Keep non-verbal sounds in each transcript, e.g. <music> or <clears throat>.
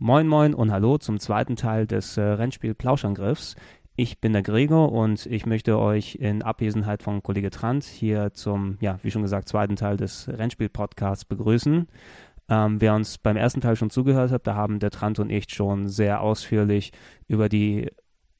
Moin Moin und Hallo zum zweiten Teil des äh, Rennspiel Plauschangriffs. Ich bin der Gregor und ich möchte euch in Abwesenheit von Kollege Trant hier zum, ja, wie schon gesagt, zweiten Teil des Rennspiel-Podcasts begrüßen. Ähm, wer uns beim ersten Teil schon zugehört hat, da haben der Trant und ich schon sehr ausführlich über die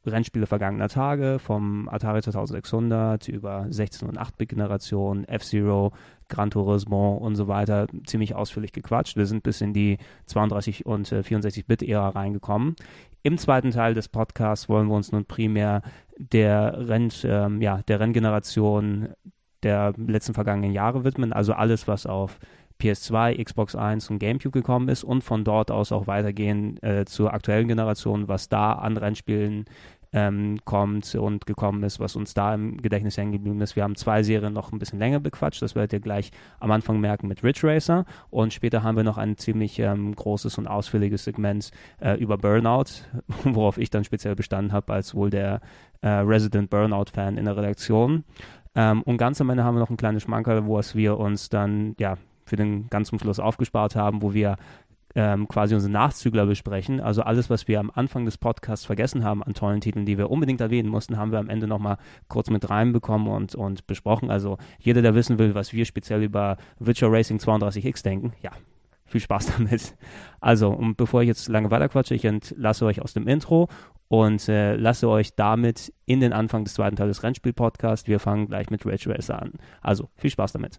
Rennspiele vergangener Tage, vom Atari 2600 über 16 und 8-Bit-Generation, F-Zero, Gran Turismo und so weiter ziemlich ausführlich gequatscht. Wir sind bis in die 32 und 64-Bit-Ära reingekommen. Im zweiten Teil des Podcasts wollen wir uns nun primär der, Renn, ähm, ja, der Renngeneration der letzten vergangenen Jahre widmen, also alles, was auf PS2, Xbox 1 und GameCube gekommen ist und von dort aus auch weitergehen äh, zur aktuellen Generation, was da an Rennspielen ähm, kommt und gekommen ist, was uns da im Gedächtnis hängen geblieben ist. Wir haben zwei Serien noch ein bisschen länger bequatscht, das werdet ihr gleich am Anfang merken mit Ridge Racer und später haben wir noch ein ziemlich ähm, großes und ausführliches Segment äh, über Burnout, <laughs> worauf ich dann speziell bestanden habe als wohl der äh, Resident Burnout-Fan in der Redaktion. Ähm, und ganz am Ende haben wir noch ein kleines Schmankerl, wo es wir uns dann ja für den ganzen Schluss aufgespart haben, wo wir ähm, quasi unsere Nachzügler besprechen. Also alles, was wir am Anfang des Podcasts vergessen haben an tollen Titeln, die wir unbedingt erwähnen mussten, haben wir am Ende nochmal kurz mit reinbekommen und, und besprochen. Also jeder, der wissen will, was wir speziell über Virtual Racing 32X denken, ja, viel Spaß <laughs> damit. Also, und bevor ich jetzt lange weiterquatsche, ich entlasse euch aus dem Intro und äh, lasse euch damit in den Anfang des zweiten Teils des Rennspiel-Podcasts. Wir fangen gleich mit Rage Racer an. Also, viel Spaß damit.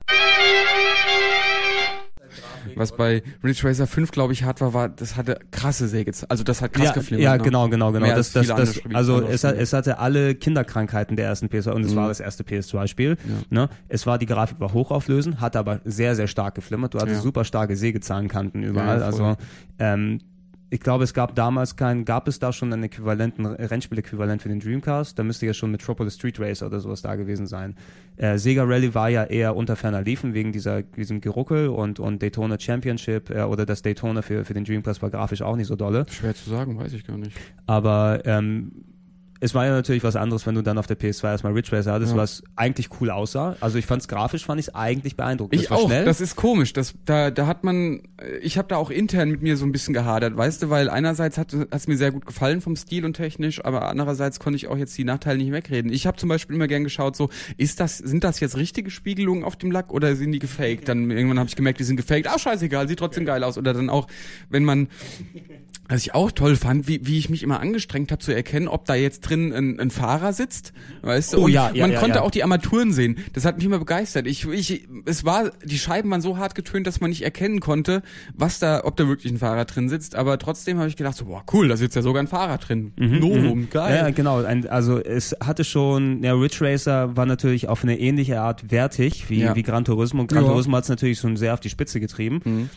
Was bei Ridge Racer 5, glaube ich, hat war, war, das hatte krasse Sägezahlen. Also das hat krass ja, geflimmert. Ja, ne? genau, genau, genau. Mehr Das, das, das, also es, hat, es hatte alle Kinderkrankheiten der ersten PS2 und es Mhm. war das erste PS2-Spiel. Ne? Es war, die Grafik war hochauflösend, hat aber sehr, sehr stark geflimmert. Du hattest Ja. super starke Sägezahlenkanten überall. Ja, also ähm, ich glaube, es gab damals kein, gab es da schon einen äquivalenten, Rennspiel-Äquivalent für den Dreamcast? Da müsste ja schon Metropolis Street Racer oder sowas da gewesen sein. Äh, Sega Rally war ja eher unter ferner Liefen wegen dieser, diesem Geruckel und, und Daytona Championship äh, oder das Daytona für, für den Dreamcast war grafisch auch nicht so dolle. Schwer zu sagen, weiß ich gar nicht. Aber ähm, es war ja natürlich was anderes, wenn du dann auf der PS2 erstmal Ridge Racer hattest, Ja. was eigentlich cool aussah. Also ich fand's grafisch, fand ich es eigentlich beeindruckend. Ich das war auch. schnell. Das ist komisch. Das, da, da hat man, ich habe da auch intern mit mir so ein bisschen gehadert, weißt du, weil einerseits hat es mir sehr gut gefallen vom Stil und technisch, aber andererseits konnte ich auch jetzt die Nachteile nicht wegreden. Ich habe zum Beispiel immer gern geschaut, so ist das, sind das jetzt richtige Spiegelungen auf dem Lack oder sind die gefaked? Dann irgendwann habe ich gemerkt, die sind gefaked. Ah, scheißegal, sieht trotzdem geil aus. Oder dann auch, wenn man was ich auch toll fand, wie, wie ich mich immer angestrengt habe zu erkennen, ob da jetzt drin ein, ein Fahrer sitzt, weißt du? Oh Und ja, ja, man ja, konnte ja. auch die Armaturen sehen. Das hat mich immer begeistert. Ich, ich, es war, die Scheiben waren so hart getönt, dass man nicht erkennen konnte, was da, ob da wirklich ein Fahrer drin sitzt. Aber trotzdem habe ich gedacht, so, boah, cool, da sitzt ja sogar ein Fahrer drin. Novum, geil. Mhm, ja, ja, genau. Ein, also es hatte schon, ja, Ridge Racer war natürlich auf eine ähnliche Art wertig wie, wie Gran Turismo. Und Gran. Turismo hat es natürlich schon sehr auf die Spitze getrieben. Mhm.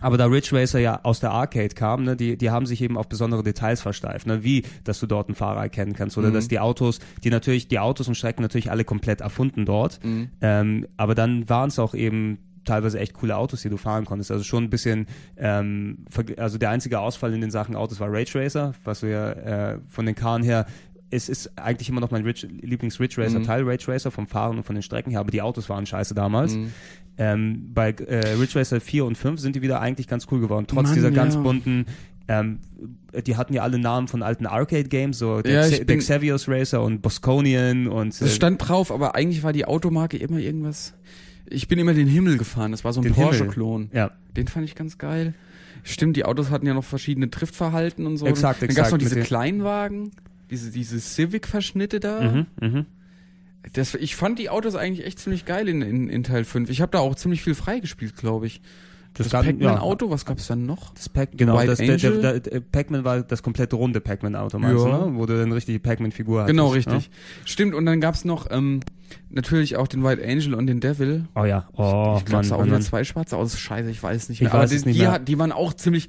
Aber da Ridge Racer ja aus der Arcade kam, ne, die, die haben sich eben auf besondere Details versteift, ne, wie, dass du dort einen Fahrer erkennen kannst oder Mhm. dass die Autos, die natürlich, die Autos und Strecken natürlich alle komplett erfunden dort, Mhm. ähm, aber dann waren es auch eben teilweise echt coole Autos, die du fahren konntest. Also schon ein bisschen, ähm, also der einzige Ausfall in den Sachen Autos war Rage Racer, was wir äh, von den Karren her es ist eigentlich immer noch mein Ridge, Lieblings-Ridge Racer Mhm. Teil, Rage Racer vom Fahren und von den Strecken her, aber die Autos waren scheiße damals. Mhm. Ähm, bei äh, Ridge Racer 4 und 5 sind die wieder eigentlich ganz cool geworden, trotz Mann, dieser ganz ja. bunten ähm, die hatten ja alle Namen von alten Arcade-Games, so der, Ja, der Xavios Racer und Bosconian und Das äh, stand drauf, aber eigentlich war die Automarke immer irgendwas. Ich bin immer den Himmel gefahren. Das war so ein. Porsche-Klon. ja, Den fand ich ganz geil. Stimmt, die Autos hatten ja noch verschiedene Driftverhalten und so. Exakt, Dann gab's exakt, noch diese Kleinwagen, diese, diese Civic-Verschnitte da. mhm, mhm. Das, ich fand die Autos eigentlich echt ziemlich geil in, in, in Teil 5. Ich habe da auch ziemlich viel freigespielt, glaube ich. Das, kann- Pac-Man-Auto, was gab's dann noch? Das Pac genau, White das, der, der, der, Pac-Man war das komplette runde Pac-Man-Auto, meinst Ja. du, ne? Wo du dann richtig die Pac-Man-Figur hattest. Genau, ne? richtig. Stimmt, und dann gab's noch ähm, natürlich auch den White Angel und den Devil. Oh ja, oh ich glaube, Mann, es auch Mann, wieder zwei schwarze aus. Scheiße, ich weiß nicht Ich mehr. Aber weiß die, es nicht die, mehr. hat- die waren auch ziemlich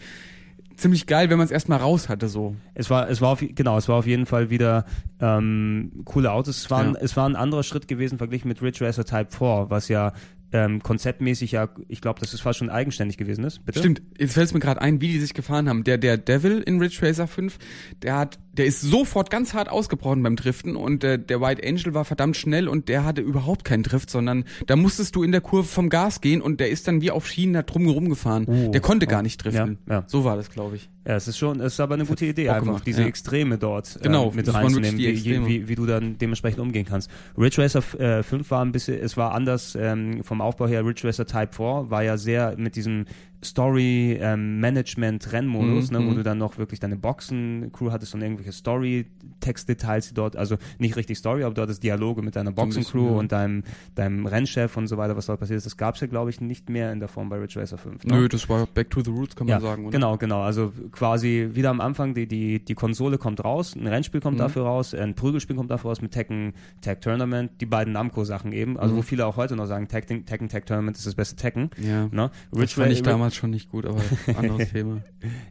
ziemlich geil, wenn man es erstmal raus hatte, so. Es war, es war auf, genau, es war auf jeden Fall wieder ähm, coole Autos. Es war, ein, Ja. es war ein anderer Schritt gewesen verglichen mit Ridge Racer Type 4, was ja ähm, konzeptmäßig ja, ich glaube, dass es fast schon eigenständig gewesen ist. Bitte? Stimmt, jetzt fällt es mir gerade ein, wie die sich gefahren haben. Der, der Devil in Ridge Racer 5, der hat, der ist sofort ganz hart ausgebrochen beim Driften und äh, der White Angel war verdammt schnell und der hatte überhaupt keinen Drift, sondern da musstest du in der Kurve vom Gas gehen und der ist dann wie auf Schienen da drum herum gefahren. Oh, der konnte oh, gar nicht driften. ja, ja. So war das, glaube ich. Ja, es ist schon, es ist aber eine gute Idee, einfach gemacht, diese ja. Extreme dort Genau, äh, mit reinzunehmen, wie, wie, wie du dann dementsprechend umgehen kannst. Ridge Racer äh, 5 war ein bisschen, es war anders ähm, vom Aufbau her. Ridge Racer Type 4 war ja sehr mit diesem Story ähm, Management Rennmodus, Mhm, ne, wo mhm. du dann noch wirklich deine Boxen Crew hattest und irgendwelche Story Textdetails, die dort, also nicht richtig Story, aber dort ist Dialoge mit deiner Boxen Crew ja. und deinem deinem Rennchef und so weiter, was dort passiert ist. Das gab es ja glaube ich nicht mehr in der Form bei Ridge Racer 5. ne? Nö, das war Back to the Roots, kann man sagen, oder? Genau, genau. Also quasi wieder am Anfang, die, die, die Konsole kommt raus, ein Rennspiel kommt Mhm. dafür raus, ein Prügelspiel kommt dafür raus mit Tekken Tag Tournament, die beiden Namco-Sachen eben. Also Mhm. wo viele auch heute noch sagen, Tekken, Tekken Tag Tournament ist das beste Tekken. Ja. Ne? Das fand ich Ra- damals schon nicht gut, aber anderes <laughs> Thema.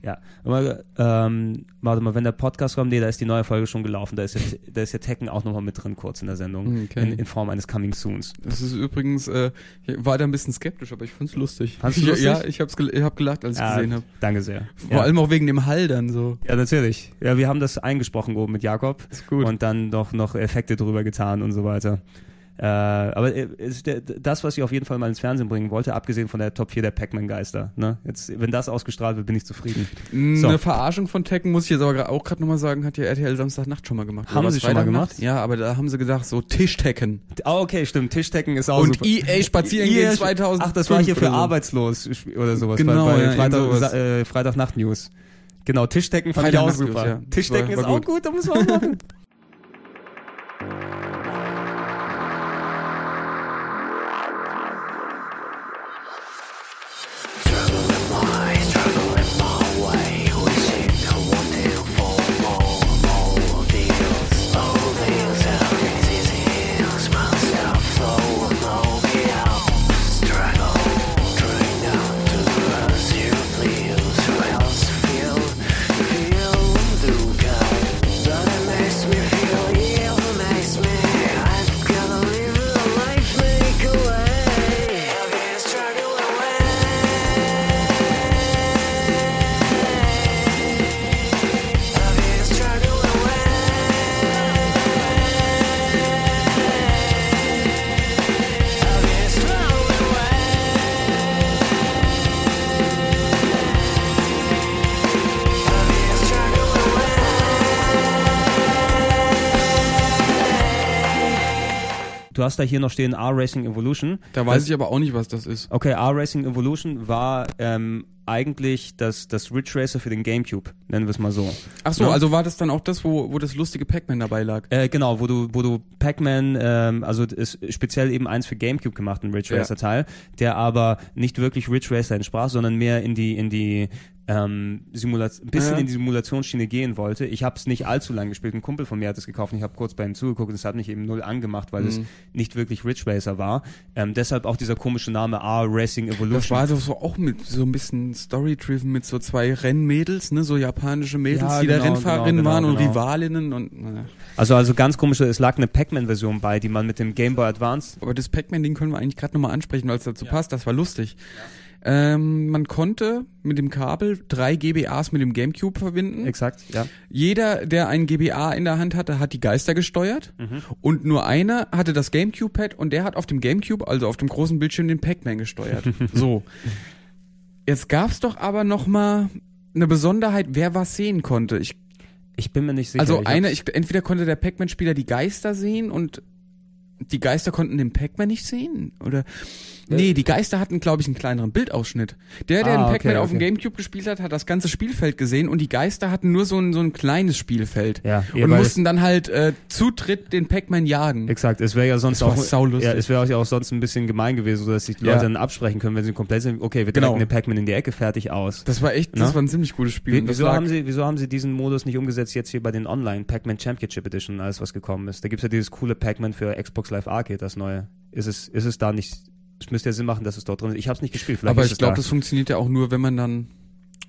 Ja, aber, ähm, warte mal, wenn der Podcast kommt, nee, da ist die neue Folge schon gelaufen, da ist ja, da ist ja Tekken auch nochmal mit drin, kurz in der Sendung, Mhm, Okay. in, in Form eines Coming Soons. Das ist übrigens, äh, ich war da ein bisschen skeptisch, aber ich fand's lustig. Fandst du ich, lustig? Ja, ich hab's gel ich hab gelacht, als ich Ja, gesehen habe. Danke sehr. Vor ja. allem auch wegen dem Hall dann so. Ja, natürlich. Ja, wir haben das eingesprochen oben mit Jakob. Ist gut. Und dann noch, noch Effekte drüber getan und so weiter. Äh, aber äh, ist das, was ich auf jeden Fall mal ins Fernsehen bringen wollte, abgesehen von der Top 4 der Pac-Man-Geister, ne? Jetzt, wenn das ausgestrahlt wird, bin ich zufrieden. So. Eine Verarschung von Tekken, muss ich jetzt aber auch gerade nochmal sagen, hat ja RTL Samstagnacht schon mal gemacht. Haben Oder sie schon mal Freitagnacht? gemacht? Ja, aber da haben sie gedacht, so Tischtekken. Ah, okay, stimmt. Tischdecken ist auch Und super. EA spazieren EA gehen 2000. Ach, das war hier für arbeitslos oder sowas. Genau, bei, bei ja, Freitag, sowas. Äh, Freitagnacht-News. Genau, Tischdecken fand ich auch super. ja. Das Tischdecken war- ist war auch gut. gut, da muss man auch machen. <laughs> Du hast da hier noch stehen R-Racing Evolution. Da weiß ich aber auch nicht, was das ist. Okay, R-Racing Evolution war ähm, eigentlich das, das Ridge Racer für den Gamecube, nennen wir es mal so. Ach so, Ja. also war das dann auch das, wo, wo das lustige Pac-Man dabei lag? Äh, genau, wo du, wo du Pac-Man, ähm, also ist speziell eben eins für Gamecube gemacht, ein Ridge Ja. Racer Teil, der aber nicht wirklich Ridge Racer entsprach, sondern mehr in die, in die ähm, Simulation, ein bisschen Ja. in die Simulationsschiene gehen wollte. Ich habe es nicht allzu lang gespielt. Ein Kumpel von mir hat es gekauft und ich habe kurz bei ihm zugeguckt und es hat mich eben null angemacht, weil es Mhm. nicht wirklich Ridge Racer war. Ähm, deshalb auch dieser komische Name R Racing Evolution. Das war doch so auch mit so ein bisschen Story-driven mit so zwei Rennmädels, ne, so japanische Mädels, Ja, die da genau, Rennfahrerinnen genau, waren genau, und genau. Rivalinnen und naja. Also, also ganz komische, es lag eine Pac-Man-Version bei, die man mit dem Game Boy Advance Aber das Pac-Man-Ding können wir eigentlich gerade nochmal ansprechen, weil es dazu passt. Das war lustig. Ähm, man konnte mit dem Kabel drei GBAs mit dem Gamecube verbinden. Exakt, ja. Jeder, der ein GBA in der Hand hatte, hat die Geister gesteuert. Mhm. Und nur einer hatte das Gamecube-Pad und der hat auf dem Gamecube, also auf dem großen Bildschirm, den Pac-Man gesteuert. <laughs> so. Jetzt gab's doch aber noch mal eine Besonderheit, wer was sehen konnte. Ich, Ich bin mir nicht sicher. also Ich einer, ich, entweder konnte der Pac-Man-Spieler die Geister sehen und die Geister konnten den Pac-Man nicht sehen? Oder Nee, die Geister hatten, glaube ich, einen kleineren Bildausschnitt. Der, der Ah, den Pac-Man okay, auf dem okay. Gamecube gespielt hat, hat das ganze Spielfeld gesehen und die Geister hatten nur so ein, so ein kleines Spielfeld. Ja, und mussten dann halt äh, zu dritt den Pac-Man jagen. Exakt, es wäre ja sonst auch ja, es wäre ja auch sonst ein bisschen gemein gewesen, so dass sich die Ja. Leute dann absprechen können, wenn sie komplett sind. Okay, wir Genau. drücken den Pac-Man in die Ecke, fertig aus. Das war echt, das Na? war ein ziemlich gutes Spiel. Wie, wieso haben sie, wieso haben sie diesen Modus nicht umgesetzt jetzt hier bei den Online Pac-Man Championship Edition, alles was gekommen ist? Da gibt's ja dieses coole Pac-Man für Xbox Live Arcade, das neue. Ist es, ist es da nicht? Es müsste ja Sinn machen, dass es dort drin ist. Ich habe es nicht gespielt. Vielleicht aber ich glaube, da. das funktioniert ja auch nur, wenn man dann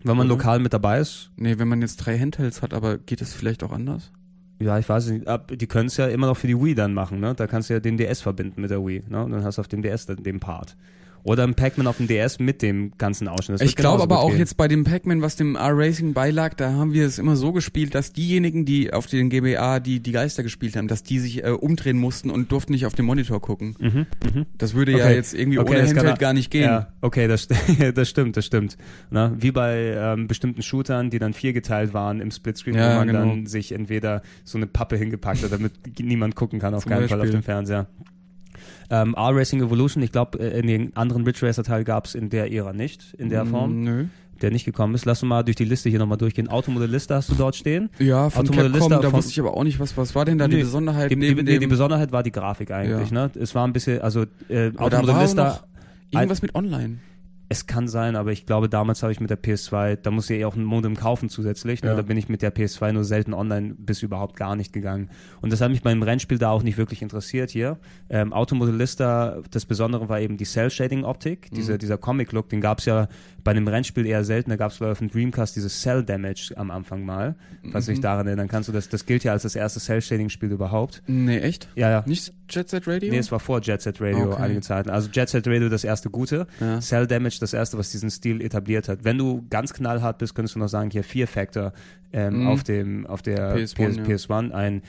Wenn man Oder? lokal mit dabei ist, Nee, wenn man jetzt drei Handhelds hat, aber geht es vielleicht auch anders? ja, ich weiß nicht, ab, die können es ja immer noch für die Wii dann machen, ne? Da kannst du ja den DS verbinden mit der Wii, ne? Und dann hast du auf dem DS dann den Part. Oder ein Pac-Man auf dem DS mit dem ganzen Ausschnitt. Das ich glaube aber auch gehen. jetzt bei dem Pac-Man, was dem R-Racing beilag, da haben wir es immer so gespielt, dass diejenigen, die auf den GBA die, die Geister gespielt haben, dass die sich äh, umdrehen mussten und durften nicht auf den Monitor gucken. Mhm, mhm. Das würde ja Okay. jetzt irgendwie Okay, ohne Handheld gar nicht gehen. Ja, okay, das, st- <laughs> das stimmt, das stimmt. Na, wie bei ähm, bestimmten Shootern, die dann viergeteilt waren im Splitscreen, Ja, wo man genau. dann sich entweder so eine Pappe hingepackt hat, damit <laughs> niemand gucken kann, auf Zum keinen Fall auf Beispiel. dem Fernseher. Ähm, R-Racing Evolution, ich glaube, in den anderen Ridge Racer Teil gab es in der Ära nicht, in der Form, Mm, Nö. der nicht gekommen ist. Lass uns mal durch die Liste hier nochmal durchgehen. Automodellista hast du dort stehen. Ja, von Capcom, da von- wusste ich aber auch nicht, was, was war denn da die Nee, Besonderheit Die, die, neben die, die dem, Besonderheit war die Grafik eigentlich, ne? Es war ein bisschen, also äh, Automodellista irgendwas mit Online. Es kann sein, aber ich glaube, damals habe ich mit der PS2, da muss ich eh auch ein Modem kaufen zusätzlich. Ne? Ja. Da bin ich mit der PS2 nur selten online bis überhaupt gar nicht gegangen. Und das hat mich beim Rennspiel da auch nicht wirklich interessiert hier. Ähm, Automodellista, das Besondere war eben die Cell-Shading-Optik, diese, dieser Comic-Look, den gab es ja bei einem Rennspiel eher selten. Da gab es auf dem Dreamcast dieses Cell-Damage am Anfang mal. Falls du dich daran erinnern kannst, du das, das gilt ja als das erste Cell-Shading-Spiel überhaupt. Nee, echt? Ja, ja. Nicht Jet Set Radio? Nee, es war vor Jet Set Radio Okay. einige Zeiten. Also Jet Set Radio das erste gute, Ja. Cell Damage das erste, was diesen Stil etabliert hat. Wenn du ganz knallhart bist, könntest du noch sagen, hier Fear Factor ähm, Mhm. auf dem auf der PS1, PS, ja. PS1 ein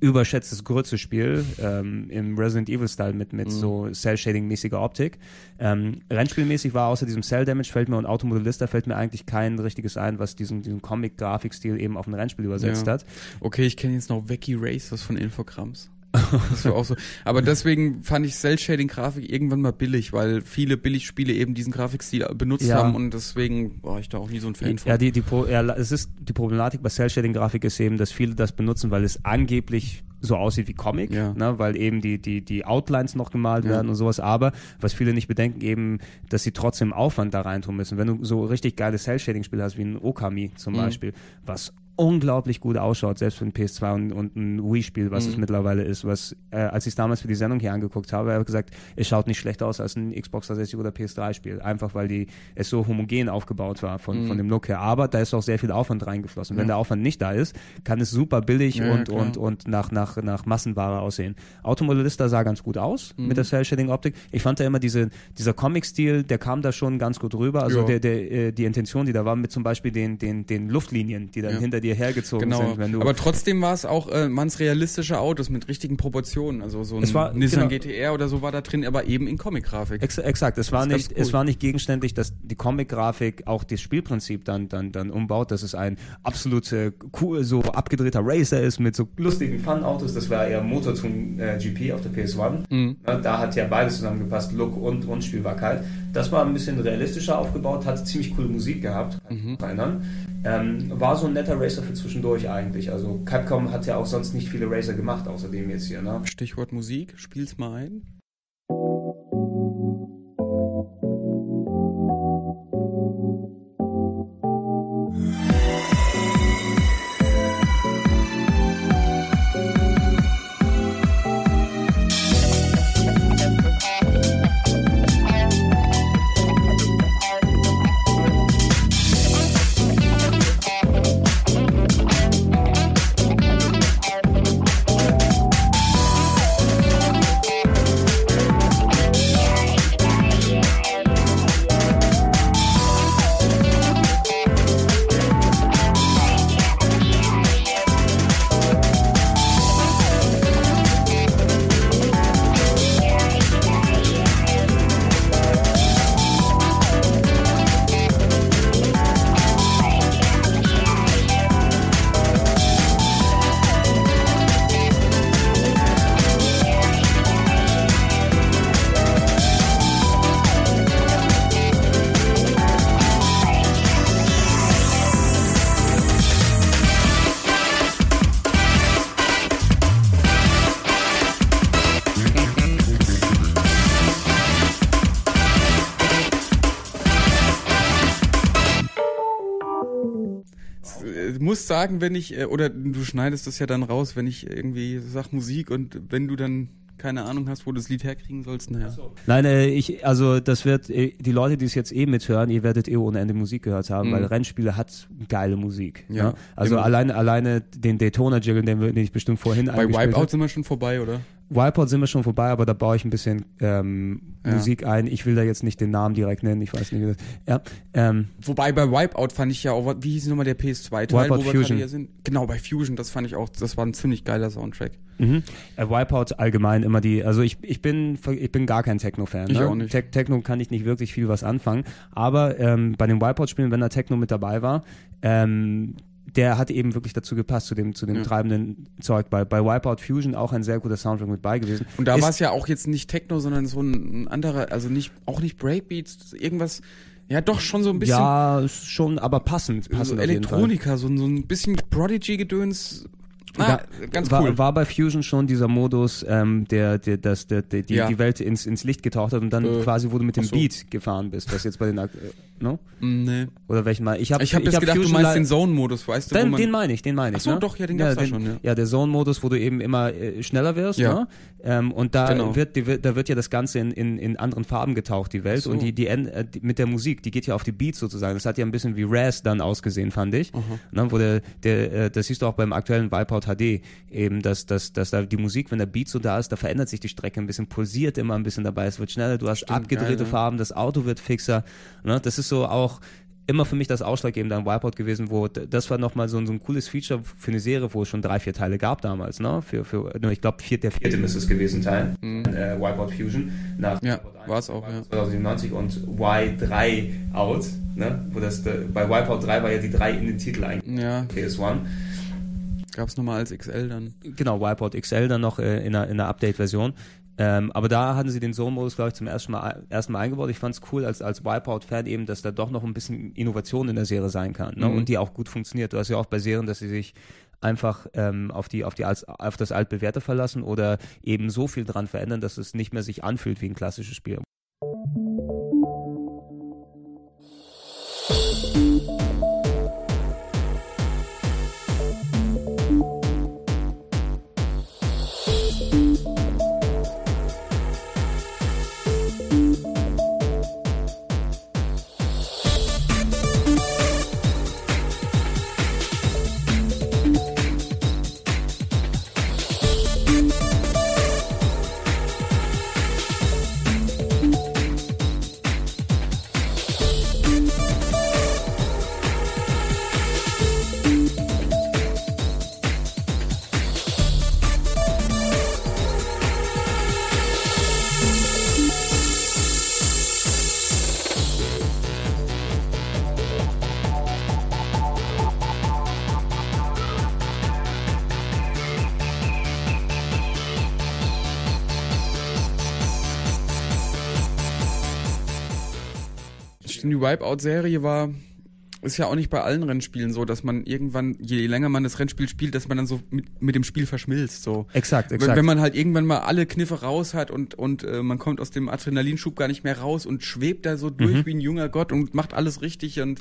überschätztes Grütze-Spiel ähm, im Resident Evil-Style mit, mit Mhm. so Cell-Shading-mäßiger Optik. Ähm, Rennspielmäßig war außer diesem Cell-Damage fällt mir und Automodellista fällt mir eigentlich kein richtiges ein, was diesen, diesen Comic-Grafikstil eben auf ein Rennspiel übersetzt Ja. hat. Okay, ich kenne jetzt noch Wacky Racers von Infogramms. <laughs> Das war auch so. Aber deswegen fand ich Cell-Shading-Grafik irgendwann mal billig, weil viele Billigspiele eben diesen Grafikstil benutzt Ja. haben und deswegen war ich da auch nie so ein Fan von. Ja, die, die, Pro, ja, es ist, die Problematik bei Cell-Shading-Grafik ist eben, dass viele das benutzen, weil es angeblich so aussieht wie Comic, Ja. ne, weil eben die, die, die Outlines noch gemalt Ja. werden und sowas, aber was viele nicht bedenken eben, dass sie trotzdem Aufwand da reintun müssen. Wenn du so richtig geile Cell-Shading-Spiele hast, wie ein Okami zum Mhm. Beispiel, was unglaublich gut ausschaut, selbst für ein PS2 und, und ein Wii-Spiel, was Mhm. es mittlerweile ist, was, äh, als ich es damals für die Sendung hier angeguckt habe, habe ich gesagt, es schaut nicht schlechter aus als ein Xbox 360 oder PS3-Spiel, einfach weil die, es so homogen aufgebaut war von, Mhm. von dem Look her, aber da ist auch sehr viel Aufwand reingeflossen. Wenn Ja. der Aufwand nicht da ist, kann es super billig Ja, und, klar. und, und nach, nach, nach Massenware aussehen. Automodellista sah ganz gut aus Mhm. mit der Cell-Shading-Optik. Ich fand da immer diese, dieser Comic-Stil, der kam da schon ganz gut rüber. Also Ja. der, der, äh, die Intention, die da war, mit zum Beispiel den, den, den Luftlinien, die dann hinter dir hergezogen Genau. sind. Wenn du Aber trotzdem war es auch äh, manns realistische Autos mit richtigen Proportionen. Also so ein war- Nissan genau. GTR oder so war da drin, aber eben in Comic-Grafik. Ex exakt, es war nicht, cool. es war nicht gegenständlich, dass die Comic-Grafik auch das Spielprinzip dann, dann, dann umbaut, dass es ein absolut äh, cool, so abgedrehter Racer ist mit so lustigen Fun-Autos. Das war eher Motortune äh, GP auf der PS1. Mhm. Ne, Da hat ja beides zusammengepasst, Look und, und Spielbarkeit. Das war ein bisschen realistischer aufgebaut, hat ziemlich coole Musik gehabt, kann noch erinnern. Ähm, war so ein netter Racer für zwischendurch eigentlich. Also Capcom hat ja auch sonst nicht viele Racer gemacht, außerdem jetzt hier. Ne? Stichwort Musik, spiel's mal ein. Sagen, wenn ich, äh, oder du schneidest das ja dann raus, wenn ich irgendwie sag Musik und wenn du dann keine Ahnung hast, wo du das Lied herkriegen sollst, naja. So. Nein, äh, ich, also das wird, äh, die Leute, die es jetzt eh mithören, ihr werdet eh ohne Ende Musik gehört haben, mhm. weil Rennspiele hat geile Musik. Ja. ja? Ne? Also alleine, alleine den Daytona-Jiggle, den, den ich bestimmt vorhin Bei Wipeout sind wir schon vorbei, oder? Wipeout sind wir schon vorbei, aber da baue ich ein bisschen ähm, ja. Musik ein. Ich will da jetzt nicht den Namen direkt nennen, ich weiß nicht, wie das. Ja, ähm, Wobei bei Wipeout fand ich ja auch, wie hieß nochmal der PS2-Teil, wo wir hier sind? Genau, bei Fusion, das fand ich auch, das war ein ziemlich geiler Soundtrack. Mhm. Äh, Wipeout allgemein immer die, also ich, ich bin ich bin gar kein Techno-Fan. Ich ne? auch nicht. Te Techno kann ich nicht wirklich viel was anfangen, aber ähm, bei den Wipeout-Spielen, wenn da Techno mit dabei war, ähm, der hat eben wirklich dazu gepasst, zu dem, zu dem ja. treibenden Zeug. Bei, bei Wipeout Fusion auch ein sehr guter Soundtrack mit bei gewesen. Und da war es ja auch jetzt nicht Techno, sondern so ein anderer, also nicht, auch nicht Breakbeats, irgendwas, ja doch schon so ein bisschen. Ja, schon, aber passend. passend so Elektronika, so, so ein bisschen Prodigy-Gedöns, Ah, ganz war, cool. War bei Fusion schon dieser Modus, ähm, der, der, das, der, der die, ja. die Welt ins, ins Licht getaucht hat und dann äh, quasi, wo du mit dem so. Beat gefahren bist, was jetzt bei den, äh, <laughs> no? Nee. Oder welchen mal? Ich habe ich hab ich hab gedacht, Fusion du meinst den Zone-Modus, weißt du? Den, den meine ich, den meine ich. Ach so, ne? doch, ja, den gab's ja, den, schon, ja. Ja, der Zone-Modus, wo du eben immer äh, schneller wirst, ja. Ne? Ähm, und da genau. wird, die, da wird ja das Ganze in, in, in anderen Farben getaucht, die Welt. So. Und die, die, äh, die, mit der Musik, die geht ja auf die Beats sozusagen. Das hat ja ein bisschen wie Raz dann ausgesehen, fand ich. Ne? Wo der, der, äh, das siehst du auch beim aktuellen Wipeout HD eben, dass, dass, dass da die Musik, wenn der Beat so da ist, da verändert sich die Strecke ein bisschen, pulsiert immer ein bisschen dabei, es wird schneller, du hast Stimmt, abgedrehte geil, Farben, das Auto wird fixer. Ne? Das ist so auch immer für mich das Ausschlaggebende am Wipeout gewesen, wo das war nochmal so, so ein cooles Feature für eine Serie, wo es schon drei, vier Teile gab damals, ne? Für, für ich glaube, vier, der vierte müsste es gewesen Teil, mhm. äh, Wipeout Fusion. Nach ja, war es auch, ja. 2097 und Y3 Out, ne? Wo das, bei Wipeout 3 war ja die 3 in den Titel eigentlich. Ja. PS1. Gab es nochmal als XL dann? Genau, Wipeout XL dann noch äh, in einer, in einer Update-Version. Ähm, aber da hatten sie den Zone-Modus, glaube ich, zum ersten Mal, ersten Mal eingebaut. Ich fand es cool als, als Wipeout-Fan eben, dass da doch noch ein bisschen Innovation in der Serie sein kann ne? Mhm. und die auch gut funktioniert. Du hast ja auch bei Serien, dass sie sich einfach ähm, auf die auf die als, auf das altbewährte verlassen oder eben so viel dran verändern, dass es nicht mehr sich anfühlt wie ein klassisches Spiel. Die Wipeout-Serie war, ist ja auch nicht bei allen Rennspielen so, dass man irgendwann, je länger man das Rennspiel spielt, dass man dann so mit, mit dem Spiel verschmilzt. So. Exakt, exakt. Wenn, wenn man halt irgendwann mal alle Kniffe raus hat und, und äh, man kommt aus dem Adrenalinschub gar nicht mehr raus und schwebt da so durch mhm. wie ein junger Gott und macht alles richtig und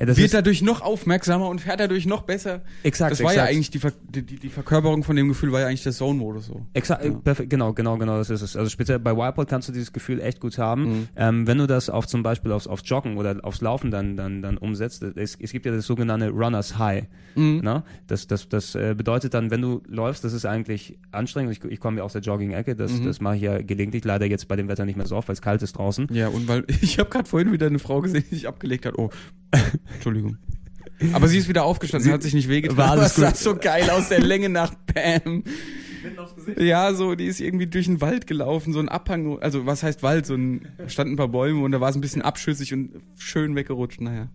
ja, wird dadurch noch aufmerksamer und fährt dadurch noch besser. Exakt. Das war exakt. ja eigentlich die, Ver die, die, Verkörperung von dem Gefühl war ja eigentlich der Zone-Modus so. Exakt, ja. perfekt, genau, genau, genau, das ist es. Also speziell bei Wipeout kannst du dieses Gefühl echt gut haben. Mhm. Ähm, wenn du das auf zum Beispiel aufs, aufs Joggen oder aufs Laufen dann, dann, dann umsetzt, es, es gibt ja das sogenannte Runners High. Mhm. Ne? Das, das, das äh, bedeutet dann, wenn du läufst, das ist eigentlich anstrengend. Ich, ich komme ja aus der Jogging-Ecke, das, mhm. das mache ich ja gelegentlich, leider jetzt bei dem Wetter nicht mehr so oft, weil es kalt ist draußen. Ja, und weil <laughs> ich habe gerade vorhin wieder eine Frau gesehen, die sich abgelegt hat. Oh, <laughs> Entschuldigung. Aber sie ist wieder aufgestanden, sie hat sich nicht wehgetan. War alles das <laughs> sah so geil aus der Länge nach Bam. Ja, so, die ist irgendwie durch den Wald gelaufen, so ein Abhang, also was heißt Wald, so ein, standen ein paar Bäume und da war es ein bisschen abschüssig und schön weggerutscht, naja.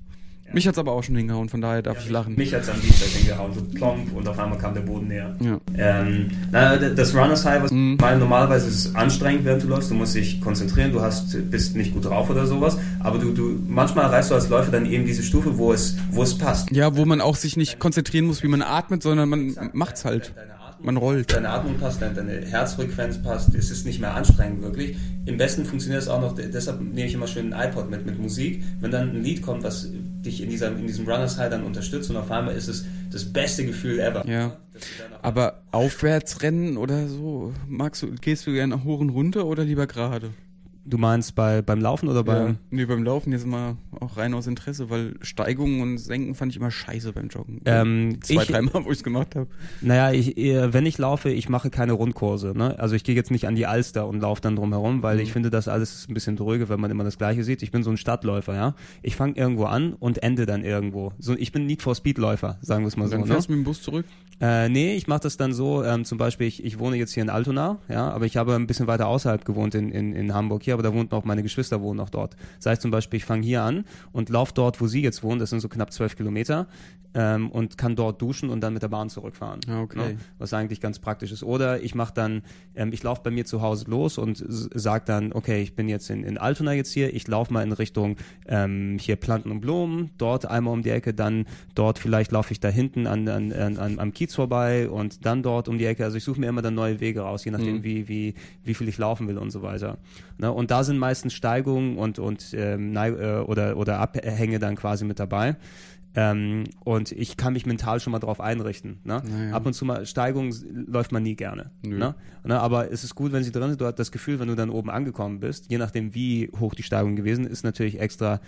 Ja. Mich hat's aber auch schon hingehauen, von daher darf ja, ich lachen. Mich hat's am Dienstag hingehauen, so plomp und auf einmal kam der Boden näher. Ja. Ähm, na, das Runners High, was mhm. weil normalerweise ist es anstrengend, während du läufst, du musst dich konzentrieren, du hast, bist nicht gut drauf oder sowas, aber du, du, manchmal erreichst du als Läufer dann eben diese Stufe, wo es, wo es passt. Ja, wo man auch sich nicht konzentrieren muss, wie man atmet, sondern man Exakt. macht's halt. Man rollt. Deine Atmung passt, deine Herzfrequenz passt, es ist nicht mehr anstrengend wirklich. Im besten funktioniert es auch noch, deshalb nehme ich immer schön ein iPod mit, mit Musik. Wenn dann ein Lied kommt, was dich in, dieser, in diesem Runners High dann unterstützt und auf einmal ist es das beste Gefühl ever. Ja. Aber aufwärts rennen oder so, magst du, gehst du gerne hoch und runter oder lieber gerade? Du meinst bei, beim Laufen oder beim. Ja, nee, beim Laufen jetzt mal auch rein aus Interesse, weil Steigungen und Senken fand ich immer scheiße beim Joggen. Ähm, Zwei, dreimal, wo ich es gemacht habe. Naja, ich, wenn ich laufe, ich mache keine Rundkurse. Ne? Also ich gehe jetzt nicht an die Alster und laufe dann drumherum, weil mhm. ich finde, das alles ist ein bisschen dröge, wenn man immer das Gleiche sieht. Ich bin so ein Stadtläufer, ja. Ich fange irgendwo an und ende dann irgendwo. So, ich bin Need for Speedläufer, sagen wir es mal so. Dann ne? fährst ne? du mit dem Bus zurück? Äh, nee, ich mache das dann so, ähm, zum Beispiel, ich, ich wohne jetzt hier in Altona, ja, aber ich habe ein bisschen weiter außerhalb gewohnt in, in, in Hamburg hier, aber da wohnt noch, meine Geschwister wohnen noch dort. Das heißt zum Beispiel, ich fange hier an und laufe dort, wo sie jetzt wohnen, das sind so knapp zwölf Kilometer, ähm, und kann dort duschen und dann mit der Bahn zurückfahren. Ah, okay. Ne? Was eigentlich ganz praktisch ist. Oder ich mache dann, ähm, ich laufe bei mir zu Hause los und sage dann, okay, ich bin jetzt in, in Altona jetzt hier, ich laufe mal in Richtung ähm, hier Planten und Blumen, dort einmal um die Ecke, dann dort vielleicht laufe ich da hinten an, an, an, am Kiez vorbei und und dann dort um die Ecke. Also ich suche mir immer dann neue Wege raus, je nachdem, mhm. wie, wie, wie viel ich laufen will und so weiter. Ne? Und da sind meistens Steigungen und, und ähm, äh, oder, oder Abhänge dann quasi mit dabei. Ähm, und ich kann mich mental schon mal darauf einrichten. Ne? Naja. Ab und zu mal Steigung läuft man nie gerne. Ne? Ne? Aber es ist gut, wenn sie drin sind. Du hast das Gefühl, wenn du dann oben angekommen bist, je nachdem wie hoch die Steigung gewesen ist, natürlich extra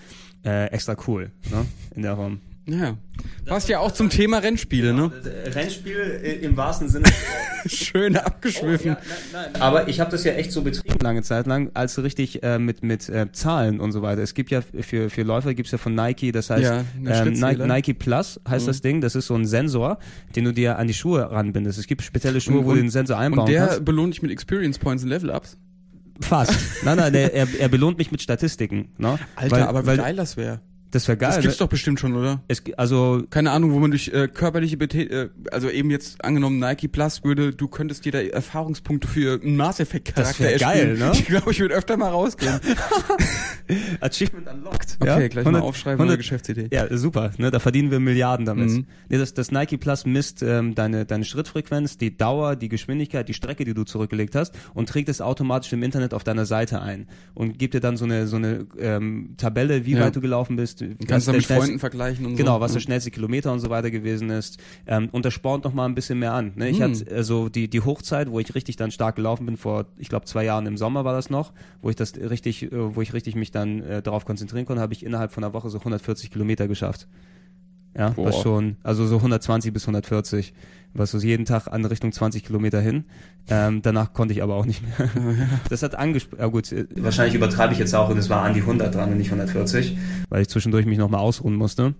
äh, extra cool ne? in der Form. Ja. Passt ja auch zum Thema Rennspiele, ne? Rennspiel im wahrsten Sinne. <laughs> Schön abgeschwiffen. Oh, ja, nein, nein. Aber ich habe das ja echt so betrieben lange Zeit lang, als richtig äh, mit mit äh, Zahlen und so weiter. Es gibt ja für für Läufer gibt's ja von Nike, das heißt ja, ähm, Nike, Nike, Plus heißt mhm. das Ding. Das ist so ein Sensor, den du dir an die Schuhe ranbindest. Es gibt spezielle Schuhe, und, wo du den Sensor einbauen kannst. Und der kannst. belohnt dich mit Experience Points und Level-Ups. Fast. nein, nein, der, er, er belohnt mich mit Statistiken. Ne? Alter, weil, aber wie weil, geil das wäre. Das wäre geil. Das gibt's ne? doch bestimmt schon, oder? Es, also keine Ahnung, wo man durch äh, körperliche Betät äh, also eben jetzt angenommen Nike Plus würde, du könntest dir da Erfahrungspunkte für einen Mass Effect Charakter das geil, ne? <laughs> Ich glaube, ich würde öfter mal rausgehen. <laughs> Achievement unlocked. Okay, ja? gleich 100, mal aufschreiben 100, Geschäftsidee. Ja, super, ne? Da verdienen wir Milliarden damit. Mhm. Nee, das, das Nike Plus misst ähm, deine deine Schrittfrequenz, die Dauer, die Geschwindigkeit, die Strecke, die du zurückgelegt hast und trägt es automatisch im Internet auf deiner Seite ein und gibt dir dann so eine so eine ähm, Tabelle, wie ja. weit du gelaufen bist, Kannst du Freunden vergleichen und so. Genau, was der schnellste Kilometer und so weiter gewesen ist. Ähm, und das spornt noch mal ein bisschen mehr an. Ne? Ich hm. hatte also die, die Hochzeit, wo ich richtig dann stark gelaufen bin, vor, ich glaube, zwei Jahren im Sommer war das noch, wo ich das richtig, äh, wo ich richtig mich dann äh, darauf konzentrieren konnte, habe ich innerhalb von einer Woche so 140 Kilometer geschafft. Ja, Boah. was schon, also so 120 bis 140, was so jeden Tag an Richtung 20 Kilometer hin. Ähm, danach konnte ich aber auch nicht mehr. <laughs> Das hat angesprochen, ja gut, äh, wahrscheinlich übertreibe ich jetzt auch und es war an die 100 dran und nicht 140, weil ich zwischendurch mich nochmal ausruhen musste.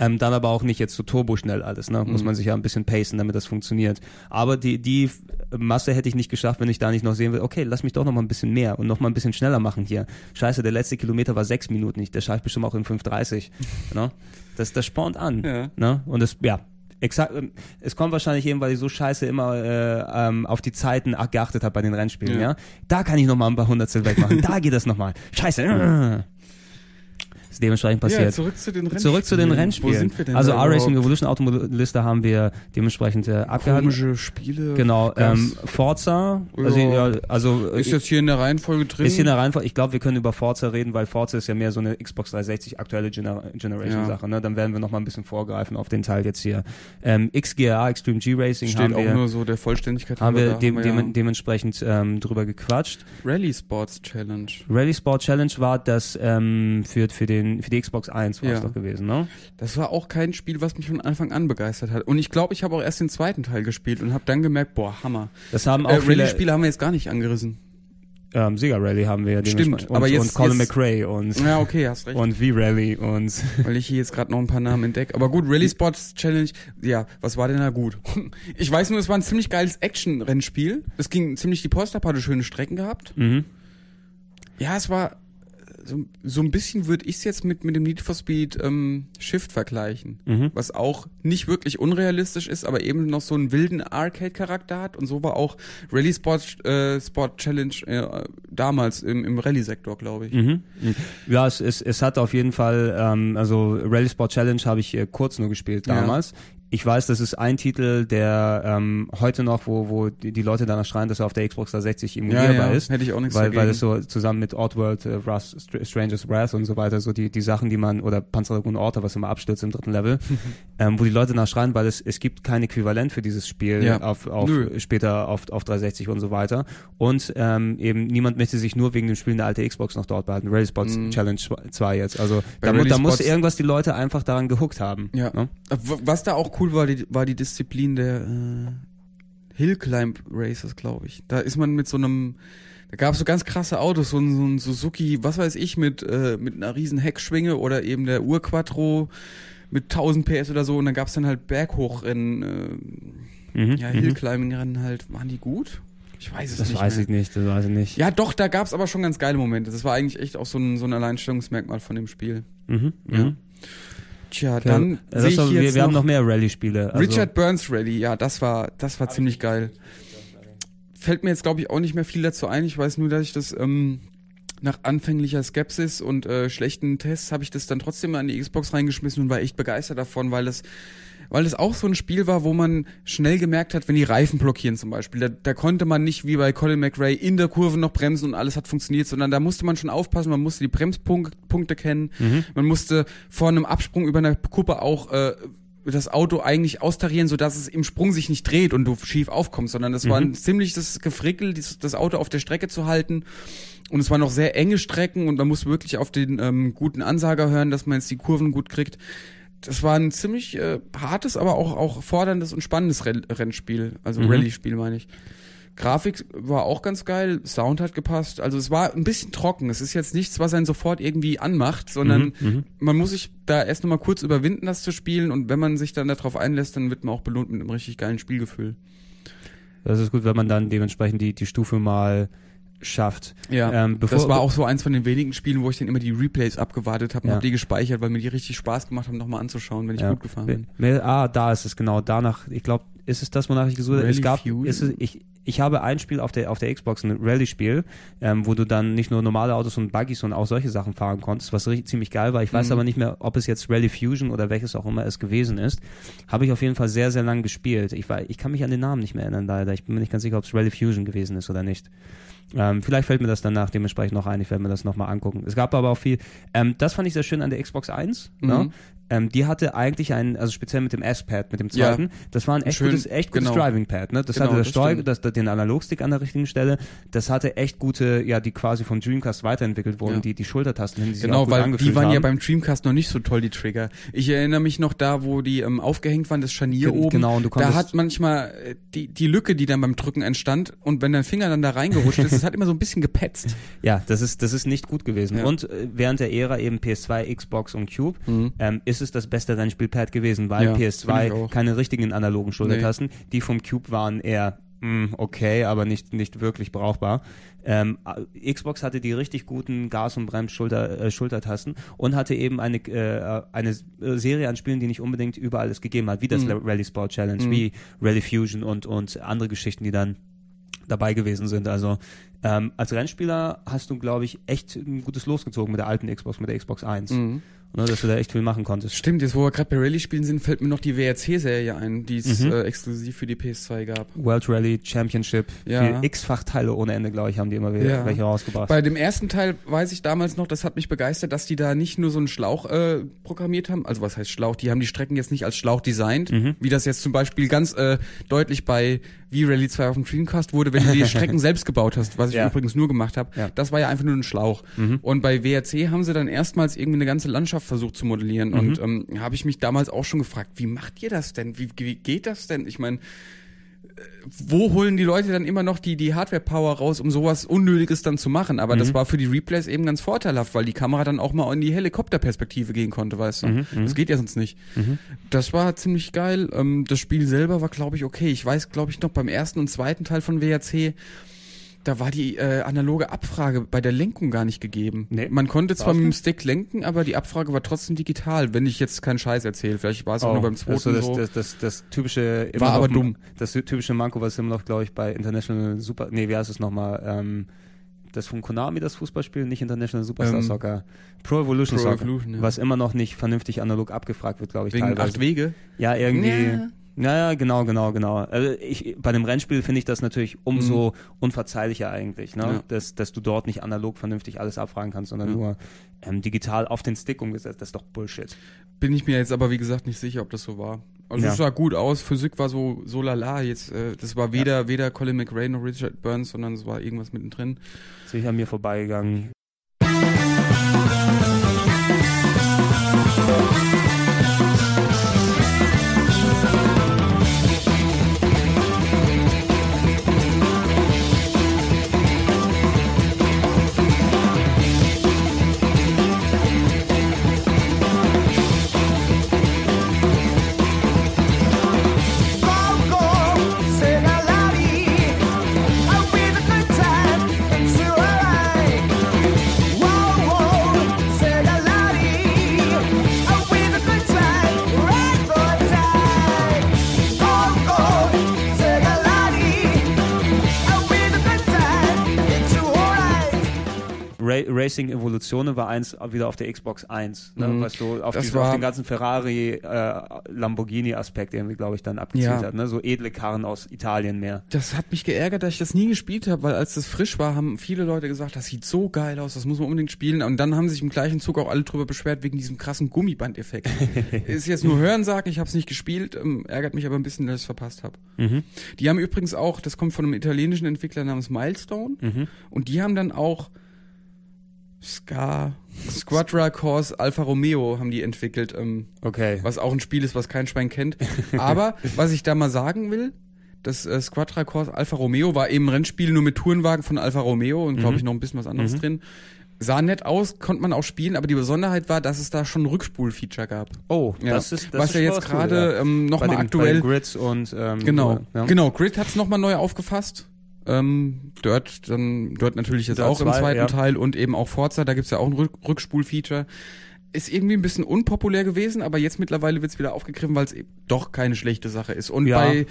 Ähm, dann aber auch nicht jetzt so turboschnell alles, ne? Muss mhm. man sich ja ein bisschen pacen, damit das funktioniert. Aber die, die Masse hätte ich nicht geschafft, wenn ich da nicht noch sehen will, okay, lass mich doch noch mal ein bisschen mehr und noch mal ein bisschen schneller machen hier. Scheiße, der letzte Kilometer war sechs Minuten nicht, der schaffe ich bestimmt auch in 5,30. ne? Das, das spornt an. Ja. Ne? Und das, ja, exakt, ähm, es kommt wahrscheinlich eben, weil ich so scheiße immer äh, ähm, auf die Zeiten geachtet habe bei den Rennspielen, ja. ja. Da kann ich noch mal ein paar Hundertstel wegmachen. <laughs> da geht das noch mal. Scheiße dementsprechend passiert. Ja, zurück zu den Rennspielen. Zurück zu den Rennspielen. Wo sind wir denn also R-Racing Evolution Automobiliste haben wir dementsprechend äh, abgehalten. Komische Spiele. Genau, ähm, Forza. Also, ja, also, ist jetzt hier in der Reihenfolge drin? Ist hier in der Reihenfolge. Ich glaube, wir können über Forza reden, weil Forza ist ja mehr so eine Xbox 360 aktuelle Gener Generation-Sache. Ja. Ne? Dann werden wir noch mal ein bisschen vorgreifen auf den Teil jetzt hier. Ähm, XGA, Extreme G-Racing Steht haben auch wir, nur so der Vollständigkeit haben wir, dem, haben wir ja. dementsprechend ähm, drüber gequatscht. Rally Sports Challenge. Rally Sports Challenge war das ähm, für, für, den, für die Xbox 1 1 war es doch gewesen, ne? Das war auch kein Spiel, was mich von Anfang an begeistert hat. Und ich glaube, ich habe auch erst den zweiten Teil gespielt und habe dann gemerkt, boah, Hammer. Das haben auch äh, Rallye-Spiele haben wir jetzt gar nicht angerissen. Ähm, Sega Rally haben wir ja Stimmt, und, aber jetzt und Colin jetzt, McRae und ja okay hast recht und V-Rally und <laughs> weil ich hier jetzt gerade noch ein paar Namen entdecke aber gut Rally Sports Challenge ja was war denn da gut <laughs> ich weiß nur es war ein ziemlich geiles Action Rennspiel es ging ziemlich die Post ab hatte schöne Strecken gehabt mhm. ja es war so, so ein bisschen würde ich es jetzt mit, mit dem Need for Speed ähm, Shift vergleichen, mhm. was auch nicht wirklich unrealistisch ist, aber eben noch so einen wilden Arcade-Charakter hat und so war auch Rally Sport, äh, Sport Challenge äh, damals im, im Rallye-Sektor, glaube ich. Mhm. Ja, es, es, es hat auf jeden Fall, ähm, also Rally Sport Challenge habe ich äh, kurz nur gespielt damals. Ja ich weiß, das ist ein Titel, der ähm, heute noch, wo, wo die, Leute danach schreien, dass er auf der Xbox 360 emulierbar ja, ja, ist. Hätte ich auch nichts weil, dagegen. weil es so zusammen mit Oddworld, äh, Wrath, Str- Stranger's Wrath und so weiter, so die, die Sachen, die man, oder Panzerdragoon Orta, was immer abstürzt im dritten Level, <laughs> ähm, wo die Leute danach schreien, weil es, es gibt kein Äquivalent für dieses Spiel Ja. auf, auf Nö. später auf, auf 360 und so weiter. Und ähm, eben niemand möchte sich nur wegen dem Spiel eine alte Xbox noch dort behalten. Rally Sports Mhm. Challenge 2 jetzt. Also Bei da, da muss irgendwas die Leute einfach daran gehuckt haben. Ja. Ne? W- Was da auch cool war, die, war die Disziplin der äh, Hill Climb Races, glaube ich. Da ist man mit so einem, da gab es so ganz krasse Autos, so ein, so ein Suzuki, was weiß ich, mit, äh, mit einer riesen Heckschwinge oder eben der Urquattro mit 1000 PS oder so und dann gab es dann halt Berghochrennen, äh, Mhm. ja, mhm. Hill Climbing Rennen halt. Waren die gut? Ich weiß es Das nicht. weiß mehr. ich nicht, das weiß ich nicht. Ja, doch, da gab es aber schon ganz geile Momente. Das war eigentlich echt auch so ein, so ein Alleinstellungsmerkmal von dem Spiel. Mhm. Ja. Mhm. Tja, dann das sehe ich wir, jetzt wir haben noch noch mehr Rallye-Spiele. Also, Richard Burns Rally, ja, das war, das war ziemlich geil. Fällt mir jetzt, glaube ich, auch nicht mehr viel dazu ein. Ich weiß nur, dass ich das ähm, nach anfänglicher Skepsis und äh, schlechten Tests habe ich das dann trotzdem mal in die Xbox reingeschmissen und war echt begeistert davon, weil es weil es auch so ein Spiel war, wo man schnell gemerkt hat, wenn die Reifen blockieren zum Beispiel, da, da konnte man nicht wie bei Colin McRae in der Kurve noch bremsen und alles hat funktioniert, sondern da musste man schon aufpassen, man musste die Bremspunkte kennen, Mhm. man musste vor einem Absprung über einer Kuppe auch äh, das Auto eigentlich austarieren, sodass es im Sprung sich nicht dreht und du schief aufkommst, sondern das war ein ziemliches Gefrickel, das Auto auf der Strecke zu halten. Und es waren noch sehr enge Strecken und man muss wirklich auf den ähm, guten Ansager hören, dass man jetzt die Kurven gut kriegt. Das war ein ziemlich äh, hartes, aber auch, auch forderndes und spannendes Renn Rennspiel, also Mhm. Rallye-Spiel meine ich. Grafik war auch ganz geil, Sound hat gepasst. Also es war ein bisschen trocken. Es ist jetzt nichts, was einen sofort irgendwie anmacht, sondern Mhm, mhm. man muss sich da erst nochmal kurz überwinden, das zu spielen. Und wenn man sich dann darauf einlässt, dann wird man auch belohnt mit einem richtig geilen Spielgefühl. Das ist gut, wenn man dann dementsprechend die, die Stufe mal schafft. Ja, Ähm, bevor- das war auch so eins von den wenigen Spielen, wo ich dann immer die Replays abgewartet habe und Ja. hab die gespeichert, weil mir die richtig Spaß gemacht haben, nochmal anzuschauen, wenn ich Ja. gut gefahren bin. Ah, da ist es genau. Danach, ich glaube, ist es das, wonach ich gesucht habe? Es gab, ist es, ich, ich habe ein Spiel auf der, auf der Xbox, ein Rallye-Spiel, ähm, wo du dann nicht nur normale Autos und Buggies und auch solche Sachen fahren konntest, was richtig, ziemlich geil war. Ich weiß Mhm. aber nicht mehr, ob es jetzt Rally Fusion oder welches auch immer es gewesen ist. Habe ich auf jeden Fall sehr, sehr lang gespielt. Ich, war, ich kann mich an den Namen nicht mehr erinnern, leider. Ich bin mir nicht ganz sicher, ob es Rally Fusion gewesen ist oder nicht. Ähm, vielleicht fällt mir das danach dementsprechend noch ein. Ich werde mir das nochmal angucken. Es gab aber auch viel. Ähm, das fand ich sehr schön an der Xbox 1. Mhm. Ne? Ähm, die hatte eigentlich einen, also speziell mit dem S-Pad, mit dem Ja. zweiten, das war ein echt Schön, gutes, echt gutes genau. Driving-Pad. Ne? Das Genau, hatte das das Steuer, das, den Analogstick an der richtigen Stelle. Das hatte echt gute, ja, die quasi vom Dreamcast weiterentwickelt wurden, Ja. die, die Schultertasten, die sich auch Genau, gut weil die waren haben. ja beim Dreamcast noch nicht so toll, die Trigger. Ich erinnere mich noch da, wo die ähm, aufgehängt waren, das Scharnier Gen- oben. genau, und du da konntest- hat manchmal äh, die, die Lücke, die dann beim Drücken entstand, und wenn dein Finger dann da reingerutscht ist, das hat immer so ein bisschen gepetzt. <laughs> Ja, das ist, das ist nicht gut gewesen. Ja. Und äh, während der Ära eben PS2, Xbox und Cube Mhm. ähm, ist es das beste Rennspielpad gewesen, weil Ja, finde ich PS2 auch. keine richtigen analogen Schultertasten, die vom Cube waren eher mh, okay, aber nicht, nicht wirklich brauchbar. Ähm, äh, Xbox hatte die richtig guten Gas- und Brems-Schulter, äh, Schultertasten und hatte eben eine, äh, eine Serie an Spielen, die nicht unbedingt überall es gegeben hat, wie das Mhm. Rally Sport Challenge, Mhm. wie Rally Fusion und, und andere Geschichten, die dann dabei gewesen sind. Also ähm, als Rennspieler hast du, glaube ich, echt ein gutes losgezogen mit der alten Xbox, mit der Xbox 1. Mhm. Ne, dass du da echt viel machen konntest. Stimmt, jetzt wo wir gerade bei Rallye-Spielen sind, fällt mir noch die WRC-Serie ein, die es Mhm. äh, exklusiv für die PS2 gab. World Rally Championship, Ja. x-fach Teile ohne Ende, glaube ich, haben die immer wieder Ja. welche rausgebracht. Bei dem ersten Teil weiß ich damals noch, das hat mich begeistert, dass die da nicht nur so einen Schlauch äh, programmiert haben. Also was heißt Schlauch? Die haben die Strecken jetzt nicht als Schlauch designt, Mhm. wie das jetzt zum Beispiel ganz äh, deutlich bei V-Rally 2 auf dem Dreamcast wurde, wenn du die <laughs> Strecken selbst gebaut hast, was ich Ja. übrigens nur gemacht habe. Ja. Das war ja einfach nur ein Schlauch. Mhm. Und bei WRC haben sie dann erstmals irgendwie eine ganze Landschaft versucht zu modellieren. Mhm. Und ähm, habe ich mich damals auch schon gefragt, wie macht ihr das denn? Wie, wie geht das denn? Ich meine, wo holen die Leute dann immer noch die, die Hardware-Power raus, um sowas Unnötiges dann zu machen? Aber das Mhm. war für die Replays eben ganz vorteilhaft, weil die Kamera dann auch mal in die Helikopterperspektive gehen konnte, weißt du? Mhm, mhm. Das geht ja sonst nicht. Mhm. Das war ziemlich geil. Ähm, das Spiel selber war, glaube ich, okay. Ich weiß, glaube ich, noch beim ersten und zweiten Teil von WRC, da war die äh, analoge Abfrage bei der Lenkung gar nicht gegeben. Nee. Man konnte zwar mit dem? Stick lenken, aber die Abfrage war trotzdem digital, wenn ich jetzt keinen Scheiß erzähle. Vielleicht war es auch nur beim zweiten das, ist so das, das, das, das typische War aber noch, dumm. Das typische Manko, was immer noch, glaube ich, bei International Super, nee, wie heißt es nochmal, ähm, das von Konami, das Fußballspiel, nicht International Superstar Ähm, Soccer, Pro Evolution Pro Soccer, Evolution, ja. was immer noch nicht vernünftig analog abgefragt wird, glaube ich, Wegen teilweise. acht Wege. Ja, irgendwie. Ja. Naja, genau, genau, genau. Also ich, bei dem Rennspiel finde ich das natürlich umso unverzeihlicher eigentlich, ne? Mhm. Ja. dass, dass du dort nicht analog vernünftig alles abfragen kannst, sondern Ja. nur ähm, digital auf den Stick umgesetzt. Das ist doch Bullshit. Bin ich mir jetzt aber wie gesagt nicht sicher, ob das so war. Also Ja. es sah gut aus, Physik war so so lala, jetzt äh, das war weder weder Colin McRae noch Richard Burns, sondern es war irgendwas mittendrin. Sicher an mir vorbeigegangen. Ra Racing Evolutionen war eins wieder auf der Xbox 1, ne? Mhm. was so auf, Das diese, auf war- den ganzen Ferrari, äh, Lamborghini-Aspekt irgendwie, glaube ich, dann abgezielt Ja. hat. Ne? So edle Karren aus Italien mehr. Das hat mich geärgert, dass ich das nie gespielt habe, weil als das frisch war, haben viele Leute gesagt, das sieht so geil aus, das muss man unbedingt spielen. Und dann haben sich im gleichen Zug auch alle drüber beschwert wegen diesem krassen Gummibandeffekt. <laughs> Ist jetzt nur Hörensagen, ich habe es nicht gespielt, ähm, ärgert mich aber ein bisschen, dass ich es verpasst habe. Mhm. Die haben übrigens auch, das kommt von einem italienischen Entwickler namens Milestone, Mhm. und die haben dann auch Ska, Squadra Course Alfa Romeo haben die entwickelt, ähm, Okay. was auch ein Spiel ist, was kein Schwein kennt. <laughs> Aber was ich da mal sagen will, das äh, Squadra Course Alfa Romeo war eben ein Rennspiel nur mit Tourenwagen von Alfa Romeo und glaube Mhm. ich noch ein bisschen was anderes Mhm. drin. Sah nett aus, konnte man auch spielen, aber die Besonderheit war, dass es da schon ein Rückspul-Feature gab. Oh, Ja. das ist das was ist ja jetzt cool, gerade ja. ähm, Bei nochmal Bei aktuell den Grids und ähm, Genau, ja. genau. Grid hat's noch nochmal neu aufgefasst. Ähm, Dirt, dann Dirt natürlich jetzt Dirt auch im 2, zweiten ja. Teil und eben auch Forza, da gibt's ja auch ein Rück Rückspul-Feature. Ist irgendwie ein bisschen unpopulär gewesen, aber jetzt mittlerweile wird's wieder aufgegriffen, weil es doch keine schlechte Sache ist. Und Ja. bei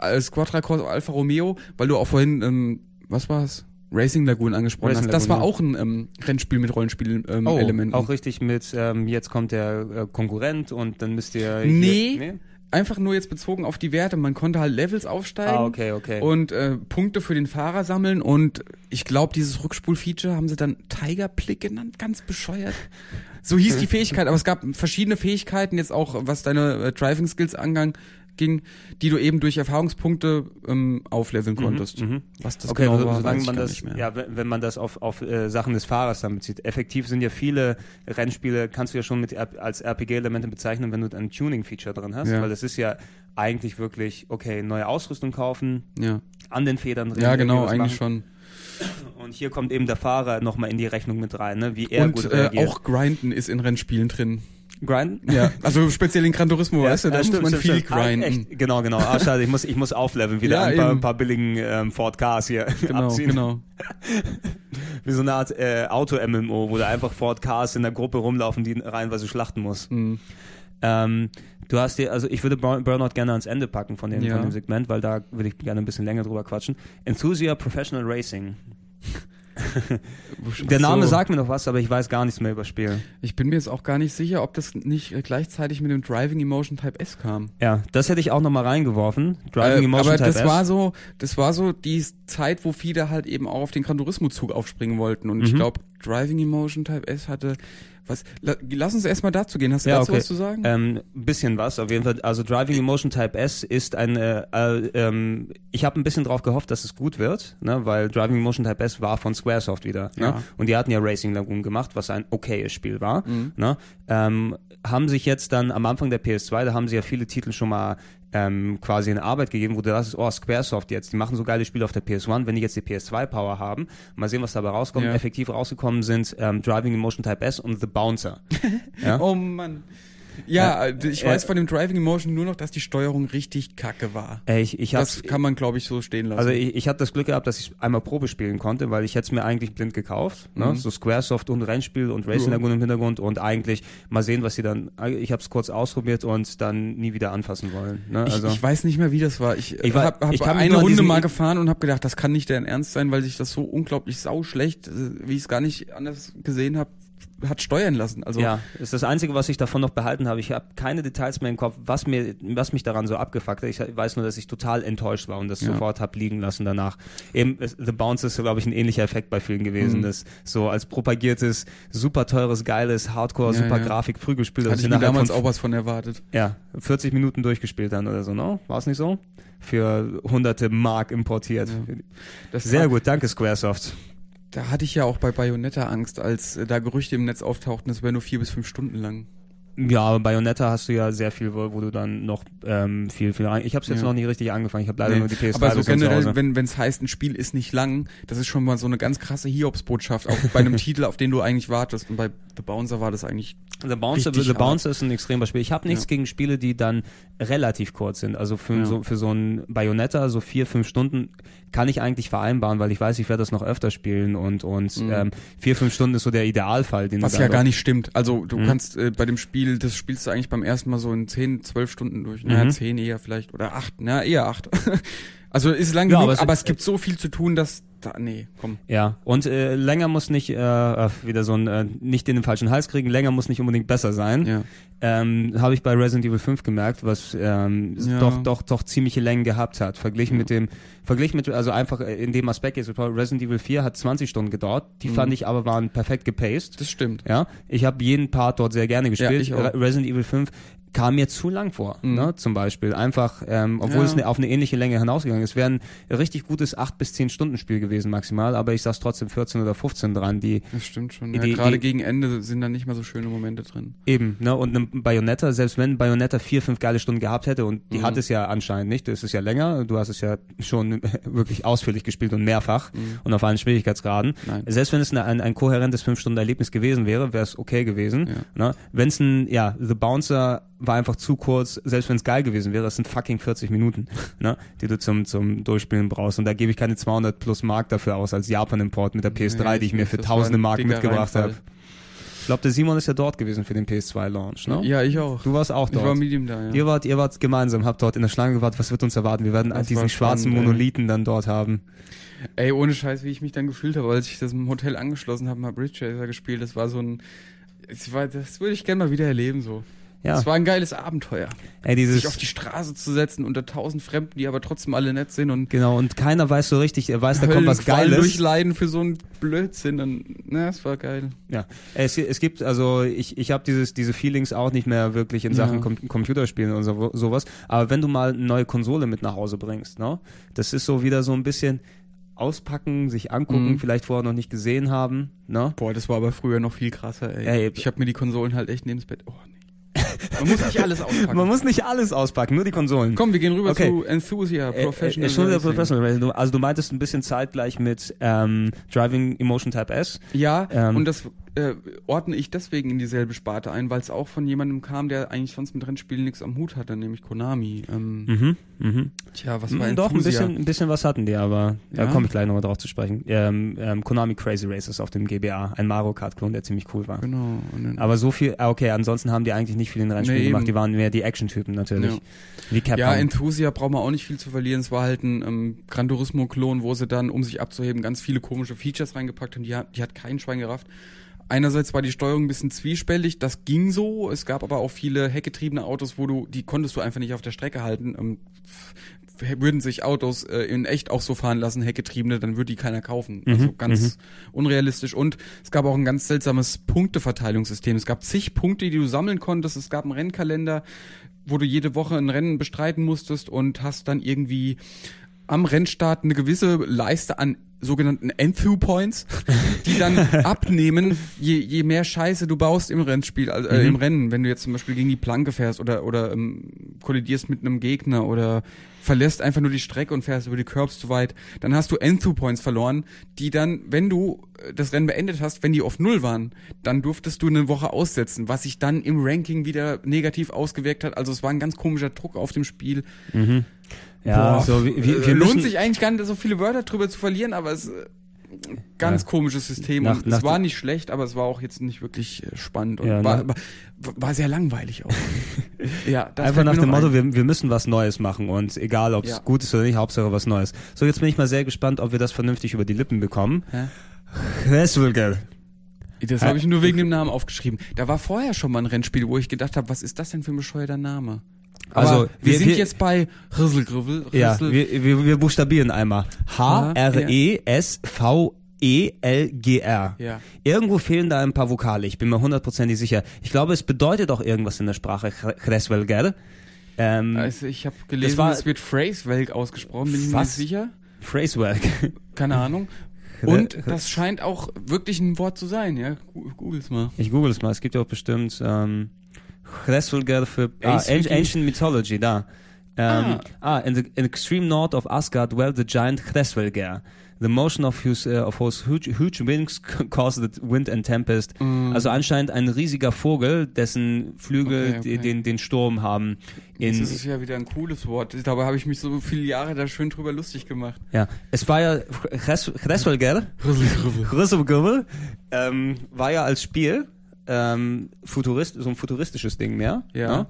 äh, Squadra Corsa Alfa Romeo, weil du auch vorhin, ähm, was war's? Racing Lagoon angesprochen Racing hast. Das war Lagoon, auch ein ähm, Rennspiel mit Rollenspiel-Elementen. Oh, Ähm, Elementen. auch richtig mit, ähm, jetzt kommt der äh, Konkurrent und dann müsst ihr. hier- Nee. Einfach nur jetzt bezogen auf die Werte. Man konnte halt Levels aufsteigen. Ah, okay, okay. und äh, Punkte für den Fahrer sammeln und ich glaube, dieses Rückspul-Feature haben sie dann Tiger Plick genannt, ganz bescheuert. So hieß die <laughs> Fähigkeit, aber es gab verschiedene Fähigkeiten, jetzt auch was deine äh, Driving Skills angang, ging, die du eben durch Erfahrungspunkte ähm, aufleveln konntest. Mhm, mhm. Was das okay, genau so, war, weiß solange ich man das, nicht mehr. ja, wenn, wenn man das auf, auf äh, Sachen des Fahrers dann bezieht. Effektiv sind ja viele Rennspiele, kannst du ja schon mit als RPG-Elemente bezeichnen, wenn du ein Tuning-Feature drin hast, Ja. weil das ist ja eigentlich wirklich, okay, neue Ausrüstung kaufen, ja, an den Federn drehen. ja genau, eigentlich machen. schon. Und hier kommt eben der Fahrer nochmal in die Rechnung mit rein, ne? wie er Und gut äh, reagiert. auch Grinden ist in Rennspielen drin. Grinden? Ja, also speziell in Gran Turismo, weißt du, da ja, muss stimmt, man stimmt, viel stimmt. Ah, grinden. echt, genau, genau. Ah, schade, ich muss, ich muss aufleveln, wieder Ja, ein, paar, ein paar billigen ähm, Ford Cars hier <laughs> Genau, abziehen. genau. <laughs> Wie so eine Art äh, Auto-MMO, wo da einfach Ford Cars in der Gruppe rumlaufen, die reihenweise schlachten muss. Mhm. Ähm, du hast dir, also ich würde Burn- Burnout gerne ans Ende packen von dem, Ja. von dem Segment, weil da würde ich gerne ein bisschen länger drüber quatschen. Enthusia Professional Racing. Der Name So. sagt mir noch was, aber ich weiß gar nichts mehr über das Spiel. Ich bin mir jetzt auch gar nicht sicher, ob das nicht gleichzeitig mit dem Driving Emotion Type S kam. Ja, das hätte ich auch nochmal reingeworfen. Driving Äh, Emotion aber Type das S. war so, das war so die Zeit, wo viele halt eben auch auf den Gran Turismo Zug aufspringen wollten. Und ich Mhm. glaube, Driving Emotion Type S hatte was. La, lass uns erstmal dazu gehen. Hast du Ja, dazu okay. was zu sagen? Ähm, bisschen was, auf jeden Fall. Also Driving Emotion Type S ist ein, äh, äh, ähm, ich habe ein bisschen drauf gehofft, dass es gut wird, ne, weil Driving Emotion Type S war von Squaresoft wieder. Ne? Ja. Und die hatten ja Racing Lagoon gemacht, was ein okayes Spiel war. Mhm. Ne? Ähm, haben sich jetzt dann am Anfang der PS2, da haben sie ja viele Titel schon mal ähm, quasi in Arbeit gegeben, wo du dachtest, oh, Squaresoft jetzt, die machen so geile Spiele auf der PS1, wenn die jetzt die PS2-Power haben, mal sehen, was dabei rauskommt. Ja. Effektiv rausgekommen sind ähm, Driving Emotion Type S und The Bouncer. <laughs> ja? Oh Mann. Ja, äh, ich weiß von dem Driving Emotion nur noch, dass die Steuerung richtig kacke war. Äh, ich, ich das kann man, glaube ich, so stehen lassen. Also ich, ich hatte das Glück gehabt, dass ich einmal Probe spielen konnte, weil ich hätte es mir eigentlich blind gekauft. Ne? Mhm. So Squaresoft und Rennspiel und Racing. Lagoon im Hintergrund und eigentlich mal sehen, was sie dann. Ich habe es kurz ausprobiert und dann nie wieder anfassen wollen. Ne? Also ich, ich weiß nicht mehr, wie das war. Ich, Ich war- habe hab ich mich eine Runde mal gefahren und habe gedacht, das kann nicht deren Ernst sein, weil sich das so unglaublich sauschlecht, äh, wie ich es gar nicht anders gesehen habe, hat steuern lassen. Also ja, ist das Einzige, was ich davon noch behalten habe. Ich habe keine Details mehr im Kopf, was mir, was mich daran so abgefuckt hat. Ich weiß nur, dass ich total enttäuscht war und das Ja. sofort hab liegen lassen danach. Eben, The Bounce ist, glaube ich, ein ähnlicher Effekt bei vielen gewesen. Mhm. Das so als propagiertes, super teures, geiles, Hardcore, Ja, super ja. Grafik, Prügelspiel, hatte ich mir damals auch was von erwartet. ja, 40 Minuten durchgespielt dann oder so, ne? War es nicht so? Für hunderte Mark importiert. Sehr war, gut, danke Squaresoft. Da hatte ich ja auch bei Bayonetta Angst, als äh, da Gerüchte im Netz auftauchten, das wäre nur vier bis fünf Stunden lang. Ja, aber Bayonetta hast du ja sehr viel, wo, wo du dann noch ähm, viel, viel rein. Ich habe es jetzt Ja. noch nicht richtig angefangen. Ich habe leider Nee, nur die PS3 aber so generell, wenn es heißt, ein Spiel ist nicht lang, das ist schon mal so eine ganz krasse Hiobsbotschaft, auch bei einem <laughs> Titel, auf den du eigentlich wartest. Und bei The Bouncer war das eigentlich The Bouncer, The. Bouncer ist ein extremer Spiel. Ich habe nichts Ja. gegen Spiele, die dann relativ kurz sind. Also für, Ja. so, für so ein Bayonetta, so vier, fünf Stunden kann ich eigentlich vereinbaren, weil ich weiß, ich werde das noch öfter spielen und, und Mhm. ähm, vier, fünf Stunden ist so der Idealfall, den Was ja gar nicht stimmt. Also du Mhm. kannst äh, bei dem Spiel, das spielst du eigentlich beim ersten Mal so in 10, 12 Stunden durch. Naja, Mhm. 10 eher vielleicht. Oder 8, na eher 8. <laughs> also ist lang Ja, genug, aber aber es- gibt so viel zu tun, dass da, nee, komm. Ja, und äh, länger muss nicht, äh, wieder so ein, äh, nicht in den falschen Hals kriegen, länger muss nicht unbedingt besser sein. Ja. Ähm, Habe ich bei Resident Evil 5 gemerkt, was ähm, Ja. doch, doch, doch ziemliche Längen gehabt hat. Verglichen mit dem, verglichen mit, also einfach äh, in dem Aspekt jetzt, Resident Evil 4 hat 20 Stunden gedauert, die Mhm. fand ich aber waren perfekt gepaced. Das stimmt. Ja, ich habe jeden Part dort sehr gerne gespielt. Re- Resident Evil 5 kam mir zu lang vor, Mhm. ne, zum Beispiel. Einfach, ähm, obwohl Ja. es ne, auf eine ähnliche Länge hinausgegangen ist. Wäre ein richtig gutes 8 bis 10 Stunden Spiel gewesen maximal, aber ich saß trotzdem 14 oder 15 dran, die Das stimmt schon. Ja, die- Gerade die- gegen Ende sind da nicht mal so schöne Momente drin. Eben, ne, und ein Bayonetta, selbst wenn Bayonetta vier, fünf geile Stunden gehabt hätte, und die Mhm. hat es ja anscheinend nicht, das ist ja länger, du hast es ja schon <laughs> wirklich ausführlich gespielt und mehrfach Mhm. und auf allen Schwierigkeitsgraden. Nein. Selbst wenn es eine, ein, ein kohärentes fünf Stunden Erlebnis gewesen wäre, wäre es okay gewesen. Ja. Ne? Wenn es ein, ja, The Bouncer war einfach zu kurz, selbst wenn es geil gewesen wäre, das sind fucking 40 Minuten, ne, die du zum, zum Durchspielen brauchst. Und da gebe ich keine 200 plus Mark dafür aus als Japan-Import mit der PS3, Nee, die ich mir für tausende Mark mitgebracht habe. Ich glaube, der Simon ist ja dort gewesen für den PS2-Launch, ne? Ja, ich auch. Du warst auch ich war dort. mit ihm da, ja. Ihr wart, ihr wart gemeinsam, habt dort in der Schlange gewartet. Was wird uns erwarten? Wir werden Das diesen war schwarzen spannend, ey. Monolithen dann dort haben. Ey, ohne Scheiß, wie ich mich dann gefühlt habe, als ich das im Hotel angeschlossen habe, mal Bridge Chaser gespielt. Das war so ein, das, war, das würde ich gerne mal wieder erleben, so. Ja, Das war ein geiles Abenteuer. ey, dieses, Sich auf die Straße zu setzen unter tausend Fremden, die aber trotzdem alle nett sind und genau, und keiner weiß so richtig, er weiß, da kommt was Geiles. durchleiden für so einen Blödsinn. Und, na, das war geil. Ja, es, es gibt, also ich, ich habe dieses diese Feelings auch nicht mehr wirklich in Ja. Sachen Com Computerspielen und so, sowas. Aber wenn du mal eine neue Konsole mit nach Hause bringst, ne, das ist so wieder so ein bisschen auspacken, sich angucken, Mhm. vielleicht vorher noch nicht gesehen haben, ne? Boah, das war aber früher noch viel krasser, ey. Ey, ich habe mir die Konsolen halt echt neben das Bett. Oh. Man muss nicht alles auspacken. Man muss nicht alles auspacken, nur die Konsolen. Komm, wir gehen rüber Okay. zu Enthusia, Äh, Professional. äh, schon wieder Racing. Professional Racing. Also du meintest ein bisschen zeitgleich mit ähm, Driving Emotion Type S. Ja, Ähm, und das äh, ordne ich deswegen in dieselbe Sparte ein, weil es auch von jemandem kam, der eigentlich sonst mit Rennspielen nichts am Hut hatte, nämlich Konami. Ähm, Mhm, mhm. Tja, was war Mm, Doch, ein bisschen, ein bisschen was hatten die, aber da Ja. komme ich gleich nochmal drauf zu sprechen. Ähm, ähm, Konami Crazy Races auf dem GBA, ein Mario Kart-Klon, der ziemlich cool war. Genau. Aber so viel, ah, okay, ansonsten haben die eigentlich nicht viel in Rennspielen Nee, gemacht, eben. die waren mehr die Action-Typen natürlich. Ja. Wie Capcom. ja, Enthusia braucht man auch nicht viel zu verlieren. Es war halt ein ähm, Gran Turismo-Klon, wo sie dann, um sich abzuheben, ganz viele komische Features reingepackt haben. Die hat, die hat kein Schwein gerafft. Einerseits war die Steuerung ein bisschen zwiespältig, das ging so. Es gab aber auch viele heckgetriebene Autos, wo du, die konntest du einfach nicht auf der Strecke halten. Ähm, würden sich Autos äh, in echt auch so fahren lassen, heckgetriebene, dann würde die keiner kaufen. Also Mhm, ganz unrealistisch. Und es gab auch ein ganz seltsames Punkteverteilungssystem. Es gab zig Punkte, die du sammeln konntest. Es gab einen Rennkalender, wo du jede Woche ein Rennen bestreiten musstest und hast dann irgendwie am Rennstart eine gewisse Leiste an sogenannten Enthu Points, die dann <laughs> abnehmen, je, je mehr Scheiße du baust im Rennspiel, also äh, Mhm. im Rennen, wenn du jetzt zum Beispiel gegen die Planke fährst oder oder ähm, kollidierst mit einem Gegner oder verlässt einfach nur die Strecke und fährst über die Curbs zu weit, dann hast du Enthu Points verloren, die dann, wenn du das Rennen beendet hast, wenn die auf Null waren, dann durftest du eine Woche aussetzen, was sich dann im Ranking wieder negativ ausgewirkt hat. Also es war ein ganz komischer Druck auf dem Spiel. Mhm. Ja, Boah, so, wir, wir, äh, wir lohnt müssen, sich eigentlich gar nicht, so viele Wörter drüber zu verlieren, aber es äh, ganz Ja. komisches System. Nach- und nach es war nicht schlecht, aber es war auch jetzt nicht wirklich äh, spannend und Ja, war, nach- war, war sehr langweilig auch. <laughs> ja, das Einfach nach dem Motto, wir, wir müssen was Neues machen und egal, ob es Ja. gut ist oder nicht, Hauptsache was Neues. So, jetzt bin ich mal sehr gespannt, ob wir das vernünftig über die Lippen bekommen. Hä? Reswilger. Das habe ich nur wegen dem Namen aufgeschrieben. Da war vorher schon mal ein Rennspiel, wo ich gedacht habe, was ist das denn für ein bescheuerter Name? Aber Also, wir, wir- sind wir- jetzt bei Rüsselgriffel. Ja, wir, wir, wir buchstabieren einmal. E H-R-E-S-V-E-L-G-R. Ja. Irgendwo fehlen da ein paar Vokale, ich bin mir hundertprozentig sicher. Ich glaube, es bedeutet auch irgendwas in der Sprache, Reswilger. Ähm, Also ich habe gelesen, war- es wird Phrasewelk ausgesprochen, bin ich mir nicht sicher. Phrasework. Keine Ahnung. Und das scheint auch wirklich ein Wort zu sein, ja. Googles mal. Ich google es mal, es gibt ja auch bestimmt ähm, Reswilger für ah. Ancient Mythology, da. Ähm, Ah. ah, in the in extreme north of Asgard dwelt the giant Reswilger. The motion of whose, uh, of whose huge, huge wings <laughs> caused the wind and tempest. Also anscheinend ein riesiger Vogel, dessen Flügel Okay, okay. Den, den Sturm haben. In, ist es ja wieder ein cooles Wort. Dabei habe ich mich so viele Jahre da schön drüber lustig gemacht. ja, es war ja Rüsselgriffel. Rüsselgriffel, ähm, war ja als Spiel ähm, Futurist, so ein futuristisches Ding mehr. Ja. ne?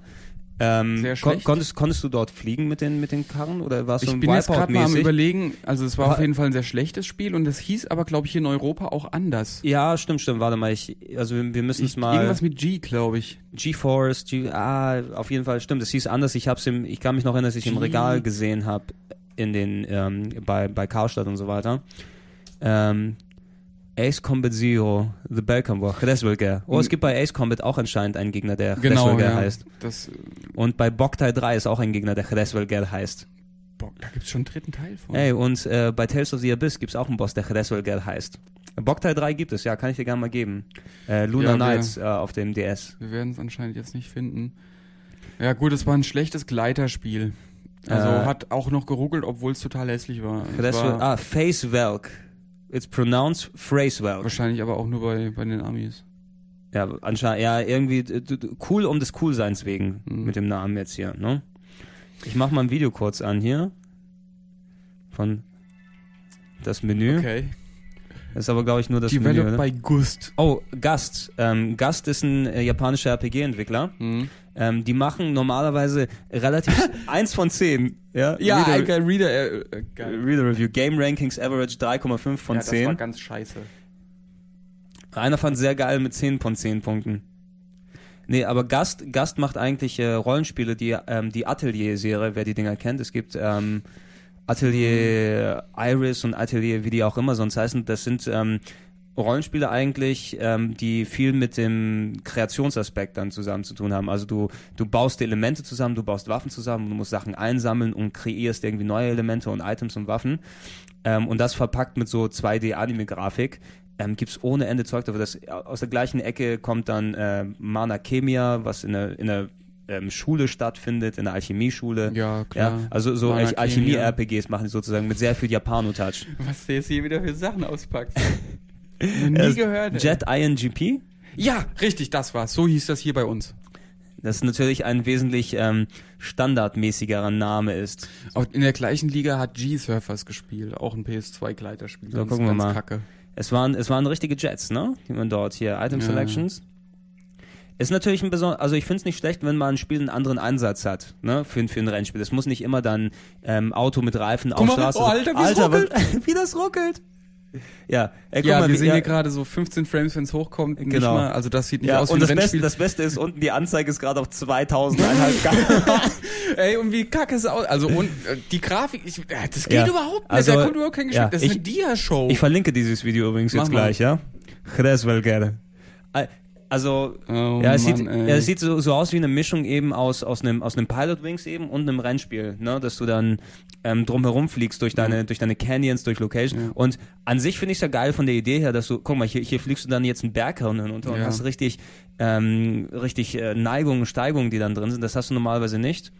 Ähm, Sehr kon schlecht. konntest, konntest du dort fliegen mit den, mit den Karren oder warst du Ich ein bin jetzt gerade mal am überlegen, also es war Wa- auf jeden Fall ein sehr schlechtes Spiel und es hieß aber, glaube ich, hier in Europa auch anders. Ja, stimmt, stimmt. Warte mal, ich, also wir, wir müssen es Ich, mal. irgendwas mit G, glaube ich. GeForce, G, ah, auf jeden Fall stimmt. Es hieß anders. Ich hab's im, ich kann mich noch erinnern, dass ich im G- Regal gesehen habe in den ähm, bei bei Karstadt und so weiter. Ähm, Ace Combat Zero, The Belcom War, Reswilger. Oh, es gibt bei Ace Combat auch anscheinend einen Gegner, der Genau, Reswilger ja. heißt. Das, äh, Und bei Boktai 3 ist auch ein Gegner, der Reswilger heißt. boah, da gibt's schon einen dritten Teil von. Ey, und äh, bei Tales of the Abyss gibt's auch einen Boss, der Reswilger heißt. Boktai 3 gibt es, ja, kann ich dir gerne mal geben. Äh, Lunar Ja, wir- Knights äh, auf dem DS. Wir werden es anscheinend jetzt nicht finden. Ja gut, es war ein schlechtes Gleiterspiel. Also Äh, hat auch noch geruckelt, obwohl es total hässlich war. Es Reswil war ah, Face Welk. It's pronounced Phrase Welk. wahrscheinlich aber auch nur bei, bei den Amis. Ja, anscheinend, ja, irgendwie cool um des Coolseins wegen Mhm. mit dem Namen jetzt hier, ne? Ich mach mal ein Video kurz an hier. Von das Menü. Okay. Das ist aber, glaube ich, nur das Menü. Developed Oder? by Gust. Oh, Gast. Ähm, Gast ist ein äh, japanischer RPG-Entwickler. Mhm. Ähm, die machen normalerweise relativ <laughs> eins von zehn. Ja, Ja, Reader, geil, Reader, äh, äh. Reader Review. Game Rankings Average 3,5 von ja, das 10. war ganz scheiße. Einer fand sehr geil mit 10 von 10 Punkten. Nee, aber Gast, Gast macht eigentlich äh, Rollenspiele, die, ähm, die Atelier-Serie, wer die Dinger kennt. Es gibt ähm, Atelier Iris und Atelier, wie die auch immer sonst heißen. Das sind ähm, Rollenspiele eigentlich, ähm, die viel mit dem Kreationsaspekt dann zusammen zu tun haben. Also du, du baust Elemente zusammen, du baust Waffen zusammen, du musst Sachen einsammeln und kreierst irgendwie neue Elemente und Items und Waffen. Ähm, und das verpackt mit so 2D-Anime-Grafik. Ähm, gibt's ohne Ende Zeug dafür. Das, aus der gleichen Ecke kommt dann äh, Mana Chemia, was in der, in der ähm, Schule stattfindet, in der Alchemieschule. Ja, klar. Ja, also so. Alchemie-RPGs machen die sozusagen mit sehr viel Japano-Touch. Was du jetzt hier wieder für Sachen auspackst. <laughs> Nie Äh, gehört. Jet INGP, Ja, richtig, das war's. So hieß das hier bei uns. das natürlich ein wesentlich ähm, standardmäßigerer Name ist. Auch in der gleichen Liga hat G-Surfers gespielt, auch ein PS2-Gleiterspiel. So, Ganz- gucken wir ganz mal. Kacke. Es waren, es waren richtige Jets, ne? Die man dort hier, Item Ja. Selections. Ist natürlich ein besonders, also ich finde es nicht schlecht, wenn mal ein Spiel einen anderen Einsatz hat, ne, für, für ein Rennspiel. Es muss nicht immer dann ähm, Auto mit Reifen auf Guck mal, Straße. oh, Alter, Alter was, <laughs> wie das ruckelt. Ja, ey, guck Ja, mal, wir sehen ja, hier gerade so 15 Frames, wenn es hochkommt. Genau. mal, also das sieht nicht ja, aus wie und ein das Beste, Rennspiel. das Beste ist, unten die Anzeige ist gerade auf <laughs> 2000 Einheit. Ey, und wie kacke es aus. Also und äh, die Grafik, ich, äh, das geht Ja. überhaupt nicht. Also, da kommt überhaupt kein Geschmack. ja, das ist ich- eine Dia-Show. Ich verlinke dieses Video übrigens Mach jetzt mal. gleich, ja? Reswelger. Also, Oh, ja, es Mann, sieht, ja, es sieht so, so aus wie eine Mischung eben aus, aus einem, aus einem Pilot Wings eben und einem Rennspiel, ne, dass du dann ähm, drumherum fliegst durch deine, durch deine Canyons, durch Location. Ja. Und an sich finde ich es ja geil von der Idee her, dass du, guck mal, hier, hier fliegst du dann jetzt einen Berghirn hinunter und Ja. hast richtig, ähm, richtig äh, Neigungen, Steigungen, die dann drin sind. Das hast du normalerweise nicht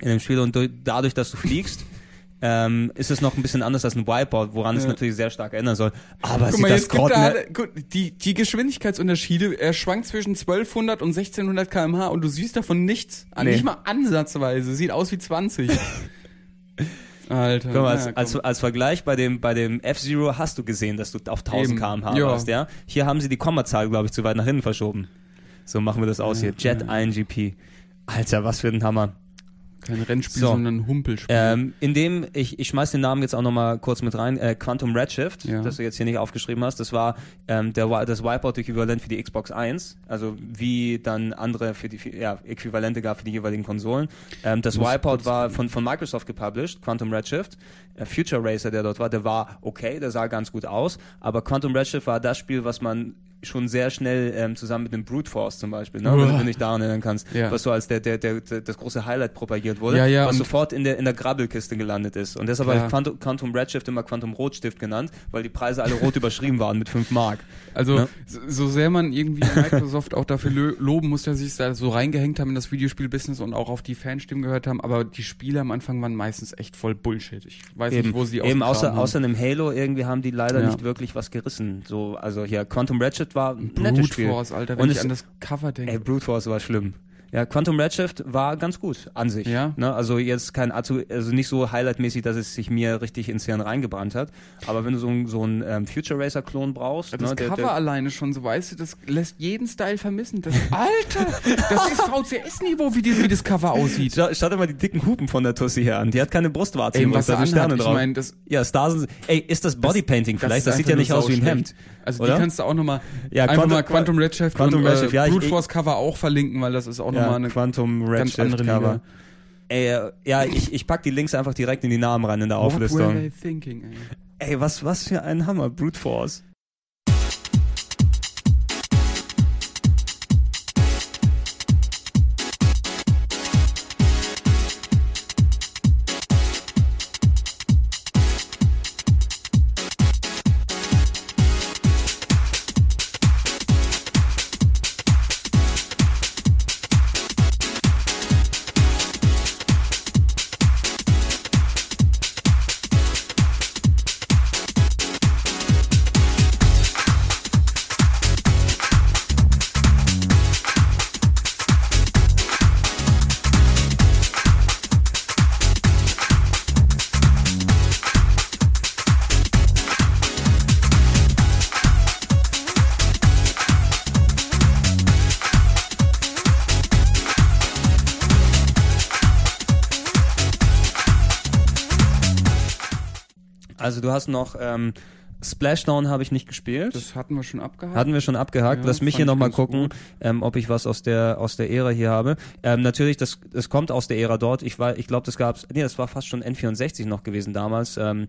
in dem Spiel. Und durch, dadurch, dass du fliegst, <laughs> ähm, ist es noch ein bisschen anders als ein Wipeout, woran es Ja. natürlich sehr stark erinnern soll. Aber Guck sieht mal, das gibt da, gut, die, die Geschwindigkeitsunterschiede, er schwankt zwischen 1200 und 1600 km/h und du siehst davon nichts. Nee. Nicht mal ansatzweise. Sieht aus wie 20. <laughs> Alter. Guck mal, als, naja, als, als Vergleich bei dem, bei dem F-Zero hast du gesehen, dass du auf 1000 Eben. km/h Ja. warst, ja? Hier haben sie die Kommazahl, glaube ich, zu weit nach hinten verschoben. So machen wir das aus Ja, hier. Jet ja. INGP. Alter, was für ein Hammer. Kein Rennspiel, So. sondern ein Humpelspiel. Ähm, in dem, ich, ich schmeiß den Namen jetzt auch nochmal kurz mit rein, äh, Quantum Redshift, Ja. das du jetzt hier nicht aufgeschrieben hast, das war ähm, der, das Wipeout-Äquivalent für die Xbox 1, also wie dann andere für die ja, Äquivalente gab für die jeweiligen Konsolen. Ähm, das Muss Wipeout war von, von Microsoft gepublished, Quantum Redshift. Äh, Future Racer, der dort war, der war okay, der sah ganz gut aus, aber Quantum Redshift war das Spiel, was man schon sehr schnell ähm, zusammen mit dem Brute Force zum Beispiel, ne, wenn, du- Uah. wenn du dich daran erinnern kannst, Ja. was so als der, der, der, der, das große Highlight propagiert wurde, Ja, ja, was sofort in der, in der Grabbelkiste gelandet ist. Und deshalb habe ich Quantum, Quantum Redshift immer Quantum Rotstift genannt, weil die Preise alle rot <laughs> überschrieben waren mit 5 Mark. Also, Ne? so, so sehr man irgendwie Microsoft auch dafür lo loben muss, dass sie sich da so reingehängt haben in das Videospielbusiness und auch auf die Fanstimmen gehört haben, aber die Spiele am Anfang waren meistens echt voll Bullshit. Ich weiß Eben, nicht, wo sie eben außer, haben. außer einem Halo irgendwie haben die leider nicht wirklich was gerissen. So, also hier, Quantum Redshift war ein nettes Brute Spiel. Force, Alter, wenn Und ich an das Cover denke. Ey, Brute Force war schlimm. Ja, Quantum Redshift war ganz gut an sich. Ja. Ne? Also jetzt kein, also also nicht so highlightmäßig, dass es sich mir richtig ins Hirn reingebrannt hat. Aber wenn du so, ein- so einen ähm, Future Racer Klon brauchst, das ne, der, Cover der, alleine schon, so weißt du, das lässt jeden Style vermissen. Das, Alter, das ist VCS-Niveau, wie, die- wie das Cover aussieht. Schau, schau dir mal die dicken Hupen von der Tussi her an. Die hat keine Brustwarze, Ey, was da die Sterne anhat, ich drauf. meine, das, ja, Stars sind, ey, ist das Bodypainting vielleicht? Das, ist sieht ja nicht aus wie ein. Hemd. Also oder? die kannst du auch nochmal, Ja, einfach Quantum- mal Quantum Redshift Quantum und Redshift, ja, äh, Brute Force Cover auch verlinken, weil das ist auch ja, nochmal eine Quantum ganz Redshift andere Liga. Cover. Ey, ja, ich, ich pack die Links einfach direkt in die Namen rein in der What were Auflistung. they thinking, ey? Ey, was, was für ein Hammer, Brute Force. Also du hast noch ähm, Splashdown habe ich nicht gespielt. Das hatten wir schon abgehakt. Hatten wir schon abgehakt. Ja, Lass mich hier nochmal gucken, ähm, ob ich was aus der aus der Ära hier habe. Ähm, natürlich, das das kommt aus der Ära dort. Ich war, ich glaube, das gab's. Nee, das war fast schon N64 noch gewesen damals. Ähm,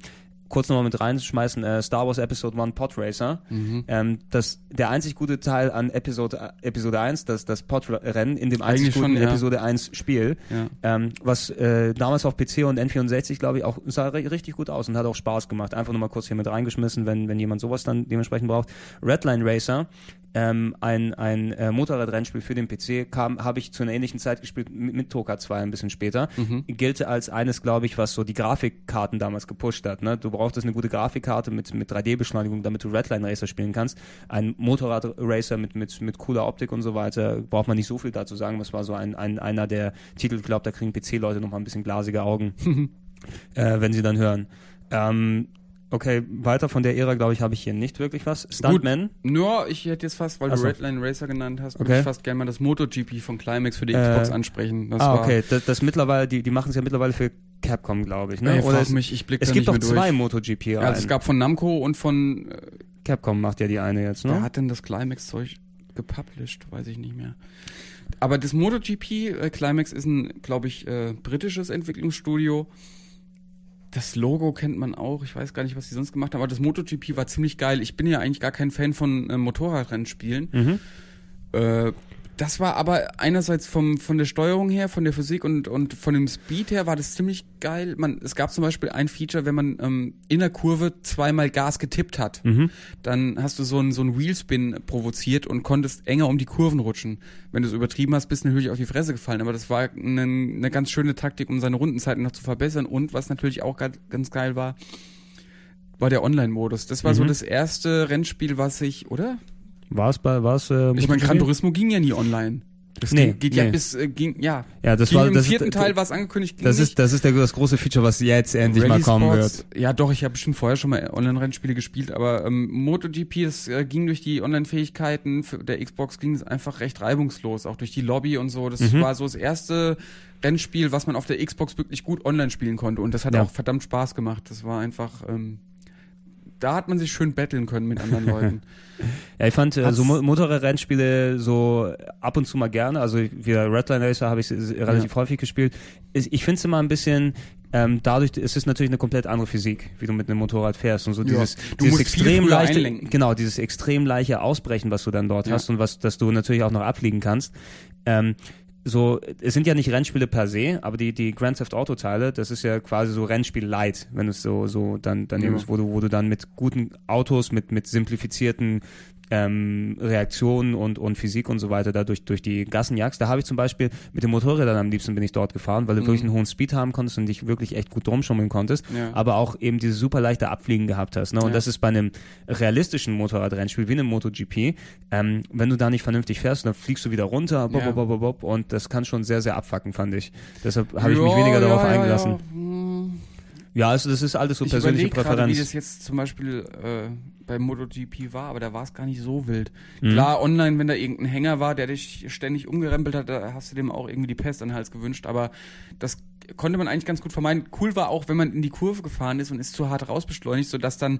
kurz nochmal mit reinschmeißen, äh, Star Wars Episode 1 Pod Racer. Mhm. Ähm, das, der einzig gute Teil an Episode, Episode 1, das, das Podrennen in dem einzig Eigentlich guten schon, ja. Episode 1 Spiel, Ja. ähm, was äh, damals auf PC und N64, glaube ich, auch sah ri- richtig gut aus und hat auch Spaß gemacht. Einfach nur mal kurz hier mit reingeschmissen, wenn, wenn jemand sowas dann dementsprechend braucht. Redline Racer, ähm, ein, ein äh, Motorradrennspiel für den PC, kam, habe ich zu einer ähnlichen Zeit gespielt, mit, mit Toka 2 ein bisschen später. Mhm. Gilt als eines, glaube ich, was so die Grafikkarten damals gepusht hat. Ne? Du brauchtest eine gute Grafikkarte mit, mit 3D-Beschleunigung, damit du Redline Racer spielen kannst. Ein Motorradracer mit, mit, mit cooler Optik und so weiter, braucht man nicht so viel dazu sagen. Das war so ein, ein, einer der Titel, ich glaube, da kriegen PC-Leute noch mal ein bisschen glasige Augen, <laughs> äh, wenn sie dann hören. Ähm, okay, weiter von der Ära, glaube ich, habe ich hier nicht wirklich was. Stuntman. Nur, ich hätte jetzt fast, weil Ach du so. Redline Racer genannt hast, würde Okay. ich fast gerne mal das MotoGP von Climax für die Äh, Xbox ansprechen. Das ah, okay. Das, das mittlerweile, die, die machen es ja mittlerweile für Capcom, glaube ich. Ne? Ey, Oder es, mich, ich blick es da gibt nicht doch zwei. MotoGP Ja, rein. also es gab von Namco und von, äh, Capcom macht ja die eine jetzt, wer ne? hat denn das Climax-Zeug gepublished? Weiß ich nicht mehr. Aber das MotoGP, äh, Climax ist ein, glaube ich, äh, britisches Entwicklungsstudio. Das Logo kennt man auch. Ich weiß gar nicht, was sie sonst gemacht haben. Aber das MotoGP war ziemlich geil. Ich bin ja eigentlich gar kein Fan von äh, Motorradrennspielen. Mhm. Äh, Das war aber einerseits vom, von der Steuerung her, von der Physik und, und von dem Speed her war das ziemlich geil. Man, es gab zum Beispiel ein Feature, wenn man ähm, in der Kurve zweimal Gas getippt hat, Mhm. dann hast du so einen, so einen Wheelspin provoziert und konntest enger um die Kurven rutschen. Wenn du es übertrieben hast, bist du natürlich auf die Fresse gefallen. Aber das war eine, eine ganz schöne Taktik, um seine Rundenzeiten noch zu verbessern. Und was natürlich auch ga- ganz geil war, war der Online-Modus. Das war so Mhm. das erste Rennspiel, was ich, oder? War es bei, war es, äh, Ich meine? Gran Turismo ging ja nie online. Das Nee, ging, geht ja nee. bis, äh, ging, ja. Ja, das ging war, im das vierten ist, Teil war es angekündigt, ging das nicht. ist, das ist der, das große Feature, was jetzt endlich mal Rally kommen Sports, wird. Ja, doch, ich habe bestimmt vorher schon mal Online-Rennspiele gespielt, aber ähm, MotoGP, das äh, ging durch die Online-Fähigkeiten der Xbox ging es einfach recht reibungslos, auch durch die Lobby und so. Das Mhm. war so das erste Rennspiel, was man auf der Xbox wirklich gut online spielen konnte und das hat Ja. auch verdammt Spaß gemacht. Das war einfach, ähm, da hat man sich schön betteln können mit anderen <laughs> Leuten. Ja, ich fand äh, Hat's- so Mo Motorradrennspiele so ab und zu mal gerne. Also wieder Redline Racer habe ich relativ häufig gespielt. Ich, finde es immer ein bisschen, ähm, dadurch es ist natürlich eine komplett andere Physik, wie du mit einem Motorrad fährst und so Ja. dieses, Du dieses extrem leichte, einlenken. genau dieses extrem leichte Ausbrechen, was du dann dort Ja. hast und was, dass du natürlich auch noch abfliegen kannst. Ähm, so, es sind ja nicht Rennspiele per se, aber die, die Grand Theft Auto Teile, das ist ja quasi so Rennspiel light, wenn es so, so dann, dann Ja. nimmst, wo du, wo du dann mit guten Autos, mit, mit simplifizierten ähm, Reaktionen und, und Physik und so weiter da durch, durch die Gassen jagst. Da habe ich zum Beispiel mit den Motorrädern am liebsten bin ich dort gefahren, weil du Mhm. wirklich einen hohen Speed haben konntest und dich wirklich echt gut rumschummeln konntest, Ja. aber auch eben dieses super leichte Abfliegen gehabt hast. Ne? Und Ja. das ist bei einem realistischen Motorradrennspiel wie einem MotoGP, ähm, wenn du da nicht vernünftig fährst, dann fliegst du wieder runter bop, Ja. bop, bop, bop, und das kann schon sehr, sehr abfacken, fand ich. Deshalb habe ich mich weniger darauf eingelassen. Ja. Also das ist alles so ich persönliche überlege gerade, wie Präferenz. das jetzt zum Beispiel äh, bei MotoGP war, aber da war es gar nicht so wild. Mhm. Klar, online, wenn da irgendein Hänger war, der dich ständig umgerempelt hat, da hast du dem auch irgendwie die Pest an den Hals gewünscht, aber das konnte man eigentlich ganz gut vermeiden. Cool war auch, wenn man in die Kurve gefahren ist und ist zu hart rausbeschleunigt, sodass dann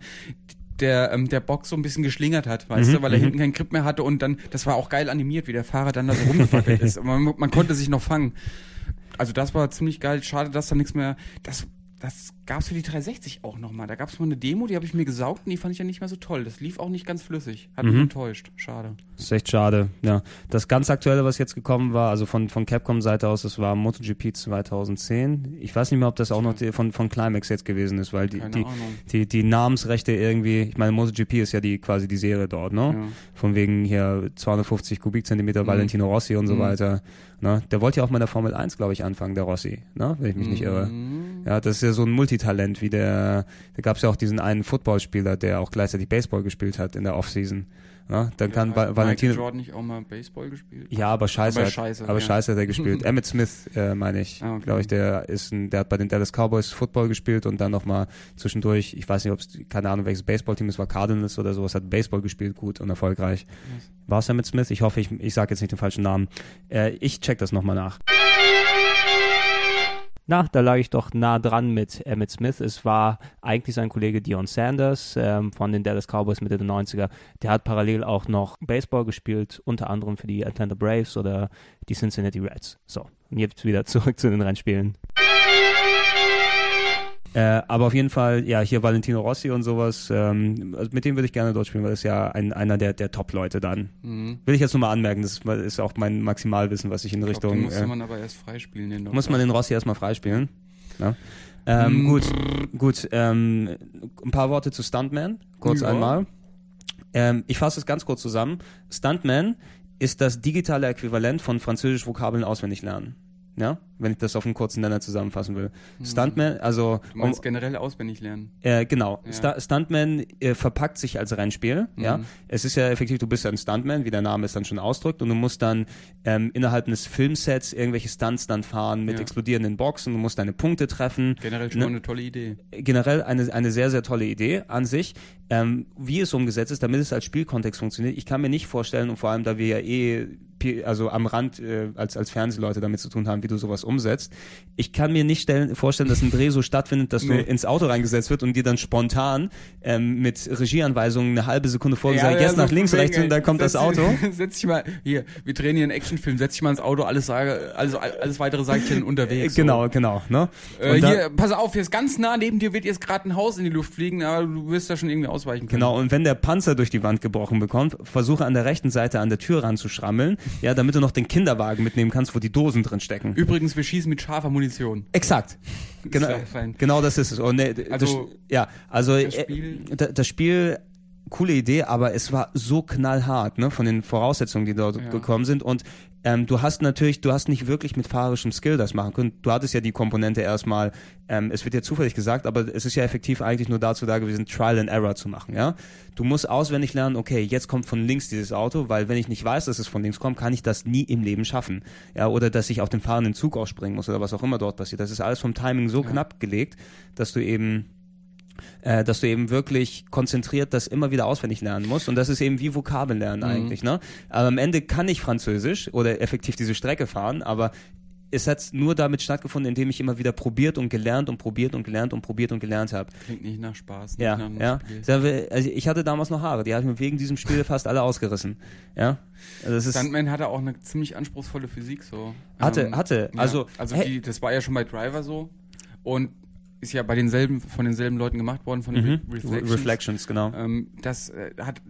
der, ähm, der Box so ein bisschen geschlingert hat, weißt Mhm, du, weil er mhm. hinten keinen Grip mehr hatte und dann, das war auch geil animiert, wie der Fahrer dann da so rumgewackelt <laughs> ist. Man, man konnte sich noch fangen. Also das war ziemlich geil. Schade, dass da nichts mehr. Das, das gab's für die 360 auch nochmal. Da gab's mal eine Demo, die habe ich mir gesaugt und die fand ich ja nicht mehr so toll. Das lief auch nicht ganz flüssig. Hat mich Mhm. enttäuscht. Schade. Das ist echt schade, ja. Das ganz aktuelle, was jetzt gekommen war, also von, von Capcom-Seite aus, das war MotoGP 2010. Ich weiß nicht mehr, ob das auch noch die, von, von Climax jetzt gewesen ist, weil die, die, die, die Namensrechte irgendwie, ich meine, MotoGP ist ja die quasi die Serie dort, ne? Ja. Von wegen hier 250 Kubikzentimeter Mhm. Valentino Rossi und so Mhm. weiter. Ne? Der wollte ja auch mal in der Formel 1, glaube ich, anfangen, der Rossi, ne? Wenn ich mich nicht irre. Mhm. Ja, das ist ja so ein Multitalent, wie der, da gab es ja auch diesen einen Footballspieler, der auch gleichzeitig Baseball gespielt hat in der Offseason. Ja, dann kann Hat Va Michael Valentino. Jordan nicht auch mal Baseball gespielt? Ja, aber scheiße. Aber hat, scheiße, aber ja. scheiße hat er gespielt. <laughs> Emmett Smith, äh, meine ich. Ah, okay. Glaube ich, der ist ein, der hat bei den Dallas Cowboys Football gespielt und dann nochmal zwischendurch, ich weiß nicht, ob es, keine Ahnung, welches Baseballteam es war, Cardinals oder sowas, hat Baseball gespielt, gut und erfolgreich. Yes. War es Emmett Smith? Ich hoffe, ich, ich sage jetzt nicht den falschen Namen. Äh, ich check das nochmal nach. Na, da lag ich doch nah dran mit Emmett Smith. Es war eigentlich sein Kollege Dion Sanders ähm, von den Dallas Cowboys Mitte der 90er. Der hat parallel auch noch Baseball gespielt, unter anderem für die Atlanta Braves oder die Cincinnati Reds. So, und jetzt wieder <laughs> zurück zu den Rennspielen. Äh, aber auf jeden Fall, ja, hier Valentino Rossi und sowas, ähm, also mit dem würde ich gerne dort spielen, weil das ist ja ein, einer der, der Top-Leute dann. Mhm. Will ich jetzt nur mal anmerken, das ist, auch mein Maximalwissen, was ich in Ich glaub, den Richtung. musste Äh, man aber erst freispielen. Den muss man den Rossi erstmal freispielen. Ja. Ähm, Mm. Gut, gut. Ähm, ein paar Worte zu Stuntman, kurz Ja. einmal. Ähm, ich fasse es ganz kurz zusammen. Stuntman ist das digitale Äquivalent von französisch Vokabeln auswendig lernen. Ja, wenn ich das auf einen kurzen Nenner zusammenfassen will. Stuntman, also Du meinst generell auswendig lernen. äh, genau. Ja. Sta- Stuntman äh, verpackt sich als Rennspiel. Ja, Mhm. es ist ja effektiv, du bist ja ein Stuntman, wie der Name es dann schon ausdrückt, und du musst dann ähm, innerhalb eines Filmsets irgendwelche Stunts dann fahren mit Ja. explodierenden Boxen. Du musst deine Punkte treffen. Generell schon Ne? eine tolle Idee. Generell eine eine sehr sehr tolle Idee an sich. Ähm, wie es umgesetzt ist, damit es als Spielkontext funktioniert. Ich kann mir nicht vorstellen und vor allem, da wir ja eh also am Rand äh, als als Fernsehleute damit zu tun haben, wie du sowas umsetzt. Ich kann mir nicht stellen, vorstellen, dass ein Dreh so stattfindet, dass Nee. du ins Auto reingesetzt wird und dir dann spontan ähm, mit Regieanweisungen eine halbe Sekunde vorgesagt, jetzt nach links, rechts und dann kommt das Auto. <laughs> Setz dich mal, hier, wir drehen hier einen Actionfilm, setz dich mal ins Auto, alles sage, alles, alles weitere sage ich dir unterwegs. so. Genau, genau. Ne? Äh, hier, pass auf, hier ist ganz nah neben dir wird jetzt gerade ein Haus in die Luft fliegen, aber du wirst da schon irgendwie ausweichen können. Genau, und wenn der Panzer durch die Wand gebrochen bekommt, versuche an der rechten Seite an der Tür ranzuschrammeln, ja, damit du noch den Kinderwagen mitnehmen kannst, wo die Dosen drin stecken. Übrigens, wir schießen mit scharfer Munition. Exakt. Genau, genau das ist es. Und, nee, Also, das, ja, also das äh, Spiel- da- das Spiel coole Idee, aber es war so knallhart, ne, von den Voraussetzungen, die dort Ja. gekommen sind. Und ähm, du hast natürlich, du hast nicht wirklich mit fahrerischem Skill das machen können. Du hattest ja die Komponente erstmal, ähm, es wird ja zufällig gesagt, aber es ist ja effektiv eigentlich nur dazu da gewesen, Trial and Error zu machen, ja. Du musst auswendig lernen, okay, jetzt kommt von links dieses Auto, weil wenn ich nicht weiß, dass es von links kommt, kann ich das nie im Leben schaffen. Ja, oder dass ich auf den fahrenden Zug ausspringen muss oder was auch immer dort passiert. Das ist alles vom Timing so knapp gelegt, dass du eben äh, dass du eben wirklich konzentriert das immer wieder auswendig lernen musst. Und das ist eben wie Vokabeln lernen eigentlich. Ne? Aber am Ende kann ich Französisch oder effektiv diese Strecke fahren, aber es hat nur damit stattgefunden, indem ich immer wieder probiert und gelernt und probiert und gelernt und probiert und gelernt habe. Klingt nicht nach Spaß. Nicht Ja, nach ja. Also ich hatte damals noch Haare, die habe ich mir wegen diesem Spiel fast alle ausgerissen. Ja, also das ist Stuntman hatte auch eine ziemlich anspruchsvolle Physik so. Hatte- Ähm, hatte. ja. Also, also hey- die, das war ja schon bei Driver so und ist ja bei denselben von denselben Leuten gemacht worden von den mhm. Re Reflections. Reflections, genau. Ähm, das äh, hat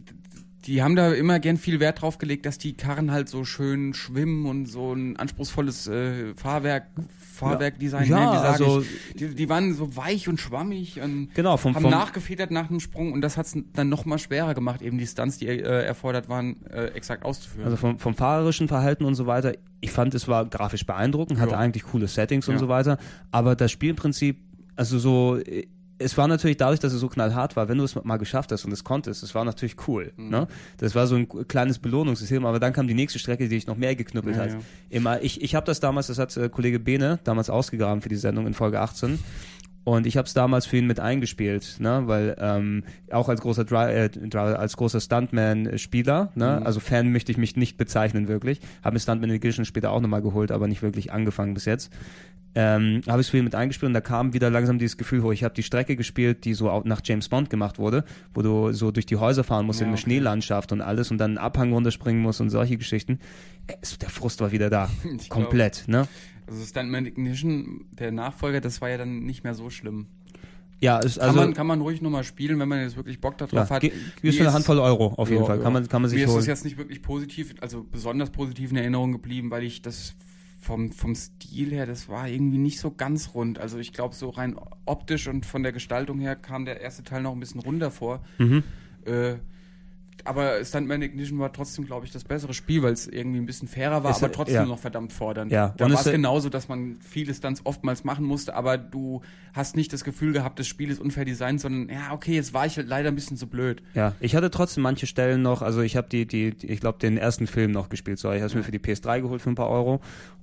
die haben da immer gern viel Wert drauf gelegt, dass die Karren halt so schön schwimmen und so ein anspruchsvolles äh, Fahrwerk Fahrwerkdesign. Ja, ne, wie sag also- ich, die, die waren so weich und schwammig und Genau, vom- haben vom- nachgefedert nach dem Sprung und das hat's dann noch mal schwerer gemacht, eben die Stunts, die äh, erfordert waren, äh, exakt auszuführen. Also vom, vom fahrerischen Verhalten und so weiter, ich fand, es war grafisch beeindruckend, hatte Ja. eigentlich coole Settings und Ja. so weiter, aber das Spielprinzip, also so, äh, es war natürlich dadurch, dass es so knallhart war, wenn du es mal geschafft hast und es konntest, es war natürlich cool. Mhm. Ne? Das war so ein kleines Belohnungssystem, aber dann kam die nächste Strecke, die dich noch mehr geknüppelt Ja, hat. ja. Immer, ich ich habe das damals, das hat äh, Kollege Bene damals ausgegraben für die Sendung in Folge 18. Und ich habe es damals für ihn mit eingespielt, ne? weil ähm, auch als großer äh, als großer Stuntman-Spieler, ne? Mhm. also Fan möchte ich mich nicht bezeichnen wirklich, habe mir Stuntman Edition später auch nochmal geholt, aber nicht wirklich angefangen bis jetzt. Ähm, habe ich es für ihn mit eingespielt und da kam wieder langsam dieses Gefühl hoch. Ich habe die Strecke gespielt, die so auch nach James Bond gemacht wurde, wo du so durch die Häuser fahren musst Ja, in der okay. Schneelandschaft und alles und dann einen Abhang runterspringen musst und solche Geschichten. Äh, es- Der Frust war wieder da. <laughs> Ich glaub. Komplett, ne? Also Stuntman Ignition, der Nachfolger, das war ja dann nicht mehr so schlimm. Ja, Kann, also man, kann man ruhig nochmal spielen, wenn man jetzt wirklich Bock ja, darauf hat. ge- Mir ist für eine ist- Handvoll Euro auf jeden Ja, Fall. ja. Kann man, kann man sich Mir ist holen. das jetzt nicht wirklich positiv, also besonders positiv in Erinnerung geblieben, weil ich das vom, vom Stil her, das war irgendwie nicht so ganz rund. Also ich glaube, so rein optisch und von der Gestaltung her kam der erste Teil noch ein bisschen runder vor. Mhm. Äh, aber Stuntman Ignition war trotzdem, glaube ich, das bessere Spiel, weil es irgendwie ein bisschen fairer war, Es- aber trotzdem ja. noch verdammt fordernd. Ja, Da war es genauso, dass man viele Stunts oftmals machen musste, aber du hast nicht das Gefühl gehabt, das Spiel ist unfair designt, sondern ja, okay, jetzt war ich halt leider ein bisschen zu blöd. Ja, ich hatte trotzdem manche Stellen noch, also ich habe die, die, die, ich glaube, den ersten Film noch gespielt. So, ich habe es mir für die PS3 geholt für ein paar Euro.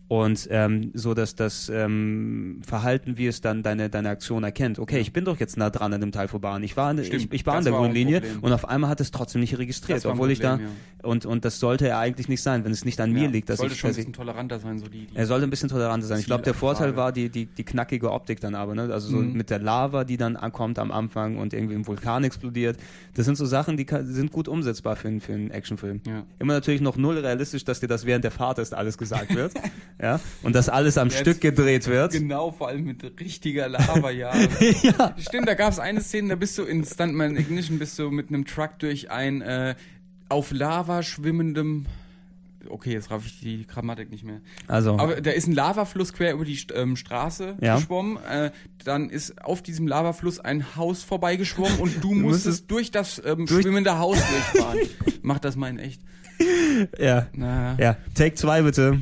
Und ähm, so, dass das ähm, Verhalten, wie es dann deine, deine Aktion erkennt. Okay, ich bin doch jetzt nah dran an dem Teil vorbei. Ich war, an- Stimmt, ich, ich war an der war Problem. und auf einmal hat es trotzdem nicht registriert, obwohl ich da Problem, und und das sollte ja eigentlich nicht sein, wenn es nicht an mir Ja, liegt, dass sollte ich, schon ein dass bisschen toleranter sein, so die, die er sollte ein bisschen toleranter sein. Ich glaube, der Vorteil war die, die, die knackige Optik dann aber, ne? Also so Mhm. mit der Lava, die dann ankommt am Anfang und irgendwie im Vulkan explodiert. Das sind so Sachen, die kann, sind gut umsetzbar für, einen- für einen Actionfilm. Ja. Immer natürlich noch null realistisch, dass dir das während der Fahrt erst alles gesagt wird. <laughs> ja. Und dass alles am Jetzt- Stück gedreht wird. Genau, vor allem mit richtiger Lava, ja. <laughs> ja. Stimmt, da gab es eine Szene, da bist du in Stuntman Ignition, bist du mit einem Truck durch ein äh, auf Lava schwimmendem. Okay, jetzt raff ich die Grammatik nicht mehr. Also. Aber da ist ein Lavafluss quer über die ähm, Straße Ja. geschwommen. Äh, dann ist auf diesem Lavafluss ein Haus vorbeigeschwommen und du <laughs> musstest musstest durch das ähm, durch- schwimmende Haus durchfahren. Mach das mal in echt. <laughs> ja. Na, Ja. Take 2 bitte.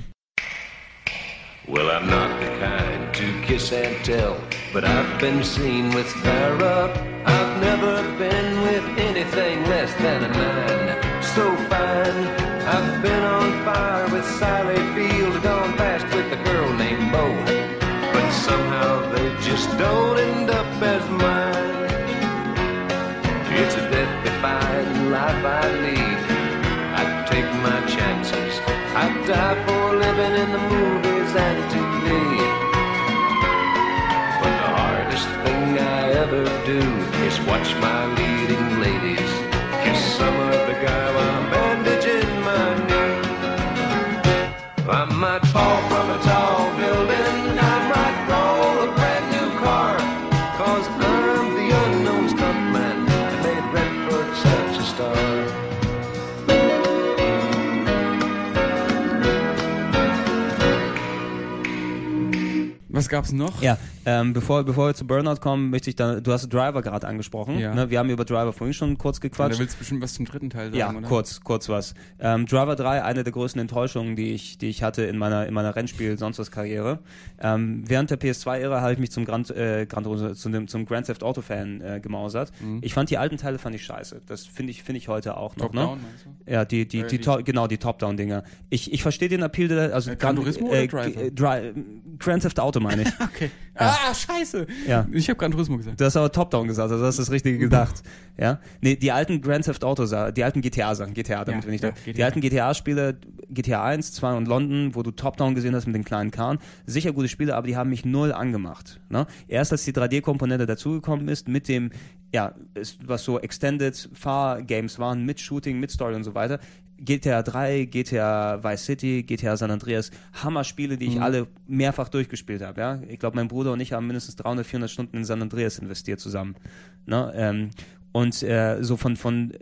Well, I'm not the kind to kiss and tell, but I've been seen with Farrah. I've never been with anything less than a nine. So fine, I've been on fire with Sally Field, gone fast with a girl named Bo. But somehow they just don't end up as mine. It's a death-defying life I lead. I take my chances. I die for living in the movies ever do is watch my leading ladies kiss some other guy while I'm bandaging my knee. I might fall from a tall building, I might roll a brand new car, cause I'm the unknown stuntman that made Redford such a star. Was gab's noch? Ja, ähm, bevor, bevor wir zu Burnout kommen, möchte ich da, du hast Driver gerade angesprochen. Ja. Ne? Wir haben über Driver vorhin schon kurz Ja, gequatscht. da willst du bestimmt was zum dritten Teil sagen, Ja, oder? kurz, kurz was. Ähm, Driver 3, eine der größten Enttäuschungen, die ich, die ich hatte in meiner, in meiner Rennspiel sonst was Karriere. Ähm, während der PS2-Ära habe ich mich zum Grand, äh, Grand, zu dem, zum Grand Theft Auto Fan äh, gemausert. Mhm. Ich fand die alten Teile fand ich scheiße. Das finde ich, finde ich heute auch noch. Top ne? Down, meinst du? Ja, die, die, Äh, die, die- to genau, die Top-Down-Dinger. Ich, ich verstehe den Appeal, der, also Äh, Gran Gran- Turismo oder äh, Driver? G- Dri Grand Theft Auto meine ich. <laughs> Okay. Ah, scheiße. Ja. Ich habe Gran Turismo gesagt. Du hast aber Top-Down gesagt, also hast das Richtige gedacht. Ja? Nee, die alten Grand Theft Auto, die alten GTA-Sachen, GTA, damit Ja, wir nicht ja, da. Die GTA. alten GTA-Spiele, GTA 1, 2 und London, wo du Top-Down gesehen hast mit den kleinen Karren, sicher gute Spiele, aber die haben mich null angemacht. Ne? Erst als die 3D-Komponente dazugekommen ist, mit dem, ja, was so Extended Fahrgames waren, mit Shooting, mit Story und so weiter, GTA 3, GTA Vice City, GTA San Andreas, Hammer-Spiele, die ich alle mehrfach durchgespielt habe. Ja? Ich glaube, mein Bruder und ich haben mindestens 300, 400 Stunden in San Andreas investiert zusammen. Ne? Ähm, und äh, so von, von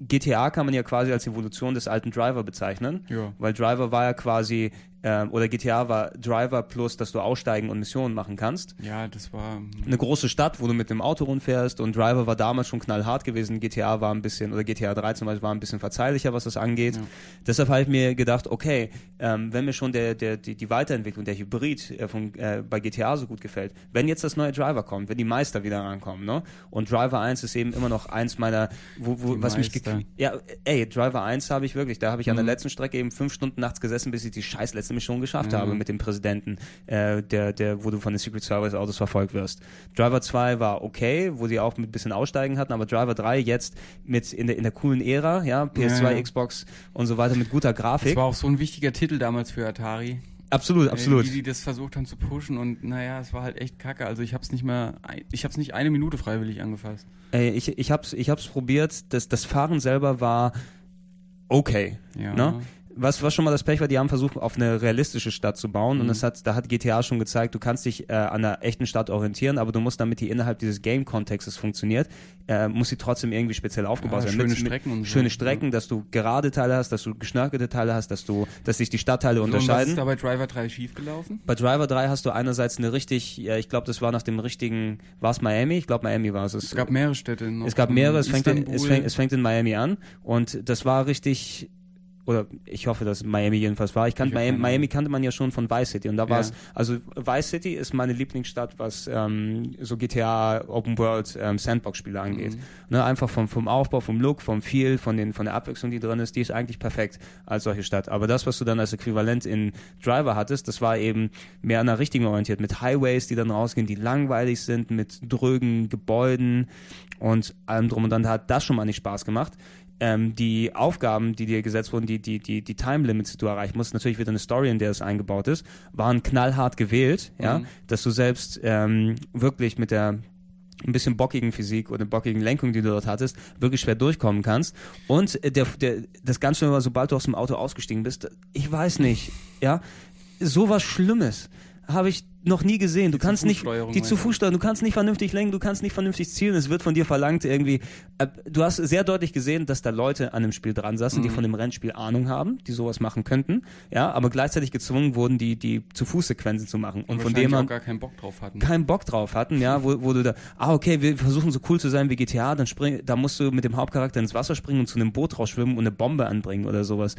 GTA kann man ja quasi als Evolution des alten Driver bezeichnen, Ja. weil Driver war ja quasi, ähm, oder GTA war Driver plus, dass du aussteigen und Missionen machen kannst Ja, das war. eine große Stadt, wo du mit dem Auto rundfährst und Driver war damals schon knallhart gewesen. GTA war ein bisschen, oder GTA 3 zum Beispiel war ein bisschen verzeihlicher, was das angeht. Ja. Deshalb habe ich mir gedacht, okay, ähm, wenn mir schon der, der, die, die Weiterentwicklung, der Hybrid äh, von, äh, bei GTA so gut gefällt, wenn jetzt das neue Driver kommt, wenn die Meister wieder rankommen, ne? Und Driver 1 ist eben immer noch eins meiner, wo, wo, Die was mich Meister. gekriegt. Ja, ey, Driver 1 habe ich wirklich, da habe ich an der Mhm. letzten Strecke eben fünf Stunden nachts gesessen, bis ich die scheiß letzte Mission geschafft Mhm. habe mit dem Präsidenten, äh, der, der, wo du von den Secret Service Autos verfolgt wirst. Driver 2 war okay, wo sie auch mit ein bisschen Aussteigen hatten, aber Driver 3 jetzt mit in der, in der coolen Ära, ja, PS2, Ja, ja. Xbox und so weiter mit guter Das Grafik. war auch so ein wichtiger Titel damals für Atari. Absolut, Äh, absolut. Wie die das versucht haben zu pushen und naja, es war halt echt kacke. Also ich hab's nicht mehr, ich hab's nicht eine Minute freiwillig angefasst. Ey, ich, ich hab's, ich hab's probiert, das, das Fahren selber war okay. Ja. Ne? Was, was schon mal das Pech war, die haben versucht, auf eine realistische Stadt zu bauen und Mhm. das hat, da hat GTA schon gezeigt, du kannst dich äh, an einer echten Stadt orientieren, aber du musst, damit die innerhalb dieses Game-Kontextes funktioniert, äh, muss sie trotzdem irgendwie speziell aufgebaut Ja, sein. schöne Mit- mit- Strecken und so. Schöne Strecken, dass du gerade Teile hast, dass du geschnörkelte Teile hast, dass du, dass sich die Stadtteile So, und was unterscheiden. ist da bei Driver 3 schiefgelaufen? Bei Driver 3 hast du einerseits eine richtig, ja, ich glaube, das war nach dem richtigen, war es Miami? Ich glaube, Miami war es. Es gab mehrere Städte. Noch Es gab mehrere, es fängt, in, es, fängt, es fängt in Miami an und das war richtig, oder ich hoffe, dass Miami jedenfalls war. Ich kannte Miami. Miami kannte man ja schon von Vice City und da war Ja. es, also Vice City ist meine Lieblingsstadt, was ähm, so GTA Open World ähm, Sandbox Spiele angeht. Mhm. Ne, einfach vom, vom Aufbau, vom Look, vom Feel, von, den, von der Abwechslung, die drin ist, die ist eigentlich perfekt als solche Stadt. Aber das, was du dann als Äquivalent in Driver hattest, das war eben mehr an der richtigen orientiert, mit Highways, die dann rausgehen, die langweilig sind, mit drögen Gebäuden und allem drum und dann Da hat das schon mal nicht Spaß gemacht. Ähm, die Aufgaben, die dir gesetzt wurden, die, die, die, die Time Limits, die du erreichen musst, natürlich wieder eine Story, in der es eingebaut ist, waren knallhart gewählt, ja, Mhm. dass du selbst ähm, wirklich mit der ein bisschen bockigen Physik oder bockigen Lenkung, die du dort hattest, wirklich schwer durchkommen kannst. Und äh, der, der, das ganz schön war, sobald du aus dem Auto ausgestiegen bist, ich weiß nicht, ja, sowas Schlimmes habe ich noch nie gesehen. Du Die kannst nicht die? Zu-Fuß-Steuerung, du kannst nicht vernünftig lenken, du kannst nicht vernünftig zielen. Es wird von dir verlangt irgendwie. Äh, du hast sehr deutlich gesehen, dass da Leute an dem Spiel dran saßen, die Mhm. von dem Rennspiel Ahnung haben, die sowas machen könnten, ja, aber gleichzeitig gezwungen wurden, die die Zu-Fuß-Sequenzen zu machen und von dem man gar keinen Bock drauf hatten. keinen Bock drauf hatten, ja, wo, wo du da, ah, okay, wir versuchen so cool zu sein wie GTA, dann spring, da musst du mit dem Hauptcharakter ins Wasser springen und zu einem Boot rausschwimmen und eine Bombe anbringen oder sowas.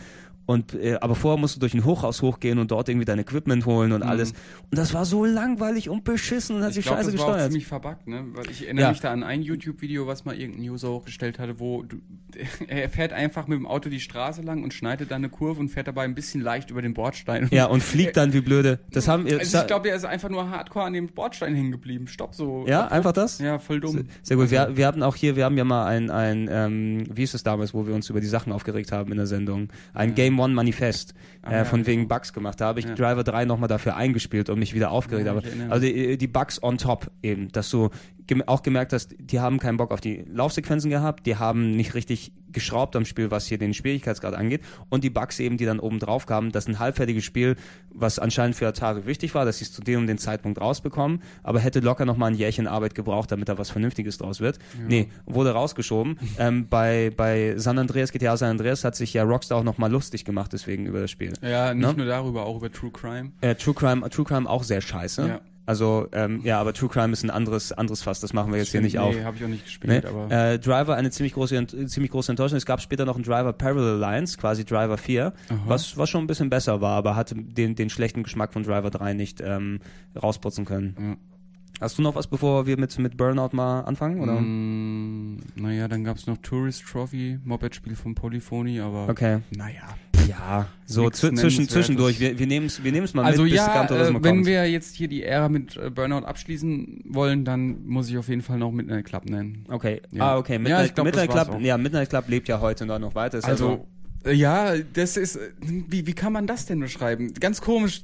Und, äh, aber vorher musst du durch ein Hochhaus hochgehen und dort irgendwie dein Equipment holen und Mhm. alles. Und das war so langweilig und beschissen und hat Ich sich glaube, scheiße das war auch gesteuert. ziemlich verbuggt, ne? Weil ich erinnere Ja. mich da an ein YouTube-Video, was mal irgendein User hochgestellt hatte, wo du, <laughs> er fährt einfach mit dem Auto die Straße lang und schneidet dann eine Kurve und fährt dabei ein bisschen leicht über den Bordstein. Ja, und fliegt dann wie blöde. Das haben wir, Also ich glaube, der ist einfach nur hardcore an dem Bordstein hängen geblieben. Stopp so. ja, einfach das? Ja, voll dumm. Sehr, sehr gut. Wir, wir hatten auch hier, wir haben ja mal ein, ein ähm, wie ist es damals, wo wir uns über die Sachen aufgeregt haben in der Sendung, ein Ja. Game One Manifest Ah, äh, ja, von wegen. Bugs gemacht. Da habe ich Ja. Driver 3 nochmal dafür eingespielt und mich wieder aufgeregt. Ja, Aber also die, die Bugs on top eben, dass du gem auch gemerkt hast, die haben keinen Bock auf die Laufsequenzen gehabt, die haben nicht richtig geschraubt am Spiel, was hier den Schwierigkeitsgrad angeht. Und die Bugs eben, die dann oben drauf kamen, dass ein halbfertiges Spiel, was anscheinend für Atari wichtig war, dass sie es zu dem und dem Zeitpunkt rausbekommen, aber hätte locker noch mal ein Jährchen Arbeit gebraucht, damit da was Vernünftiges draus wird. Nee, wurde rausgeschoben. <laughs> ähm, bei, bei San Andreas, GTA San Andreas hat sich ja Rockstar auch noch mal lustig gemacht deswegen über das Spiel. Ja, nicht Ne? nur darüber, auch über True Crime. Äh, True Crime, True Crime auch sehr scheiße. Ja. Also, ähm, ja, aber True Crime ist ein anderes, anderes Fass, das machen wir jetzt hier nicht auf. Nee, habe ich auch nicht gespielt, aber. Äh, Driver eine ziemlich große, ziemlich große Enttäuschung. Es gab später noch einen Driver Parallel Lines, quasi Driver 4, was, was schon ein bisschen besser war, aber hatte den, den schlechten Geschmack von Driver 3 nicht ähm, rausputzen können. Ja. Hast du noch was, bevor wir mit, mit Burnout mal anfangen? Oder? Mm, naja, dann gab's noch Tourist Trophy, Moped-Spiel von Polyphony, aber. Okay. Naja. Ja, so zwischen, zwischendurch. Wir, wir nehmen es wir nehmen's mal Also mit, bis ja, Turismo äh, wenn wir jetzt hier die Ära mit äh, Burnout abschließen wollen, dann muss ich auf jeden Fall noch Midnight Club nennen. Okay. Ja. Ah, okay. Ja, Midnight, ich glaub, Midnight Club, auch. ja, Midnight Club lebt ja heute noch weiter. Ist Also, äh, ja, das ist, äh, wie, wie kann man das denn beschreiben? Ganz komisch.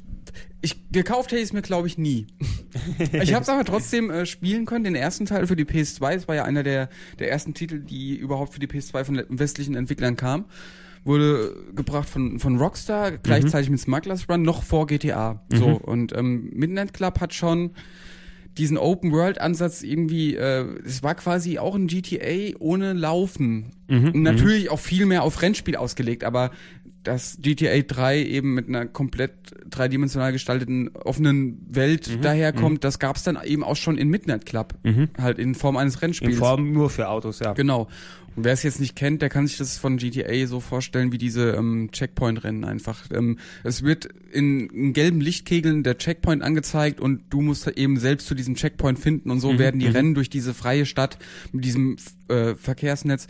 Ich, gekauft hätte ich es mir, glaube ich, nie. ich habe es aber trotzdem äh, spielen können, den ersten Teil für die PS2. Das war ja einer der, der ersten Titel, die überhaupt für die PS2 von westlichen Entwicklern kam. Wurde gebracht von, von Rockstar, gleichzeitig mit Smugglers Run, noch vor GTA. So, und ähm, Midnight Club hat schon diesen Open-World-Ansatz irgendwie, äh, es war quasi auch ein GTA ohne Laufen. Und Natürlich auch viel mehr auf Rennspiel ausgelegt, aber dass GTA 3 eben mit einer komplett dreidimensional gestalteten offenen Welt daherkommt, das gab's dann eben auch schon in Midnight Club. Halt in Form eines in Rennspiels. Form nur für Autos, ja. Genau. Und wer es jetzt nicht kennt, der kann sich das von GTA so vorstellen wie diese ähm, Checkpoint-Rennen einfach. Ähm, es wird in, in gelben Lichtkegeln der Checkpoint angezeigt und du musst eben selbst zu diesem Checkpoint finden und so werden die Rennen durch diese freie Stadt mit diesem äh, Verkehrsnetz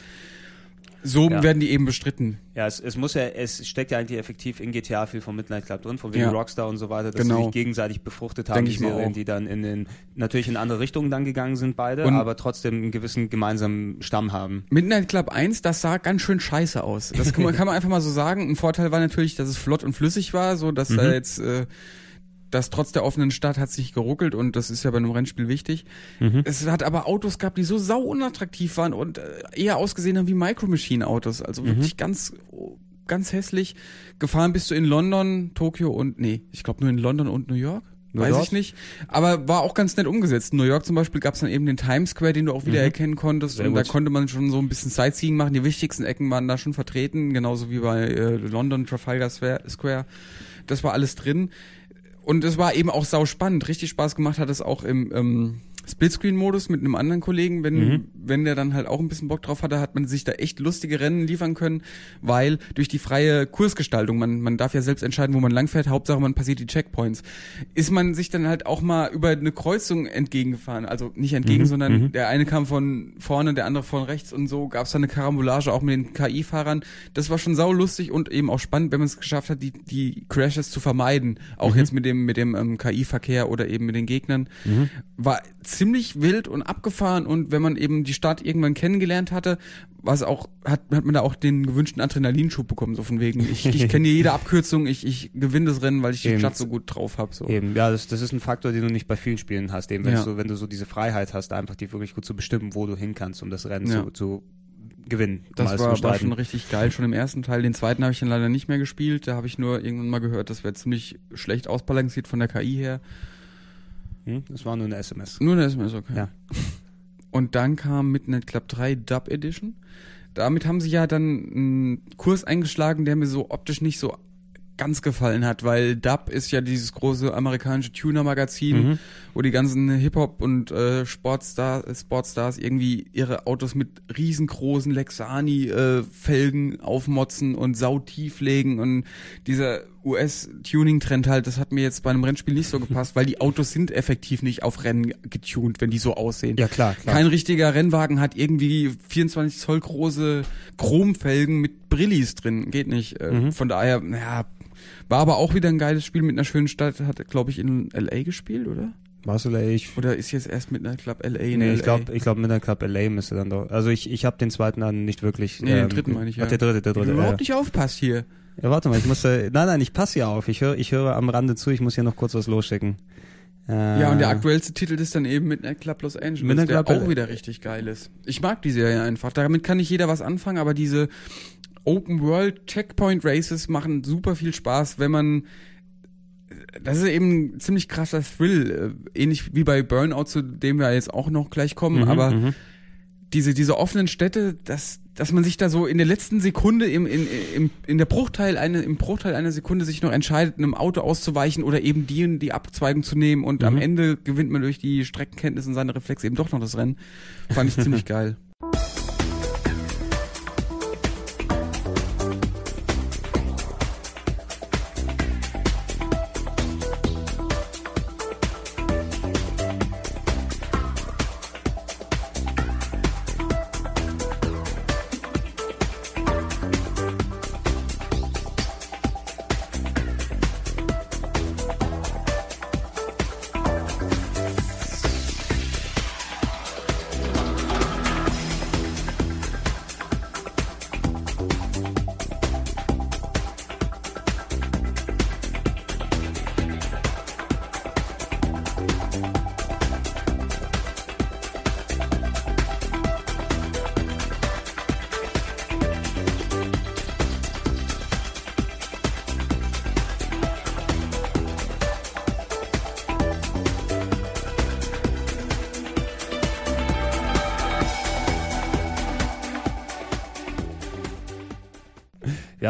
so Ja. werden die eben bestritten. Ja, es, es muss ja, es steckt ja eigentlich effektiv in GTA viel von Midnight Club drin, von wegen Ja. Rockstar und so weiter, dass Genau. sie sich gegenseitig befruchtet haben, Denk die Serien, die dann in den, natürlich in andere Richtungen dann gegangen sind beide, Und- aber trotzdem einen gewissen gemeinsamen Stamm haben. Midnight Club 1, das sah ganz schön scheiße aus. Das kann man, <laughs> kann man einfach mal so sagen. Ein Vorteil war natürlich, dass es flott und flüssig war, so dass da jetzt äh, das trotz der offenen Stadt hat sich geruckelt und das ist ja bei einem Rennspiel wichtig. Es hat aber Autos gehabt, die so sau unattraktiv waren und äh, eher ausgesehen haben wie Micro Machine Autos, also wirklich ganz ganz hässlich. Gefahren bist du in London, Tokio und nee, ich glaube nur in London und New York. Nur Weiß dort? ich nicht. Aber war auch ganz nett umgesetzt. In New York zum Beispiel gab es dann eben den Times Square, den du auch wieder erkennen konntest. Sehr und da gut. konnte man schon so ein bisschen Sightseeing machen. Die wichtigsten Ecken waren da schon vertreten, genauso wie bei äh, London Trafalgar Square. Das war alles drin. Und es war eben auch sau spannend. Richtig Spaß gemacht hat es auch im ähm, Splitscreen-Modus mit einem anderen Kollegen. Wenn, Mhm. wenn der dann halt auch ein bisschen Bock drauf hatte, hat man sich da echt lustige Rennen liefern können, weil durch die freie Kursgestaltung, man, man darf ja selbst entscheiden, wo man langfährt, Hauptsache man passiert die Checkpoints, ist man sich dann halt auch mal über eine Kreuzung entgegengefahren. Also nicht Mhm. entgegen, sondern der eine kam von vorne, der andere von rechts und so gab es da eine Karambolage auch mit den KI-Fahrern. Das war schon sau lustig und eben auch spannend, wenn man es geschafft hat, die, die Crashes zu vermeiden. Auch jetzt mit dem, mit dem ähm, KI-Verkehr oder eben mit den Gegnern. War ziemlich wild und abgefahren und wenn man eben die Stadt irgendwann kennengelernt hatte, was auch, hat, hat man da auch den gewünschten Adrenalinschub bekommen, so von wegen, ich, ich kenne hier <laughs> jede Abkürzung, ich, ich gewinne das Rennen, weil ich die Eben. Stadt so gut drauf habe. So. Eben, ja, das, das ist ein Faktor, den du nicht bei vielen Spielen hast, eben wenn, Ja. du, wenn du so diese Freiheit hast, einfach die wirklich gut zu bestimmen, wo du hin kannst, um das Rennen Ja. zu, zu gewinnen. Das war, war schon richtig geil, schon im ersten Teil. Den zweiten habe ich dann leider nicht mehr gespielt. Da habe ich nur irgendwann mal gehört, das wäre ziemlich schlecht ausbalanciert von der KI her. Hm? Das war nur eine SMS. Nur eine SMS, okay. Ja. <laughs> Und dann kam Midnight Club 3 Dub Edition. Damit haben sie ja dann einen Kurs eingeschlagen, der mir so optisch nicht so ganz gefallen hat, weil Dub ist ja dieses große amerikanische Tuner-Magazin, Mhm. wo die ganzen Hip-Hop und äh, Sportstar, äh, Sportstars irgendwie ihre Autos mit riesengroßen Lexani-Felgen aufmotzen und sautief legen und dieser US-Tuning-Trend halt, das hat mir jetzt bei einem Rennspiel nicht so gepasst, weil die Autos sind effektiv nicht auf Rennen getuned, wenn die so aussehen. Ja, klar, klar. Kein richtiger Rennwagen hat irgendwie 24 Zoll große Chromfelgen mit Brillis drin. Geht nicht. Äh, Mhm. Von daher, naja, war aber auch wieder ein geiles Spiel mit einer schönen Stadt. Hat, glaube ich, in L.A. gespielt, oder? Barcelona, ich, Oder ist jetzt erst Midnight Club L.A. in nee, L.A.? ich glaube, ich glaub, Midnight Club LA müsste dann doch. Also ich, ich habe den zweiten dann nicht wirklich. Nee, den dritten meine ich, ja. Ach, der dritte, der Wenn dritte. du Ja. überhaupt nicht aufpasst hier. Ja, warte mal, ich muss, äh, nein, nein, ich passe ja auf. Ich höre, ich höre am Rande zu. Ich muss hier noch kurz was losschicken. Ja, und der aktuellste Titel ist dann eben Midnight Club Los Angeles, Midnight der Club- auch wieder richtig geil ist. Ich mag die Serie einfach. Damit kann nicht jeder was anfangen, aber diese Open World Checkpoint Races machen super viel Spaß, wenn man das ist eben ein ziemlich krasser Thrill, äh, ähnlich wie bei Burnout, zu dem wir jetzt auch noch gleich kommen, Mhm, aber mhm. diese, diese offenen Städte, dass, dass man sich da so in der letzten Sekunde im, in, im, in der Bruchteil eine, im Bruchteil einer Sekunde sich noch entscheidet, einem Auto auszuweichen oder eben die, die Abzweigung zu nehmen und am Mhm. Ende gewinnt man durch die Streckenkenntnis und seine Reflexe eben doch noch das Rennen. Fand ich ziemlich <laughs> geil.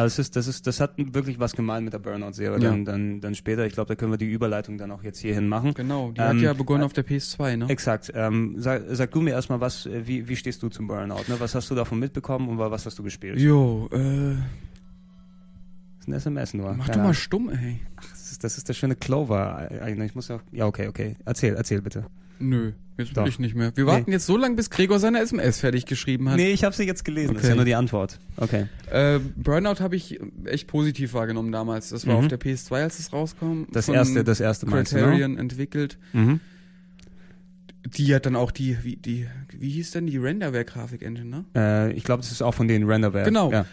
Ja, das ist, das ist, das hat wirklich was gemeint mit der Burnout-Serie. Ja. Dann, dann, dann später. Ich glaube, da können wir die Überleitung dann auch jetzt hierhin machen. Genau, die Ähm, hat ja begonnen auf der PS2, ne? Exakt. Ähm, sag, sag du mir erstmal, was, äh, wie, wie stehst du zum Burnout? Ne? Was hast du davon mitbekommen und was hast du gespielt? Jo, äh, Das ist ein SMS nur. mach Keine doch mal stumm, ey. Das ist, das ist der schöne Clover. äh. Ich muss ja. Ja, okay, okay. Erzähl, erzähl bitte. Nö, jetzt Doch. ich nicht mehr. Wir warten jetzt so lange, bis Gregor seine SMS fertig geschrieben hat. Nee, ich habe sie jetzt gelesen. Das ist Okay. ja nur die Antwort. Okay. Äh, Burnout habe ich echt positiv wahrgenommen damals. Das war Mhm. auf der PS2, als es rauskam. Das erste, das erste du, ne? Criterion entwickelt. Mhm. Die hat dann auch die, wie, die, wie hieß denn die Renderware-Grafik-Engine, ne? Äh, ich glaube, das ist auch von den Renderware. Genau. Ja.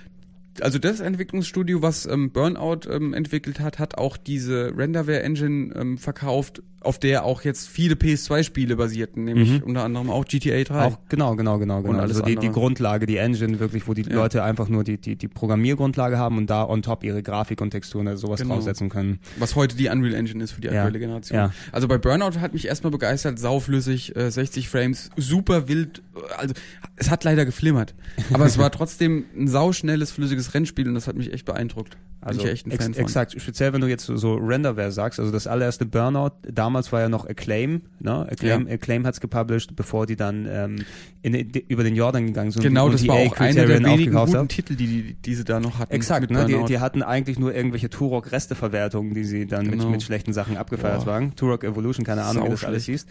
Also das Entwicklungsstudio, was ähm, Burnout ähm, entwickelt hat, hat auch diese Renderware-Engine ähm, verkauft, auf der auch jetzt viele PS2-Spiele basierten, nämlich Mhm. unter anderem auch GTA 3. Auch genau, genau, genau, genau. alles Also die, die. Grundlage, die Engine, wirklich, wo die Ja. Leute einfach nur die, die, die Programmiergrundlage haben und da on top ihre Grafik und Texturen oder sowas Genau. draufsetzen können. Was heute die Unreal Engine ist für die Ja. aktuelle Generation. Ja. Also bei Burnout hat mich erstmal begeistert, sauflüssig, äh, 60 Frames, super wild. äh, Also es hat leider geflimmert. Aber es war trotzdem ein sauschnelles, flüssiges Rennspiel und das hat mich echt beeindruckt. Bin Also ich echt ein ex Fan von. exakt, speziell wenn du jetzt so, Renderware sagst, also das allererste Burnout, damals war ja noch Acclaim, ne? Acclaim, Ja. Acclaim hat's gepublished, bevor die dann ähm, in, in, über den Jordan gegangen sind Genau, und das die war auch einer der wenigen guten haben. Titel, die, die diese da noch hatten. Exakt, ne? Die, die hatten eigentlich nur irgendwelche Turok-Resteverwertungen, die sie dann Genau. mit, mit schlechten Sachen abgefeiert Boah. waren. Turok Evolution, keine Ahnung, wie das alles hieß.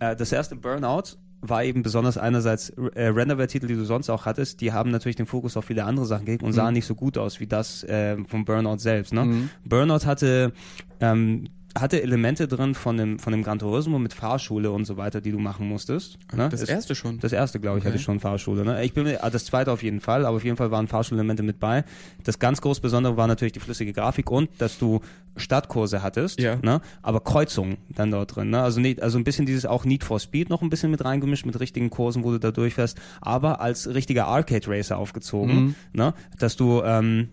Äh, das erste Burnout war eben besonders einerseits äh, Renderware-Titel, die du sonst auch hattest, die haben natürlich den Fokus auf viele andere Sachen gelegt und sahen Mhm. nicht so gut aus wie das äh, vom Burnout selbst. Ne? Mhm. Burnout hatte ähm, hatte Elemente drin von dem von dem Gran Turismo mit Fahrschule und so weiter, die du machen musstest. Ne? Das Es- erste schon. das erste, glaube ich, Okay. hatte schon Fahrschule. Ne? Ich bin mir, ah, das zweite auf jeden Fall, aber auf jeden Fall waren Fahrschulelemente mit bei. Das ganz groß Besondere war natürlich die flüssige Grafik und, dass du Stadtkurse hattest, Ja. ne? aber Kreuzungen dann dort drin. Ne? Also, nicht, also ein bisschen dieses auch Need for Speed noch ein bisschen mit reingemischt, mit richtigen Kursen, wo du da durchfährst, aber als richtiger Arcade Racer aufgezogen, Mhm. ne? dass du ähm,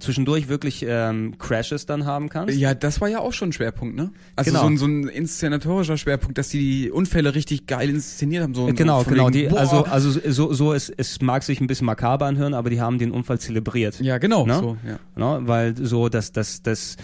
zwischendurch wirklich ähm, Crashes dann haben kannst. Ja, das war ja auch schon ein Schwerpunkt, ne? Also Genau. so, ein, so ein inszenatorischer Schwerpunkt, dass die die Unfälle richtig geil inszeniert haben. So ein- Genau, genau. wegen, Die, boah. also, also so, so es, es mag sich ein bisschen makaber anhören, aber die haben den Unfall zelebriert. ja, genau. Ne? So, ja. Ne? Weil so das, das, das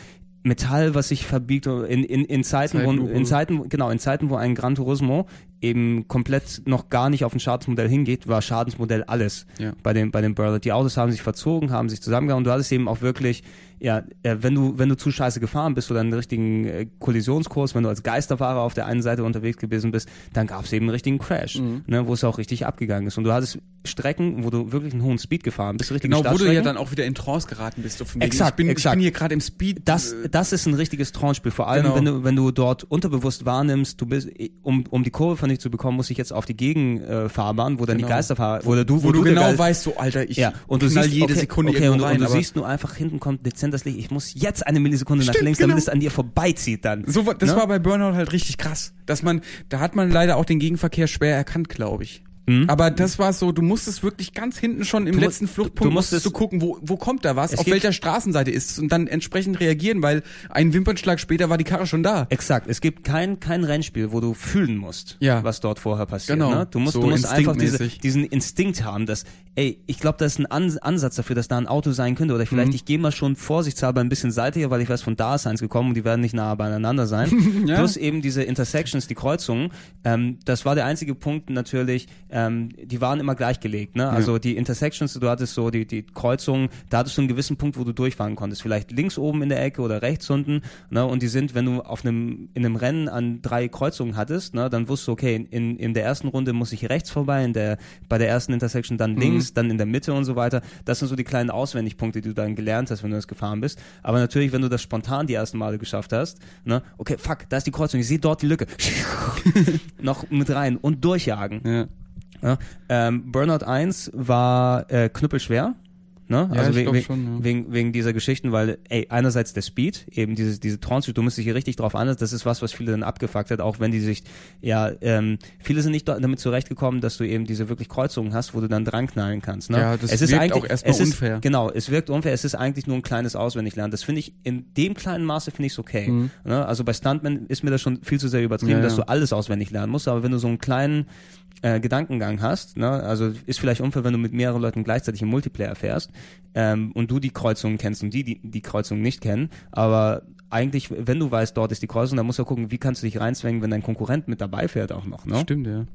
Metall, was sich verbiegt in, in, in Zeiten, wo, in Zeiten, genau, in Zeiten, wo ein Gran Turismo eben komplett noch gar nicht auf ein Schadensmodell hingeht, war Schadensmodell alles Ja. bei dem, bei dem Burnout. Die Autos haben sich verzogen, haben sich zusammengehauen. Du hattest eben auch wirklich, ja, äh, wenn du, wenn du zu scheiße gefahren bist oder einen richtigen äh, Kollisionskurs, wenn du als Geisterfahrer auf der einen Seite unterwegs gewesen bist, dann gab es eben einen richtigen Crash, Mhm. ne, wo es auch richtig abgegangen ist. Und du hattest Strecken, wo du wirklich einen hohen Speed gefahren bist, richtige Genau, wo du ja dann auch wieder in Trance geraten bist. So Exakt, ich bin, exakt. Ich bin hier gerade im Speed. Das, äh, das ist ein richtiges Trance-Spiel. Vor allem, Genau. wenn du, wenn du dort unterbewusst wahrnimmst, du bist, um, um die Kurve von dich zu bekommen, muss ich jetzt auf die Gegenfahrbahn, wo dann Genau. die Geisterfahrer, oder du, wo, du der genau weißt, so Alter, ich ja, und du siehst jede okay, Sekunde okay, und, rein. und du siehst nur einfach hinten kommt dezent hinters Licht. Ich muss jetzt eine Millisekunde nach Stimmt, links, damit genau. es an dir vorbeizieht dann. So, das Ne? war bei Burnout halt richtig krass. Dass man, da hat man leider auch den Gegenverkehr schwer erkannt, glaube ich. Mhm. Aber das war so, du musstest wirklich ganz hinten schon im Du letzten Fluchtpunkt du musstest- musstest du gucken, wo, wo kommt da was, auf welcher Straßenseite ist es und dann entsprechend reagieren, weil ein Wimpernschlag später war die Karre schon da. Exakt. Es gibt kein, kein Rennspiel, wo du fühlen musst, Ja. was dort vorher passiert. Genau. Ne? Du musst, So du musst einfach diese, diesen Instinkt haben, dass, ey, ich glaube, das ist ein Ans Ansatz dafür, dass da ein Auto sein könnte. Oder vielleicht, Mhm. ich gehe mal schon vorsichtshalber ein bisschen seitlicher, weil ich weiß, von da ist eins gekommen und die werden nicht nah beieinander sein. <laughs> Ja. Plus eben diese Intersections, die Kreuzungen. Ähm, das war der einzige Punkt natürlich, ähm, die waren immer gleichgelegt. Ne? Also die Intersections, du hattest so die, die Kreuzungen, da hattest du einen gewissen Punkt, wo du durchfahren konntest. Vielleicht links oben in der Ecke oder rechts unten. Ne? Und die sind, wenn du auf einem, in einem Rennen an drei Kreuzungen hattest, ne? dann wusstest du, okay, in, in der ersten Runde muss ich rechts vorbei, in der, bei der ersten Intersection dann links, dann in der Mitte und so weiter. Das sind so die kleinen Auswendigpunkte, die du dann gelernt hast, wenn du das gefahren bist. Aber natürlich, wenn du das spontan die ersten Male geschafft hast, ne? okay, fuck, da ist die Kreuzung, ich sehe dort die Lücke. <laughs> noch mit rein und durchjagen. Ja. Ja, ähm, Burnout 1 war äh, knüppelschwer. Ne? Ja, also glaub wegen, schon, ja. wegen, wegen dieser Geschichten, weil, ey, einerseits der Speed, eben diese, diese Trance, du musst dich hier richtig drauf an, das ist was, was viele dann abgefuckt hat, auch wenn die sich, ja, ähm, viele sind nicht da- damit zurechtgekommen, dass du eben diese wirklich Kreuzungen hast, wo du dann dran knallen kannst. Ne? Ja, das es ist wirkt eigentlich, auch erstmal es ist, unfair. Genau, es wirkt unfair, es ist eigentlich nur ein kleines Auswendiglernen. Das finde ich, in dem kleinen Maße finde ich es okay. Ne? Also bei Stuntman ist mir das schon viel zu sehr übertrieben, Mhm. Ja, dass du alles auswendig lernen musst, aber wenn du so einen kleinen äh, Gedankengang hast, ne? also ist vielleicht unfair, wenn du mit mehreren Leuten gleichzeitig im Multiplayer fährst ähm, und du die Kreuzungen kennst und die, die die Kreuzungen nicht kennen, aber eigentlich, wenn du weißt, dort ist die Kreuzung, dann musst du gucken, wie kannst du dich reinzwängen, wenn dein Konkurrent mit dabei fährt auch noch. Ne? Stimmt, ja.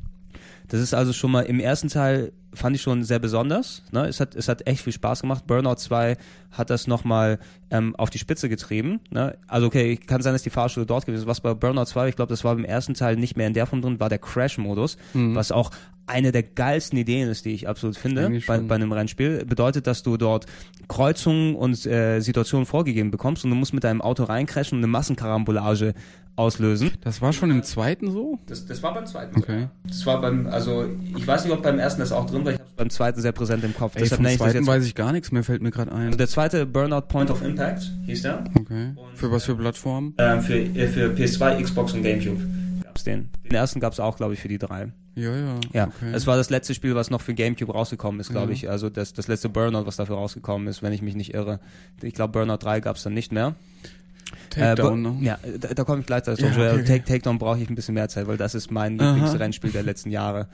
Das ist also schon mal im ersten Teil fand ich schon sehr besonders. Ne? Es, hat, es hat echt viel Spaß gemacht. Burnout 2 hat das nochmal ähm, auf die Spitze getrieben. Ne? Also okay, kann sein, dass die Fahrschule dort gewesen ist. Was bei Burnout 2, ich glaube, das war im ersten Teil nicht mehr in der Form drin, war der Crash-Modus, was auch eine der geilsten Ideen ist, die ich absolut finde bei, bei einem Rennspiel. Bedeutet, dass du dort Kreuzungen und äh, Situationen vorgegeben bekommst und du musst mit deinem Auto reincrashen und eine Massenkarambolage auslösen. Das war schon im zweiten so? Das, das war beim zweiten. Okay. Das war beim, also ich weiß nicht, ob beim ersten das auch drin war, ich habe es beim zweiten sehr präsent im Kopf. Ey, Deshalb vom ich das zweiten jetzt. weiß ich gar nichts mehr, fällt mir gerade ein. Also der zweite Burnout Point of Impact hieß der. Okay. Für was für Plattformen? Ähm, für, äh, für PS2, Xbox und Gamecube gab's den. Den ersten gab's auch, glaube ich, für die drei. Ja, ja. Ja, Okay. es war das letzte Spiel, was noch für Gamecube rausgekommen ist, glaube Ja. ich. Also das, das letzte Burnout, was dafür rausgekommen ist, wenn ich mich nicht irre. Ich glaube, Burnout 3 gab's dann nicht mehr. Takedown, äh, ne? Ja, da, da komme ich gleich dazu. Ja, okay. Take, Takedown brauche ich ein bisschen mehr Zeit, weil das ist mein. Lieblingsrennspiel der letzten Jahre.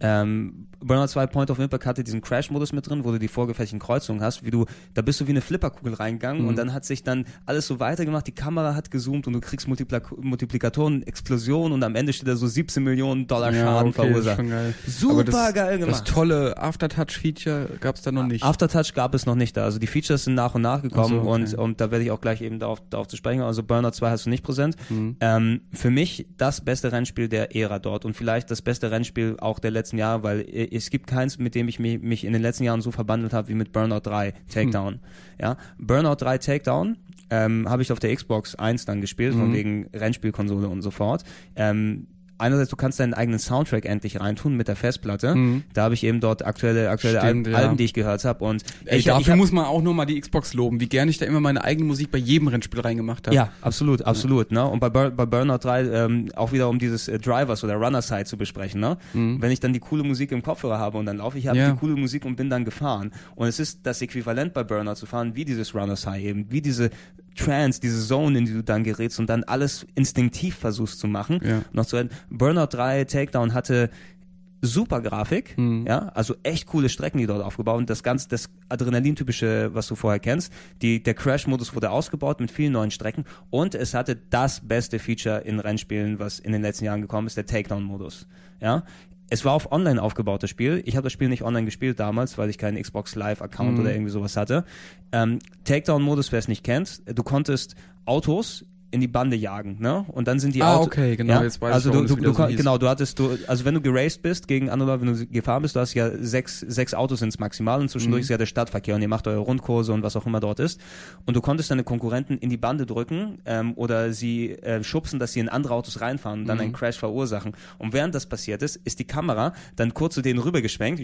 Ähm, Burnout 2 Point of Impact hatte diesen Crash-Modus mit drin, wo du die vorgefertigten Kreuzungen hast, wie du, da bist du wie eine Flipperkugel reingegangen Mhm. und dann hat sich dann alles so weitergemacht, die Kamera hat gezoomt und du kriegst Multipla Multiplikatoren, Explosionen und am Ende steht da so 17 Millionen Dollar Schaden okay, verursacht. geil. Super das, geil gemacht. Das tolle Aftertouch-Feature gab's da noch nicht. Aftertouch gab es noch nicht da. Also die Features sind nach und nach gekommen so, okay. und, und da werde ich auch gleich eben darauf, darauf zu sprechen. Also Burnout 2 hast du nicht präsent. Mhm. Ähm, für mich das beste Rennspiel der Ära dort und vielleicht das beste Rennspiel auch der letzten Jahre, weil äh, es gibt keins, mit dem ich mich, mich in den letzten Jahren so verbandelt habe wie mit Burnout 3 Takedown. Hm. Ja, Burnout 3 Takedown ähm, habe ich auf der Xbox 1 dann gespielt, von Mhm. wegen Rennspielkonsole und so fort. Ähm, Einerseits, du kannst deinen eigenen Soundtrack endlich reintun mit der Festplatte. Mhm. Da habe ich eben dort aktuelle, aktuelle Stimmt, Al ja. Alben, die ich gehört habe. Und Ey, ich, dafür ich hab, muss man auch nur mal die Xbox loben, wie gern ich da immer meine eigene Musik bei jedem Rennspiel reingemacht habe. Ja, absolut, absolut. Ne? Und bei, Bur bei Burnout 3 ähm, auch wieder um dieses äh, Drivers oder Runner Side zu besprechen. Ne? Wenn ich dann die coole Musik im Kopfhörer habe und dann laufe ich, habe Mhm. Ja. die coole Musik und bin dann gefahren. Und es ist das Äquivalent bei Burnout zu fahren, wie dieses Runner Side eben, wie diese Trance, diese Zone, in die du dann gerätst und dann alles instinktiv versuchst zu machen. Ja. Noch zu. Burnout 3 Takedown hatte super Grafik, Mhm. ja, also echt coole Strecken, die dort aufgebaut und das ganz das Adrenalin-typische, was du vorher kennst. Die, der Crash-Modus wurde ausgebaut mit vielen neuen Strecken und es hatte das beste Feature in Rennspielen, was in den letzten Jahren gekommen ist, der Takedown-Modus, ja. Es war auf online aufgebautes Spiel. Ich habe das Spiel nicht online gespielt damals, weil ich keinen Xbox Live-Account Mhm. oder irgendwie sowas hatte. Ähm, Takedown-Modus, wer es nicht kennt, du konntest Autos in die Bande jagen, ne? Und dann sind die Ah, Auto okay, genau, Ja? jetzt weiß ich, also warum du, du, du, so genau, du hattest du, also wenn du geraced bist gegen andere wenn du gefahren bist, du hast ja sechs, sechs Autos ins Maximal und zwischendurch Mhm. ist ja der Stadtverkehr und ihr macht eure Rundkurse und was auch immer dort ist. Und du konntest deine Konkurrenten in die Bande drücken ähm, oder sie äh, schubsen, dass sie in andere Autos reinfahren und dann Mhm. einen Crash verursachen. Und während das passiert ist, ist die Kamera dann kurz zu denen rübergeschwenkt,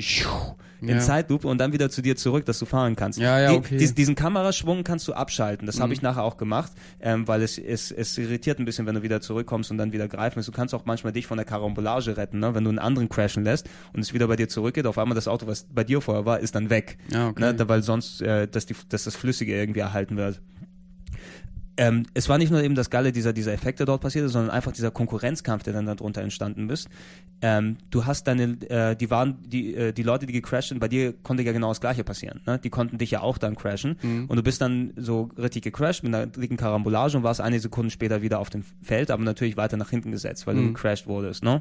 in Ja. Zeitlupe und dann wieder zu dir zurück, dass du fahren kannst. Ja, ja, okay. dies- diesen Kameraschwung kannst du abschalten. Das habe Mhm. ich nachher auch gemacht, ähm, weil es, es, es irritiert ein bisschen, wenn du wieder zurückkommst und dann wieder greifen willst. Du kannst auch manchmal dich von der Karambolage retten, ne? wenn du einen anderen crashen lässt und es wieder bei dir zurückgeht. Auf einmal das Auto, was bei dir vorher war, ist dann weg. Ja, okay. Ne? Da- Weil sonst, äh, dass, die, dass das Flüssige irgendwie erhalten wird. Ähm, es war nicht nur eben das Geile dieser, dieser Effekt, der dort passierte, sondern einfach dieser Konkurrenzkampf, der dann darunter entstanden ist. Ähm, du hast deine, äh, die waren, die, äh, die Leute, die gecrashed sind, bei dir konnte ja genau das Gleiche passieren. Ne? Die konnten dich ja auch dann crashen. Mhm. Und du bist dann so richtig gecrashed mit einer dicken Karambolage und warst eine Sekunde später wieder auf dem Feld, aber natürlich weiter nach hinten gesetzt, weil du Mhm. gecrashed wurdest. Ne?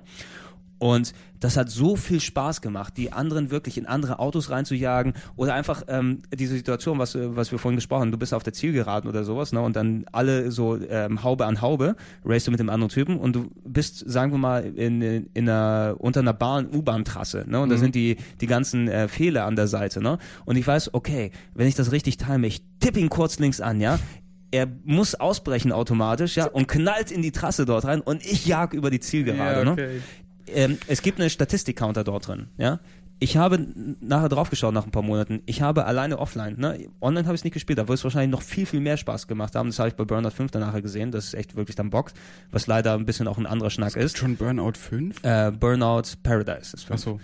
Und das hat so viel Spaß gemacht, die anderen wirklich in andere Autos reinzujagen oder einfach ähm, diese Situation, was, äh, was wir vorhin gesprochen haben, du bist auf der Zielgeraden oder sowas, ne? Und dann alle so ähm, Haube an Haube, racest du mit dem anderen Typen und du bist, sagen wir mal, in, in, in einer, unter einer Bahn, U-Bahn-Trasse, ne? Und da Mhm. sind die, die ganzen äh, Fehler an der Seite, ne? Und ich weiß, okay, wenn ich das richtig time, ich tippe ihn kurz links an, ja? Er muss ausbrechen automatisch, ja, und knallt in die Trasse dort rein und ich jag über die Zielgerade, ja, ne? Ähm, es gibt einen Statistik-Counter dort drin, ja. Ich habe nachher draufgeschaut nach ein paar Monaten. Ich habe alleine offline, ne? Online habe ich es nicht gespielt, da wird es wahrscheinlich noch viel, viel mehr Spaß gemacht haben. Das habe ich bei Burnout 5 dann nachher gesehen. Das ist echt wirklich dann bockt, was leider ein bisschen auch ein anderer Schnack ist. Schon Burnout 5? Äh, Burnout Paradise ist 5. Achso.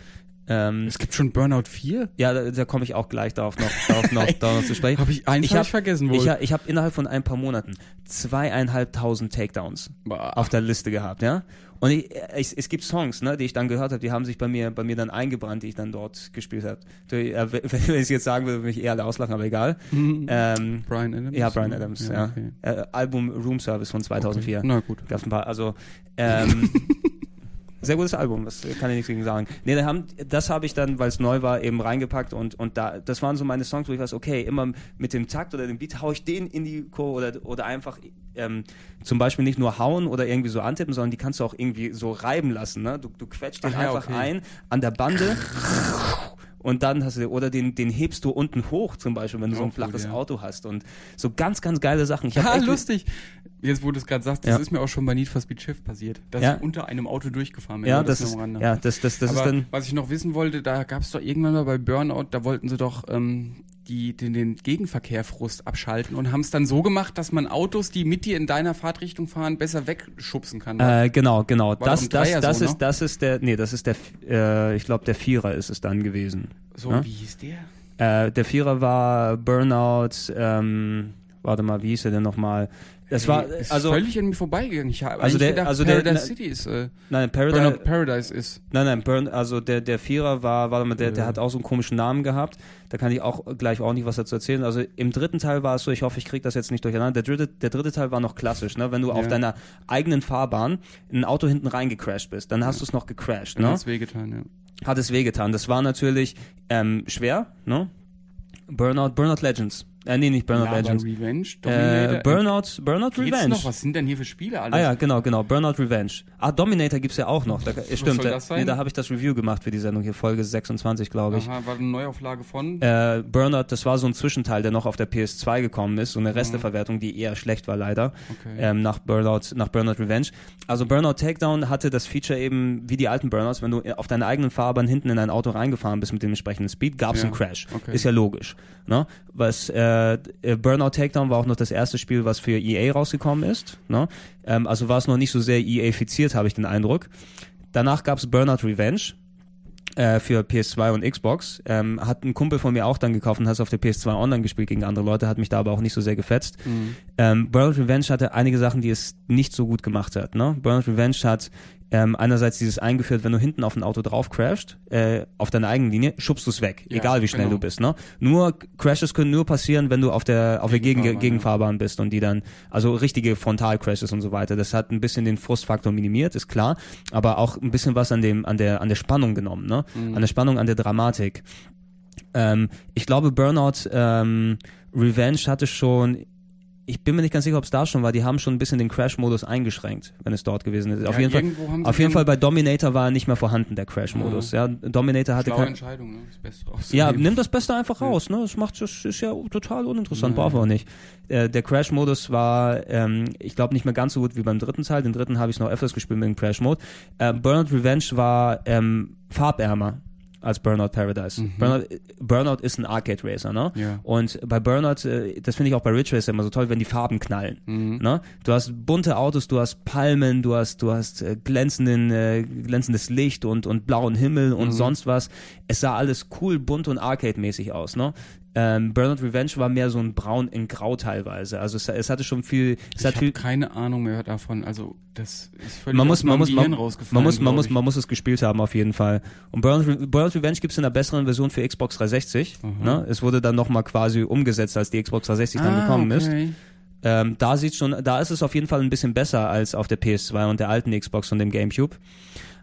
Ähm, Es gibt schon Burnout 4? ja, da, da komme ich auch gleich darauf noch, darauf noch, darauf zu sprechen. Hab ich eins Ich hab hab- ich vergessen wohl. Ich, ich habe innerhalb von ein paar Monaten zweieinhalbtausend Takedowns Boah. auf der Liste gehabt, ja. Und ich, ich, es gibt Songs, ne, die ich dann gehört habe, die haben sich bei mir, bei mir dann eingebrannt, die ich dann dort gespielt habe. Wenn <laughs> wenn ich es jetzt sagen würde, würde mich eher alle auslachen, aber egal. ähm, Brian Adams? ja, Brian Adams, ja. okay. Äh, Album Room Service von 2004. Okay. Na gut. Gab's ein paar, also ähm, <laughs> <laughs> sehr gutes Album, das kann ich nichts gegen sagen. Nee, da haben, das habe ich dann, weil es neu war, eben reingepackt und und da, das waren so meine Songs, wo ich weiß, okay, immer mit dem Takt oder dem Beat hau ich den in die Kurve oder oder einfach ähm, zum Beispiel nicht nur hauen oder irgendwie so antippen, sondern die kannst du auch irgendwie so reiben lassen. Ne? Du, du quetscht den Ach einfach okay. ein an der Bande. Und dann hast du, oder den, den hebst du unten hoch zum Beispiel, wenn du so ein gut, flaches ja. Auto hast. Und so ganz, ganz geile Sachen. Ich echt- lustig. Jetzt, wo du es gerade sagst, das Ja. ist mir auch schon bei Need for Speed Shift passiert, dass Ja. ich unter einem Auto durchgefahren bin. Ja, das nur ist, ja, das, das, das ist Aber dann, was ich noch wissen wollte, da gab es doch irgendwann mal bei Burnout, da wollten sie doch ähm, die, den, den Gegenverkehrfrust abschalten und haben es dann so gemacht, dass man Autos, die mit dir in deiner Fahrtrichtung fahren, besser wegschubsen kann. Äh, genau, genau. doch Das, das, das so, ist, ne? das ist der, nee, das ist der, äh, ich glaube, der Vierer ist es dann gewesen. so, ne? wie hieß der? Äh, der Vierer war Burnout, ähm, warte mal, wie hieß er denn nochmal? Das war, ist also, völlig an mir vorbeigegangen. Ich habe Also der- gedacht, also der- Paradise City ist, äh, nein, Paradise, Burnout Paradise ist. nein, nein, Burn, also der, der Vierer war, warte mal, der, der hat auch so einen komischen Namen gehabt. Da kann ich auch gleich ordentlich was dazu erzählen. Also im dritten Teil war es so, ich hoffe, ich kriege das jetzt nicht durcheinander. Der dritte, der dritte Teil war noch klassisch, ne? Wenn du auf Ja. deiner eigenen Fahrbahn in ein Auto hinten reingecrashed bist, dann hast du es noch gecrashed, Dann ne? hat's wehgetan, ja. hat es wehgetan. Das war natürlich ähm, schwer, ne? Burnout, Burnout Legends. Äh, nee, nicht Burnout Ja, Legends. Revenge, Äh, Dominator. Burnout, Burnout Geht's Revenge. noch? Was sind denn hier für Spiele alles? Ah ja, genau, genau. Burnout Revenge. Ah, Dominator gibt's ja auch noch. Da, äh, stimmt. soll da- das sein? Nee, da habe ich das Review gemacht für die Sendung hier, Folge 26, glaube ich. Aha, war eine Neuauflage von? Äh, Burnout, das war so ein Zwischenteil, der noch auf der PS2 gekommen ist, so eine Resteverwertung, die eher schlecht war leider, Okay. ähm, nach Burnout, nach Burnout Revenge. Also Burnout Takedown hatte das Feature eben wie die alten Burnouts, wenn du auf deiner eigenen Fahrbahn hinten in ein Auto reingefahren bist mit dem entsprechenden Speed, gab's Ja, einen Crash. okay. Ist ja logisch. Ne? Was äh, äh, Burnout Takedown war auch noch das erste Spiel, was für EA rausgekommen ist. Ne? Ähm, also war es noch nicht so sehr EA-fiziert, habe ich den Eindruck. Danach gab's Burnout Revenge äh, für PS2 und Xbox. Ähm, hat ein Kumpel von mir auch dann gekauft und hat es auf der PS2 online gespielt gegen andere Leute, hat mich da aber auch nicht so sehr gefetzt. Mhm. Ähm, Burnout Revenge hatte einige Sachen, die es nicht so gut gemacht hat. Ne? Burnout Revenge hat ähm, einerseits dieses eingeführt, wenn du hinten auf ein Auto drauf crasht, äh, auf deiner eigenen Linie, schubst du es weg, Ja, egal wie schnell genau. du bist. Ne? Nur Crashes können nur passieren, wenn du auf der auf der Gegen Gegenfahrbahn, Gegenfahrbahn bist und die dann also richtige Frontalcrashes und so weiter. Das hat ein bisschen den Frustfaktor minimiert, ist klar, aber auch ein bisschen was an dem an der an der Spannung genommen, ne? Mhm. An der Spannung, an der Dramatik. Ähm, ich glaube, Burnout ähm, Revenge hatte schon ich bin mir nicht ganz sicher, ob es da schon war, die haben schon ein bisschen den Crash-Modus eingeschränkt, wenn es dort gewesen ist. auf Ja, jeden Fall, auf jeden den- Fall bei Dominator war er nicht mehr vorhanden, der Crash-Modus. Ja. Dominator hatte Schlaue kein, Entscheidung, ne? Das Beste raus. ja, nimm das Beste einfach raus, ne? Das macht das ist ja total uninteressant, brauchen wir auch nicht. Äh, der Crash-Modus war, ähm, ich glaube, nicht mehr ganz so gut wie beim dritten Teil. Den dritten habe ich noch öfters gespielt mit dem Crash-Mode. Äh, Burnout Revenge war ähm, farbärmer als Burnout Paradise. Burnout, Burnout ist ein Arcade Racer, ne? Ja. Und bei Burnout, äh, das finde ich auch bei Ridge Racer immer so toll, wenn die Farben knallen. Mhm. Ne? Du hast bunte Autos, du hast Palmen, du hast, du hast äh, glänzenden, äh, glänzendes Licht und, und blauen Himmel Mhm. und sonst was. Es sah alles cool, bunt und Arcade-mäßig aus, ne? Ähm, Burnout Revenge war mehr so ein Braun in Grau teilweise. Also es, es hatte schon viel, es Ich hat habe keine Ahnung mehr davon. Also das ist völlig man muss, man muss, man, man muss, man muss, man muss es gespielt haben auf jeden Fall. Und Burnout, Burnout Revenge gibt es in einer besseren Version für Xbox 360. Mhm. Ne? Es wurde dann nochmal quasi umgesetzt, als die Xbox 360 dann ah, gekommen ist. okay. Ähm, da sieht schon, da ist es auf jeden Fall ein bisschen besser als auf der PS2 und der alten Xbox und dem GameCube.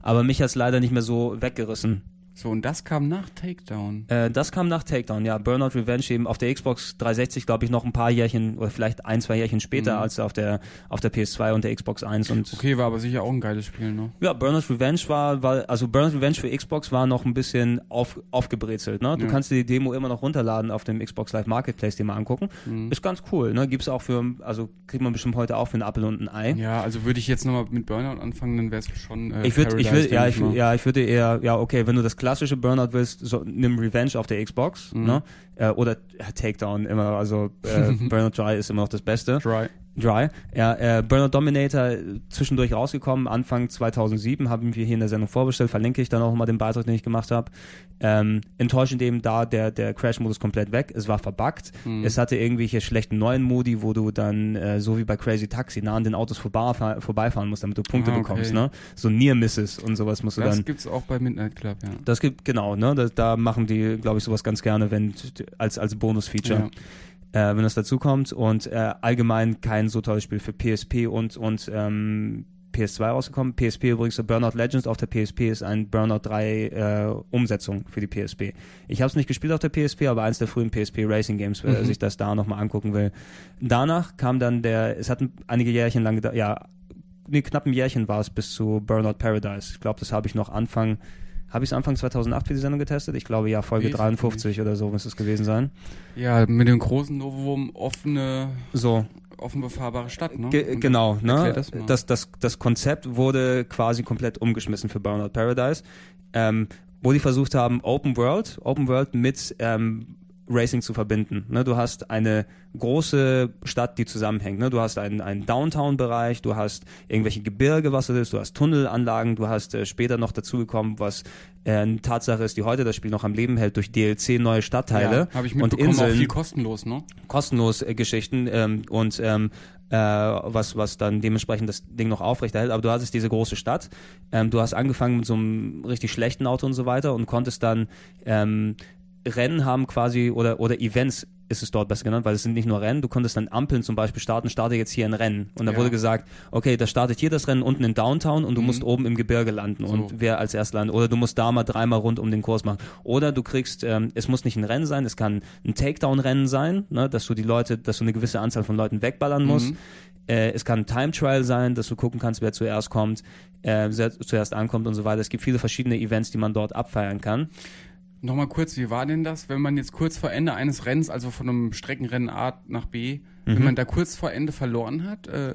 Aber mich hat's leider nicht mehr so weggerissen. So, und das kam nach Takedown. Äh, das kam nach Takedown, ja. Burnout Revenge eben auf der Xbox 360, glaube ich, noch ein paar Jährchen oder vielleicht ein, zwei Jährchen später als auf der auf der PS2 und der Xbox 1 und Okay, war aber sicher auch ein geiles Spiel, ne? ja, Burnout Revenge war, war also Burnout Revenge für Xbox war noch ein bisschen auf, aufgebrezelt, ne? Du Ja. kannst dir die Demo immer noch runterladen auf dem Xbox Live Marketplace dir mal angucken. Mhm. Ist ganz cool, ne? Gibt's auch für also kriegt man bestimmt heute auch für einen Apfel und ein Ei. Ja, also würde ich jetzt nochmal mit Burnout anfangen, dann wäre es schon äh, Ich würde, ich will, ja, ich, ja, ich würde eher, ja, okay, wenn du das klassische Burnout willst, so, nimm Revenge auf der Xbox, Mhm. ne? Äh, oder Takedown immer, also äh, <laughs> Burnout Dry ist immer noch das Beste. Dry. Dry. Ja, äh, Burnout Dominator äh, zwischendurch rausgekommen, Anfang 2007 haben wir hier in der Sendung vorbestellt, verlinke ich dann auch mal den Beitrag, den ich gemacht habe. Ähm, enttäuschend eben da der, der Crash-Modus komplett weg, es war verbuggt, Mhm. es hatte irgendwelche schlechten neuen Modi, wo du dann, äh, so wie bei Crazy Taxi, nah an den Autos vorbeifahren, vorbeifahren musst, damit du Punkte Ah, okay. bekommst, ne? So Near Misses und sowas musst du Das dann. gibt's auch bei Midnight Club, ja. Das gibt, genau, ne? Da, da machen die, glaube ich, sowas ganz gerne, wenn als, als Bonus-Feature ja. Äh, wenn das dazu kommt und äh, allgemein kein so tolles Spiel für PSP und und ähm, PS2 rausgekommen. PSP übrigens, Burnout Legends auf der PSP ist ein Burnout 3 äh, Umsetzung für die PSP. Ich habe es nicht gespielt auf der PSP, aber eins der frühen PSP Racing Games, wer Mhm. sich das da nochmal angucken will. Danach kam dann der, es hat ein- einige Jährchen lang gedauert, ja, nee, knapp ein Jährchen war es bis zu Burnout Paradise. Ich glaube, das habe ich noch Anfang, habe ich es Anfang 2008 für die Sendung getestet? Ich glaube ja, Folge ich 53 oder so muss es gewesen sein. ja, mit dem großen Novum offene, So, offen befahrbare Stadt, ne? Ge genau, ne? das. Das, das, das Konzept wurde quasi komplett umgeschmissen für Burnout Paradise, ähm, wo die versucht haben, Open World, Open World mit ähm, Racing zu verbinden. Ne? Du hast eine große Stadt, die zusammenhängt. Ne? Du hast einen, einen Downtown-Bereich, du hast irgendwelche Gebirge, was das ist, du hast Tunnelanlagen, du hast äh, später noch dazugekommen, was äh, eine Tatsache ist, die heute das Spiel noch am Leben hält, durch DLC neue Stadtteile ja, habe ich und mitbekommen, auch Inseln viel kostenlos, ne? kostenlos äh, Geschichten ähm, und ähm, äh, was, was dann dementsprechend das Ding noch aufrechterhält. Aber du hattest diese große Stadt, ähm, du hast angefangen mit so einem richtig schlechten Auto und so weiter und konntest dann ähm, Rennen haben quasi oder, oder Events ist es dort besser genannt, weil es sind nicht nur Rennen, du konntest dann Ampeln zum Beispiel starten, starte jetzt hier ein Rennen. Und da Ja. wurde gesagt, okay, da startet hier das Rennen unten in Downtown und du Mhm. musst oben im Gebirge landen und So. wer als erst landet. Oder du musst da mal dreimal rund um den Kurs machen. Oder du kriegst, ähm, es muss nicht ein Rennen sein, es kann ein Takedown-Rennen sein, ne, dass du die Leute, dass du eine gewisse Anzahl von Leuten wegballern musst. Mhm. Äh, es kann ein Time Trial sein, dass du gucken kannst, wer zuerst kommt, äh, wer zuerst ankommt und so weiter. Es gibt viele verschiedene Events, die man dort abfeiern kann. Nochmal kurz, wie war denn das, wenn man jetzt kurz vor Ende eines Rennens, also von einem Streckenrennen A nach B, wenn Mhm. man da kurz vor Ende verloren hat, äh,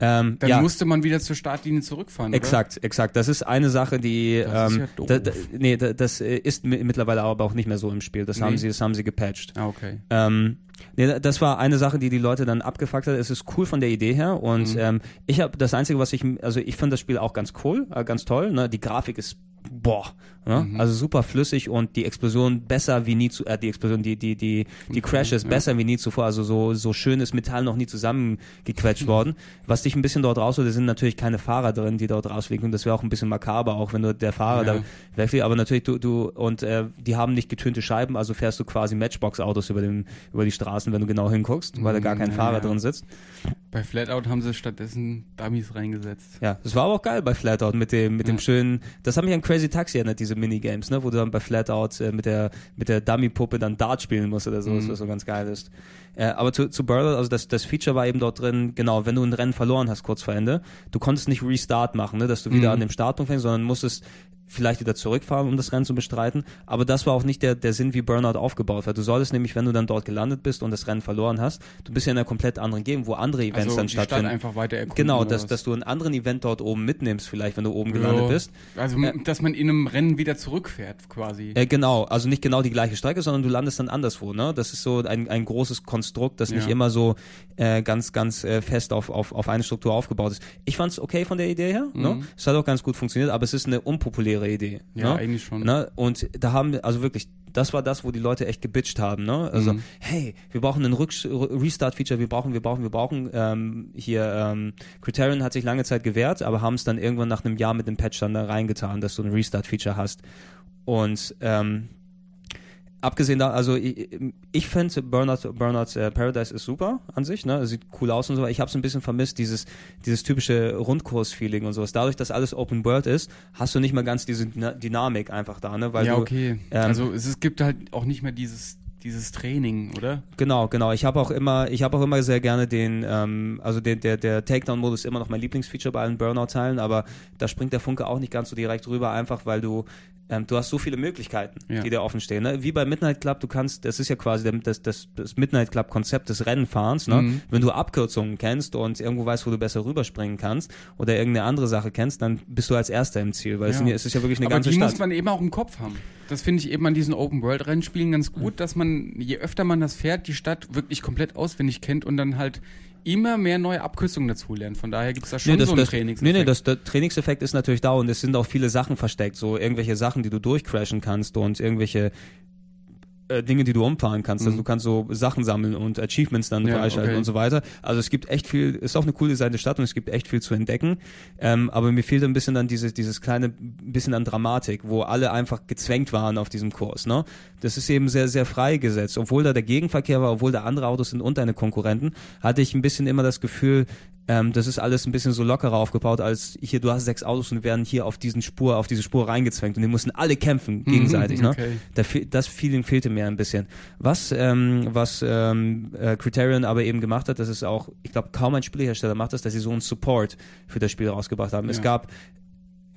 Ähm, dann ja. musste man wieder zur Startlinie zurückfahren, Exakt, exakt. Das ist eine Sache, die Das ist ähm, ja doof. da, da, nee, da, das ist mi- mittlerweile aber auch nicht mehr so im Spiel. Das Nee. haben sie, das haben sie gepatcht. oder? Ah, okay. Ähm, nee, das war eine Sache, die die Leute dann abgefuckt hat. Es ist cool von der Idee her und Mhm. ähm, ich habe das einzige, was ich, also ich finde das Spiel auch ganz cool, äh, ganz toll. Ne? Die Grafik ist boah, ne? Mhm. also super flüssig und die Explosion besser wie nie zu, äh, die Explosion, die die die die Crashes ja. besser wie nie zuvor. Also so so schönes Metall noch nie zusammengequetscht Mhm. worden. Was dich ein bisschen dort rausholt, sind natürlich keine Fahrer drin, die dort rausfliegen und das wäre auch ein bisschen makaber, auch wenn du der Fahrer Ja. da wegfliegt. Aber natürlich du du und äh, die haben nicht getönte Scheiben, also fährst du quasi Matchbox-Autos über den über die Straßen, wenn du genau hinguckst, weil da gar kein Mhm, Fahrer ja. drin sitzt. Bei Flatout haben sie stattdessen Dummies reingesetzt. Ja, das war aber auch geil bei Flatout mit dem mit dem schönen. Das hat mich an Crazy Crazy Taxi erinnert diese Minigames, ne, wo du dann bei Flatout äh, mit der mit der Dummy-Puppe dann Dart spielen musst oder so, Mhm. was so ganz geil ist. Äh, aber zu, zu Burnout, also das, das Feature war eben dort drin, genau, wenn du ein Rennen verloren hast kurz vor Ende, du konntest nicht Restart machen, ne, dass du wieder Mhm. an dem Startpunkt fängst, sondern musstest vielleicht wieder zurückfahren, um das Rennen zu bestreiten. Aber das war auch nicht der, der Sinn, wie Burnout aufgebaut war. Du solltest nämlich, wenn du dann dort gelandet bist und das Rennen verloren hast, du bist ja in einer komplett anderen Gegend, wo andere Events also dann die Stadt stattfinden. einfach weiter erkunden. Genau, dass, dass du einen anderen Event dort oben mitnimmst, vielleicht, wenn du oben gelandet Ja. bist. Also, Äh, dass man in einem Rennen wieder zurückfährt, quasi. Äh, genau, also nicht genau die gleiche Strecke, sondern du landest dann anderswo. Ne? Das ist so ein, ein großes Konstrukt, das nicht Ja. immer so äh, ganz, ganz äh, fest auf, auf, auf eine Struktur aufgebaut ist. Ich fand's okay von der Idee her. Ne? Mhm. Es hat auch ganz gut funktioniert, aber es ist eine unpopuläre Idee. ja, ne? eigentlich schon. Ne? Und da haben wir, also wirklich, das war das, wo die Leute echt gebitcht haben. Ne? Also, Mhm. hey, wir brauchen einen Rück Restart-Feature, wir brauchen, wir brauchen, wir brauchen. Ähm, hier, ähm, Criterion hat sich lange Zeit gewehrt, aber haben es dann irgendwann nach einem Jahr mit dem Patch dann da reingetan, dass du ein Restart-Feature hast. Und ähm, abgesehen da, also ich, ich finde Burnout, Burnout äh, Paradise ist super an sich, ne? Sieht cool aus und so. Ich habe es ein bisschen vermisst, dieses, dieses typische Rundkurs-Feeling und sowas. Dadurch, dass alles Open World ist, hast du nicht mal ganz diese Dyna- Dynamik einfach da, ne? Weil ja, du, okay. ähm, also es, es gibt halt auch nicht mehr dieses, dieses Training, oder? Genau, genau. Ich habe auch immer, ich habe auch immer sehr gerne den, ähm, also der, der, der Takedown-Modus ist immer noch mein Lieblingsfeature bei allen Burnout-Teilen, aber da springt der Funke auch nicht ganz so direkt rüber, einfach weil du, ähm, du hast so viele Möglichkeiten, Ja. die dir offen stehen. Ne? Wie bei Midnight Club, du kannst, das ist ja quasi das, das, das Midnight Club-Konzept des Rennenfahrens, ne? Mhm. Wenn du Abkürzungen kennst und irgendwo weißt, wo du besser rüberspringen kannst oder irgendeine andere Sache kennst, dann bist du als Erster im Ziel, weil es, Ja. es ist ja wirklich eine Aber ganze die Stadt. muss man eben auch im Kopf haben. Das finde ich eben an diesen Open-World-Rennspielen ganz gut, dass man, je öfter man das fährt, die Stadt wirklich komplett auswendig kennt und dann halt immer mehr neue Abkürzungen dazu lernt. Von daher gibt es da schon das, so einen das, Trainingseffekt. Nee, nee, das, der Trainingseffekt ist natürlich da und es sind auch viele Sachen versteckt, so irgendwelche Sachen, die du durchcrashen kannst und irgendwelche äh, Dinge, die du umfahren kannst. Also Mhm. du kannst so Sachen sammeln und Achievements dann Ja, freischalten okay. und so weiter. Also es gibt echt viel, ist auch eine coole Seite Stadt und es gibt echt viel zu entdecken. Ähm, aber mir fehlt ein bisschen dann dieses, dieses kleine bisschen an Dramatik, wo alle einfach gezwängt waren auf diesem Kurs. Ne? Das ist eben sehr, sehr freigesetzt. Obwohl da der Gegenverkehr war, obwohl da andere Autos sind und deine Konkurrenten, hatte ich ein bisschen immer das Gefühl, ähm, das ist alles ein bisschen so lockerer aufgebaut, als hier, du hast sechs Autos und werden hier auf diesen Spur, auf diese Spur reingezwängt und die mussten alle kämpfen gegenseitig. Ne? okay. Fe- das Feeling fehlte mir ein bisschen. Was, ähm, was ähm, äh, Criterion aber eben gemacht hat, das ist auch, ich glaube, kaum ein Spielehersteller macht das, dass sie so einen Support für das Spiel rausgebracht haben. Es Ja. gab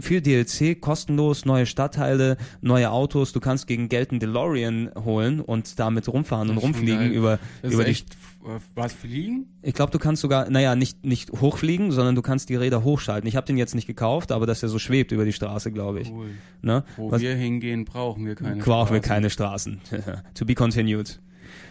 viel DLC, kostenlos, neue Stadtteile, neue Autos. Du kannst gegen Geld einen DeLorean holen und damit rumfahren und Das rumfliegen geil. über, Das über ist die echt, äh, was fliegen? ich glaube, du kannst sogar, naja, nicht, nicht hochfliegen, sondern du kannst die Räder hochschalten. Ich habe den jetzt nicht gekauft, aber dass er so schwebt über die Straße, glaube ich. Cool. Ne? Wo Was- wir hingehen, brauchen wir keine brauchen wir Straßen. keine Straßen. <laughs> to be continued.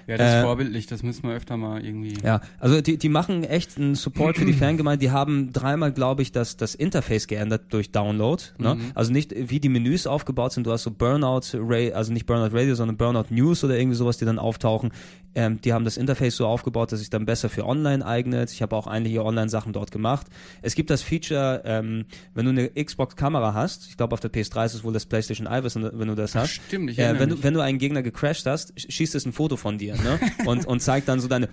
Ja, das ist Äh, vorbildlich, das müssen wir öfter mal irgendwie. Ja, also die, die machen echt einen Support für die Fangemeinde. Die haben dreimal, glaube ich, das, das Interface geändert durch Download. Ne? Mhm. Also nicht, wie die Menüs aufgebaut sind. Du hast so Burnout, Ra also nicht Burnout Radio, sondern Burnout News oder irgendwie sowas, die dann auftauchen. Ähm, die haben das Interface so aufgebaut, dass sich dann besser für online eignet. Ich habe auch einige Online-Sachen dort gemacht. Es gibt das Feature, ähm, wenn du eine Xbox-Kamera hast, ich glaube auf der PS3 ist es wohl das PlayStation Eye, wenn du das hast. stimmt, ich Äh, wenn, du, wenn du einen Gegner gecrashed hast, sch- schießt es ein Foto von dir ne? <laughs> und, und zeigt dann so deine,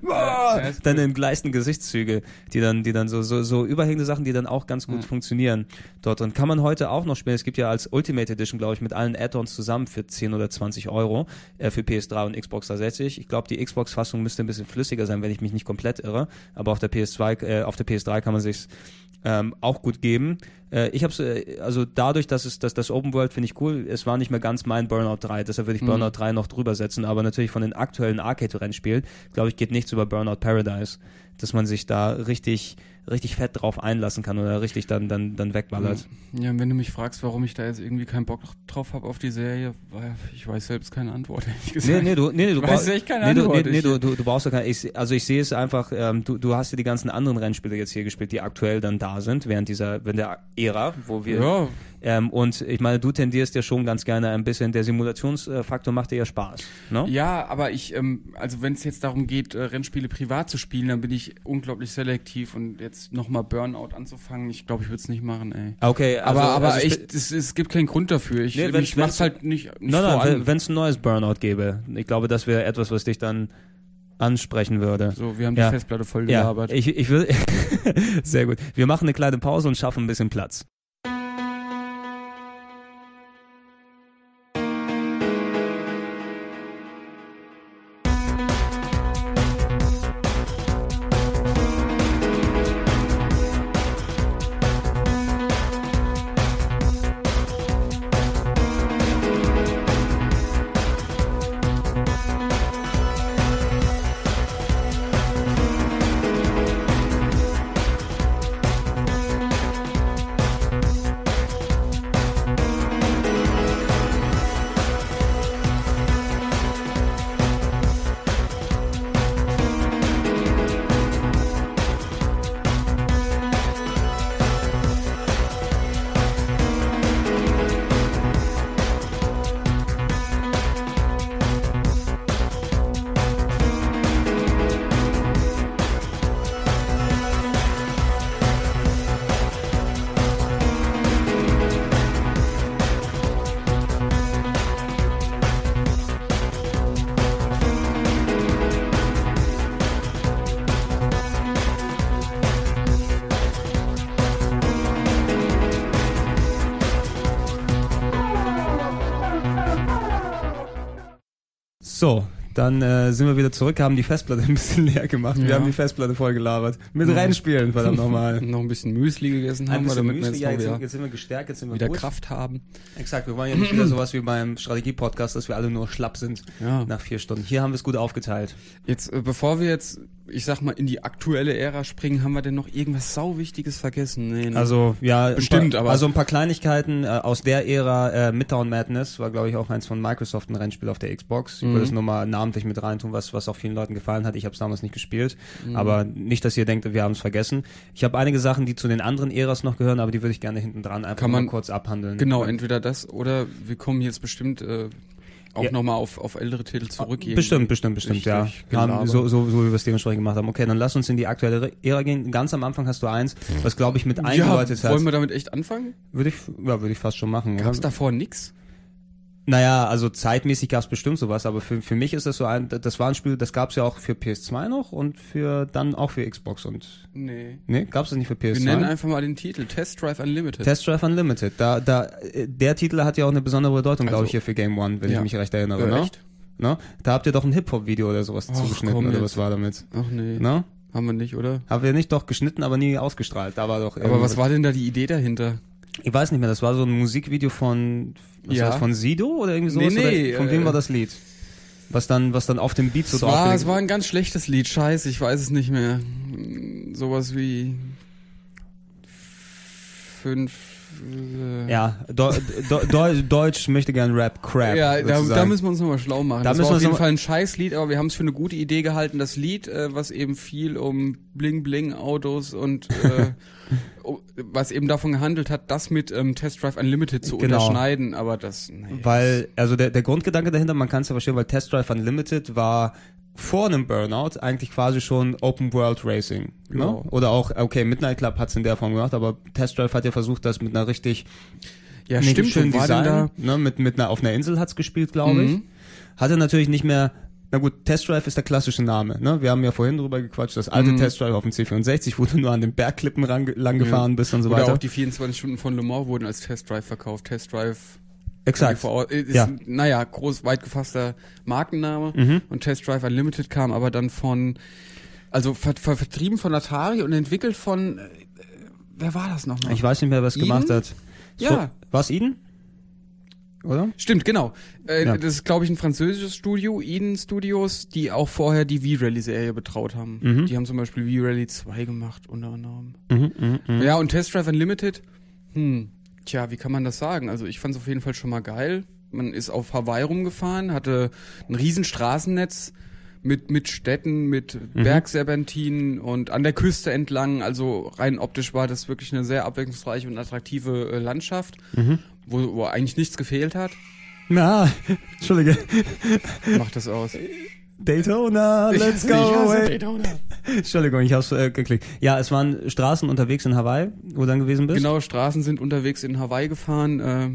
deine entgleisten Gesichtszüge, die dann, die dann so, so, so überhängende Sachen, die dann auch ganz gut Ja. funktionieren dort. Und kann man heute auch noch spielen. Es gibt ja als Ultimate Edition, glaube ich, mit allen Add-ons zusammen für 10 oder 20 Euro äh, für PS3 und Xbox 360. Ich glaube, die Xbox-Fassung müsste ein bisschen flüssiger sein, wenn ich mich nicht komplett irre. Aber auf der PS2, äh, auf der PS3 kann man sich ähm, auch gut geben. Äh, ich habe äh, also dadurch, dass es dass das Open World finde ich cool. Es war nicht mehr ganz mein Burnout 3, deshalb würde ich Mhm. Burnout 3 noch drüber setzen. Aber natürlich von den aktuellen Arcade-Rennspielen, glaube ich, geht nichts über Burnout Paradise, dass man sich da richtig richtig fett drauf einlassen kann oder richtig dann dann dann wegballert. Ja, und wenn du mich fragst, warum ich da jetzt irgendwie keinen Bock drauf habe auf die Serie, ich weiß selbst keine Antwort, <laughs> ehrlich gesagt. Nee, nee, du, nee, brauchst, echt keine nee, du, nee, Antwort. nee, Ich- du, du, du brauchst doch keine, ich, also ich sehe es einfach, ähm, du, du hast ja die ganzen anderen Rennspiele jetzt hier gespielt, die aktuell dann da sind, während dieser, während der Ära, wo wir, ja, ähm, und ich meine, du tendierst ja schon ganz gerne ein bisschen, der Simulationsfaktor macht dir ja Spaß, ne? ja, aber ich, ähm, also wenn es jetzt darum geht, äh, Rennspiele privat zu spielen, dann bin ich unglaublich selektiv und jetzt nochmal Burnout anzufangen, ich glaube, ich würde es nicht machen, ey. Okay, also, aber aber also echt, es, es gibt keinen Grund dafür. Ich, Nee, ich mach's halt nicht, nicht Nein, nein, wenn es ein neues Burnout gäbe, ich glaube, das wäre etwas, was dich dann ansprechen würde. So, wir haben die Ja. Festplatte voll Ja, gelabert. ich, ich will, <laughs> sehr gut. Wir machen eine kleine Pause und schaffen ein bisschen Platz. So, dann äh, sind wir wieder zurück, haben die Festplatte <laughs> ein bisschen leer gemacht. Wir Ja. haben die Festplatte voll gelabert. Mit Ja. Rennspielen, verdammt nochmal. <laughs> Noch ein bisschen Müsli gegessen Ein haben wir, damit wir Müsli, jetzt ja, jetzt, jetzt sind wir gestärkt, jetzt sind wir wieder gut. Kraft haben. Exakt, wir wollen ja nicht wieder <clears throat> sowas wie beim Strategie-Podcast, dass wir alle nur schlapp sind Ja. nach vier Stunden. Hier haben wir es gut aufgeteilt. Jetzt, äh, bevor wir jetzt, ich sag mal, in die aktuelle Ära springen, haben wir denn noch irgendwas Sauwichtiges vergessen? Nee, ne? Also ja, Bestimmt, paar, aber- also ein paar Kleinigkeiten äh, aus der Ära. Äh, Midtown Madness war, glaube ich, auch eins von Microsoft ein Rennspiel auf der Xbox. Ich Mhm. würde es nur mal namentlich mit reintun, was was auch vielen Leuten gefallen hat. Ich habe es damals nicht gespielt, Mhm. aber nicht, dass ihr denkt, wir haben es vergessen. Ich habe einige Sachen, die zu den anderen Äras noch gehören, aber die würde ich gerne hinten dran einfach Kann mal man- kurz abhandeln. Genau, entweder das oder wir kommen jetzt bestimmt äh, auch Ja. nochmal auf, auf ältere Titel zurück. Bestimmt, bestimmt, bestimmt, ja. Haben, Gelaber. so, so, so wie wir es dementsprechend gemacht haben. Okay, dann lass uns in die aktuelle Ära gehen. Ganz am Anfang hast du eins, was glaube ich mit Ja, eingeläutet wollen hat. wir damit echt anfangen? Würde ich, ja, würde ich fast schon machen. Gab es davor nix? Naja, also zeitmäßig gab es bestimmt sowas, aber für, für mich ist das so ein, das war ein Spiel, das gab es ja auch für PS2 noch und für dann auch für Xbox und Nee. nee, gab es das nicht für PS2? Wir nennen einfach mal den Titel Test Drive Unlimited. Test Drive Unlimited. Da, da, der Titel hat ja auch eine besondere Bedeutung, glaube Also- ich, hier für Game One, wenn Ja. ich mich recht erinnere. äh, ne? echt? Ne? Da habt ihr doch ein Hip-Hop-Video oder sowas Ach, zugeschnitten oder jetzt. was war damit? Ach nee, Ne? haben wir nicht, oder? Haben wir nicht doch geschnitten, aber nie ausgestrahlt. Da war doch. Aber was war denn da die Idee dahinter? Ich weiß nicht mehr. Das war so ein Musikvideo von was Ja. das, von Sido oder irgendwie sowas. Nee, nee, oder von äh, wem war das Lied? Was dann, was dann auf dem Beat so drauf war, es war ein ganz schlechtes Lied, scheiße, ich weiß es nicht mehr. Sowas wie fünf. Äh, Ja, Deu Deu Deutsch möchte gern Rap Crap. Ja, da, da müssen wir uns nochmal schlau machen. Da das müssen war auf jeden Fall ein Scheißlied, aber wir haben es für eine gute Idee gehalten. Das Lied, äh, was eben viel um Bling-Bling-Autos und äh, <laughs> was eben davon gehandelt hat, das mit ähm, Test Drive Unlimited zu Genau. unterschneiden, aber das, nee. Weil, also der, der Grundgedanke dahinter, man kann es ja verstehen, weil Test Drive Unlimited war vor einem Burnout eigentlich quasi schon Open World Racing. Ne? Genau. Oder auch, okay, Midnight Club hat es in der Form gemacht, aber Test Drive hat ja versucht, das mit einer richtig ja, stimmt, schönen Design, da? ne, mit, mit einer, auf einer Insel hat's gespielt, glaube ich. Mhm. Hatte natürlich nicht mehr, na gut, Test Drive ist der klassische Name, ne? Wir haben ja vorhin drüber gequatscht, das alte Mhm. Test Drive auf dem C64, wo du nur an den Bergklippen ran, lang gefahren bist und so Oder weiter. auch die 24 Stunden von Le Mans wurden als Test Drive verkauft. Test Drive Exakt. vor- ist, Ja. naja, groß, weit gefasster Markenname. Mhm. Und Test Drive Unlimited kam aber dann von, also ver ver vertrieben von Atari und entwickelt von, äh, wer war das nochmal? Ich weiß nicht mehr, wer es gemacht hat. Ja. War es Eden? Oder? Stimmt, genau. Äh, Ja. Das ist, glaube ich, ein französisches Studio, Eden Studios, die auch vorher die V-Rally-Serie betraut haben. Mhm. Die haben zum Beispiel V-Rally 2 gemacht, unter anderem. Mhm, mhm, mhm. Ja, und Test Drive Unlimited, hm, tja, wie kann man das sagen? Also ich fand es auf jeden Fall schon mal geil. Man ist auf Hawaii rumgefahren, hatte ein riesen Straßennetz mit, mit Städten, mit Mhm. Bergserpentinen und an der Küste entlang. Also rein optisch war das wirklich eine sehr abwechslungsreiche und attraktive äh, Landschaft, Mhm. Wo, wo eigentlich nichts gefehlt hat. Na, Entschuldige. Macht das aus. Daytona, let's Ich go. ey. Daytona. Entschuldigung, ich hab's äh, geklickt. Ja, es waren Straßen unterwegs in Hawaii, wo du dann gewesen bist. Genau, Straßen sind unterwegs in Hawaii gefahren, äh,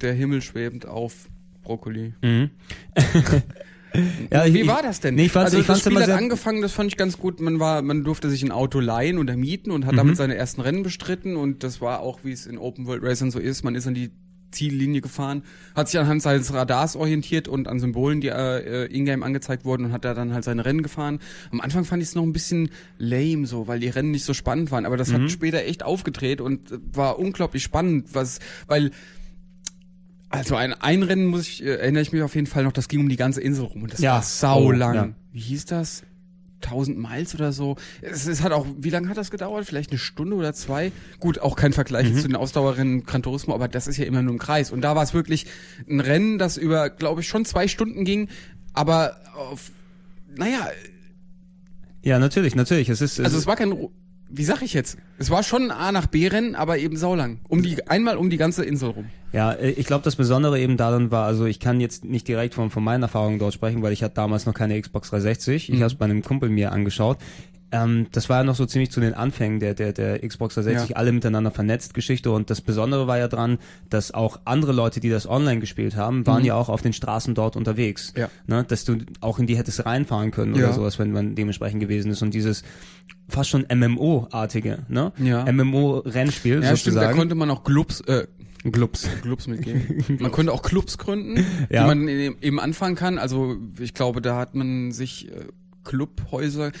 der Himmel schwebend auf Brokkoli. Mhm. <laughs> ja, ich, Wie ich, war das denn? Nee, ich fand's, also ich fand's das Spiel immer hat angefangen, das fand ich ganz gut. Man war, man durfte sich ein Auto leihen oder mieten und hat Mhm. damit seine ersten Rennen bestritten und das war auch, wie es in Open World Racing so ist. Man ist an die Ziellinie gefahren, hat sich anhand seines Radars orientiert und an Symbolen, die äh, äh, in-game angezeigt wurden und hat da dann halt seine Rennen gefahren. Am Anfang fand ich es noch ein bisschen lame so, weil die Rennen nicht so spannend waren, aber das Mhm. hat später echt aufgedreht und war unglaublich spannend, was, weil also ein, ein Rennen muss ich, äh, erinnere ich mich auf jeden Fall noch, das ging um die ganze Insel rum und das Ja. war sau Oh, lang. ja. Wie hieß das? 1000 Miles oder so. Es, es hat auch, wie lange hat das gedauert? Vielleicht eine Stunde oder zwei? Gut, auch kein Vergleich Mhm. zu den Ausdauerrennen Gran Turismo, aber das ist ja immer nur im Kreis. Und da war es wirklich ein Rennen, das über, glaube ich, schon zwei Stunden ging, aber auf, naja, ja, natürlich, natürlich. Es ist, es also es war kein, wie sag ich jetzt? Es war schon ein A nach B Rennen, aber eben saulang. Um die, einmal um die ganze Insel rum. Ja, äh, ich glaube, das Besondere eben daran war, also ich kann jetzt nicht direkt von, von meinen Erfahrungen dort sprechen, weil ich hatte damals noch keine Xbox 360. Ich Mhm. habe es bei einem Kumpel mir angeschaut. Ähm, das war ja noch so ziemlich zu den Anfängen der, der, der Xbox 360, Ja. alle miteinander vernetzt Geschichte und das Besondere war ja dran, dass auch andere Leute, die das online gespielt haben, waren Mhm. ja auch auf den Straßen dort unterwegs. Ja. Ne, dass du auch in die hättest reinfahren können Ja. oder sowas, wenn man dementsprechend gewesen ist und dieses fast schon MMO-artige, ne? Ja. MMO-Rennspiel Ja, stimmt, da sozusagen. konnte man auch Clubs, äh, Glubs. Clubs mitgeben. <laughs> man konnte auch Clubs gründen, Ja. die man eben anfangen kann. Also ich glaube, da hat man sich äh, Clubhäuser.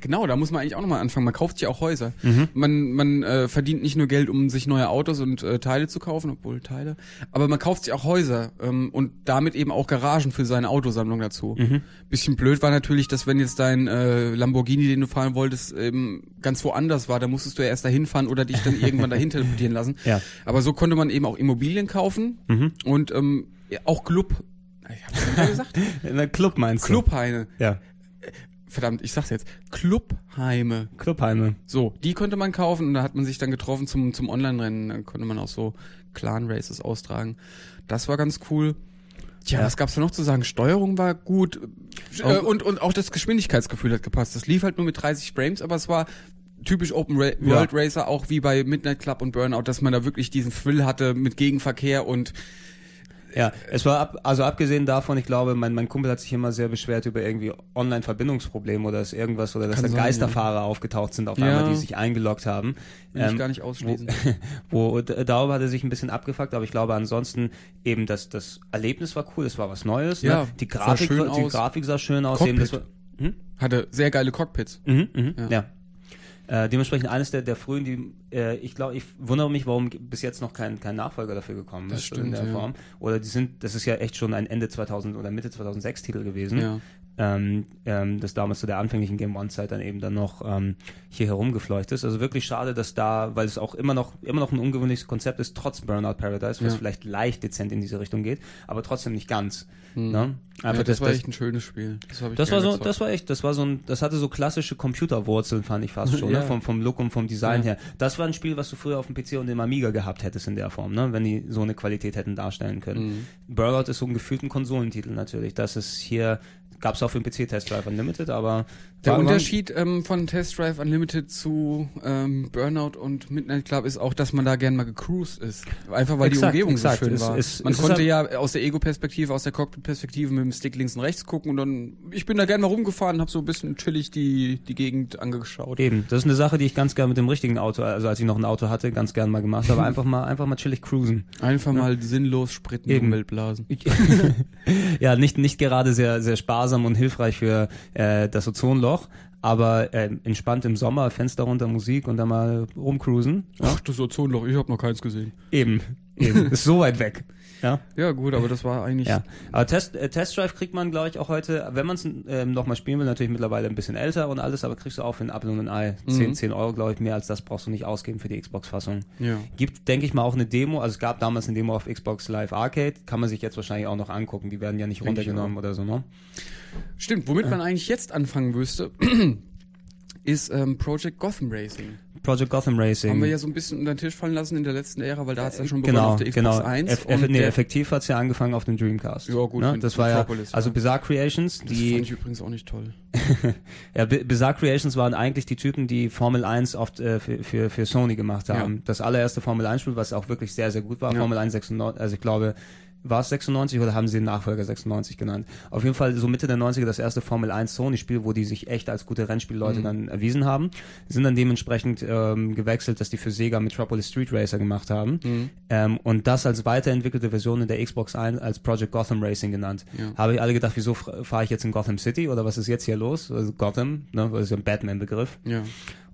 Genau, da muss man eigentlich auch nochmal anfangen. Man kauft sich auch Häuser. Man, man äh, verdient nicht nur Geld, um sich neue Autos und äh, Teile zu kaufen, obwohl Teile, aber man kauft sich auch Häuser ähm, und damit eben auch Garagen für seine Autosammlung dazu. Bisschen blöd war natürlich, dass wenn jetzt dein äh, Lamborghini, den du fahren wolltest, eben ganz woanders war, da musstest du ja erst dahin fahren oder dich dann <laughs> irgendwann dahin teleportieren lassen. Ja. Aber so konnte man eben auch Immobilien kaufen und ähm, auch Club. Ich hab's schon gesagt. <laughs> Na, Club meinst du? Clubheime. Ja. Verdammt, ich sag's jetzt. Clubheime. Clubheime. So, die konnte man kaufen und da hat man sich dann getroffen zum, zum Online-Rennen. Dann konnte man auch so Clan-Races austragen. Das war ganz cool. Tja, Ja. was gab's da noch zu sagen? Steuerung war gut äh, und, und auch das Geschwindigkeitsgefühl hat gepasst. Das lief halt nur mit 30 Frames, aber es war typisch Open Ra World Racer, auch wie bei Midnight Club und Burnout, dass man da wirklich diesen Thrill hatte mit Gegenverkehr und Ja, es war ab, also abgesehen davon, ich glaube, mein, mein Kumpel hat sich immer sehr beschwert über irgendwie Online-Verbindungsprobleme oder dass irgendwas oder dass da Geisterfahrer aufgetaucht sind auf Ja. einmal, die sich eingeloggt haben. will ich Ähm, gar nicht ausschließen. wo, <laughs> wo d- darüber hat er sich ein bisschen abgefuckt, aber ich glaube ansonsten eben das das Erlebnis war cool, es war was Neues, Ja, ne? die sah Grafik schön war- die aus. Grafik sah schön aus, eben das war, hm? Hatte sehr geile Cockpits. Mhm, mhm, Ja. ja. Äh, dementsprechend eines der, der frühen, die, äh, ich glaube, ich wundere mich, warum bis jetzt noch kein, kein Nachfolger dafür gekommen Das ist stimmt, in der ja. Form. Oder die sind, das ist ja echt schon ein Ende 2000 oder Mitte 2006 Titel gewesen. Ja. Ähm, ähm, das damals zu der anfänglichen Game One Zeit dann eben dann noch ähm, hier herumgefleucht ist. Also wirklich schade, dass da, weil es auch immer noch immer noch ein ungewöhnliches Konzept ist, trotz Burnout Paradise, was Ja. vielleicht leicht dezent in diese Richtung geht, aber trotzdem nicht ganz. Ne? Ja, Einfach das, war echt ein schönes Spiel. Das, das war so, gezockt. das war echt, das war so ein, das hatte so klassische Computerwurzeln, fand ich fast schon, <laughs> Ja. ne? vom, vom Look und vom Design Ja. her. Das war ein Spiel, was du früher auf dem PC und dem Amiga gehabt hättest in der Form, ne? wenn die so eine Qualität hätten darstellen können. Mhm. Burnout ist so ein gefühlten Konsolentitel natürlich. Das ist hier, gab es auch für den PC Test Drive Unlimited, aber Der war- Unterschied ähm, von Test Drive Unlimited zu ähm, Burnout und Midnight Club ist auch, dass man da gern mal gecruised ist. Einfach weil Exakt, die Umgebung exakt. so schön Es- war. es- man es konnte ja aus der Ego-Perspektive, aus der Cockpit-Perspektive mit dem Stick links und rechts gucken und dann, ich bin da gern mal rumgefahren, habe so ein bisschen chillig die, die Gegend angeschaut. Eben, das ist eine Sache, die ich ganz gern mit dem richtigen Auto, also als ich noch ein Auto hatte, ganz gern mal gemacht habe. <laughs> Einfach mal, einfach mal chillig cruisen. Einfach mal sinnlos Sprit in die Eben. Umwelt blasen. <laughs> ja, nicht, nicht gerade sehr, sehr sparsam und hilfreich für äh, das Ozonloch, aber äh, entspannt im Sommer, Fenster runter, Musik und dann mal rumcruisen. Ach, das Ozonloch, ich habe noch keins gesehen. Eben, eben. <laughs> ist so weit weg. Ja, Ja gut, aber das war eigentlich... ja. Aber Test, äh, Test Drive kriegt man, glaube ich, auch heute, wenn man es ähm, nochmal spielen will, natürlich mittlerweile ein bisschen älter und alles, aber kriegst du auch für ein Apfel und ein Ei. 10, 10 Euro, glaube ich, mehr als das brauchst du nicht ausgeben für die Xbox-Fassung. Ja. Gibt, denke ich mal, auch eine Demo. Also es gab damals eine Demo auf Xbox Live Arcade. Kann man sich jetzt wahrscheinlich auch noch angucken. Die werden ja nicht runtergenommen oder so, ne? Stimmt, womit man eigentlich jetzt anfangen müsste, <clears throat> ist ähm, Project Gotham Racing. Project Gotham Racing. Haben wir ja so ein bisschen unter den Tisch fallen lassen in der letzten Ära, weil da hat es ja schon begonnen genau, auf der Xbox genau. 1. Eff, und nee, der, effektiv hat's ja angefangen auf dem Dreamcast. Ja, gut, Ne? Das war ja, also. Bizarre Creations, das die, fand ich übrigens auch nicht toll. <laughs> ja, Bi- Bizarre Creations waren eigentlich die Typen, die Formel 1 oft äh, für, für, für Sony gemacht haben. Ja. Das allererste Formel 1 Spiel, was auch wirklich sehr, sehr gut war, Ja. Formel 1 96, also ich glaube, war es 96 oder haben sie den Nachfolger 96 genannt? Auf jeden Fall so Mitte der 90er das erste Formel 1 Sony-Spiel, wo die sich echt als gute Rennspielleute Mhm. dann erwiesen haben. Sind dann dementsprechend ähm, gewechselt, dass die für Sega Metropolis Street Racer gemacht haben. Mhm. Ähm, und das als weiterentwickelte Version in der Xbox 1 als Project Gotham Racing genannt. Ja. Habe ich alle gedacht, wieso fahre ich jetzt in Gotham City oder was ist jetzt hier los? Also Gotham, ne, das ist ja ein Batman-Begriff Ja.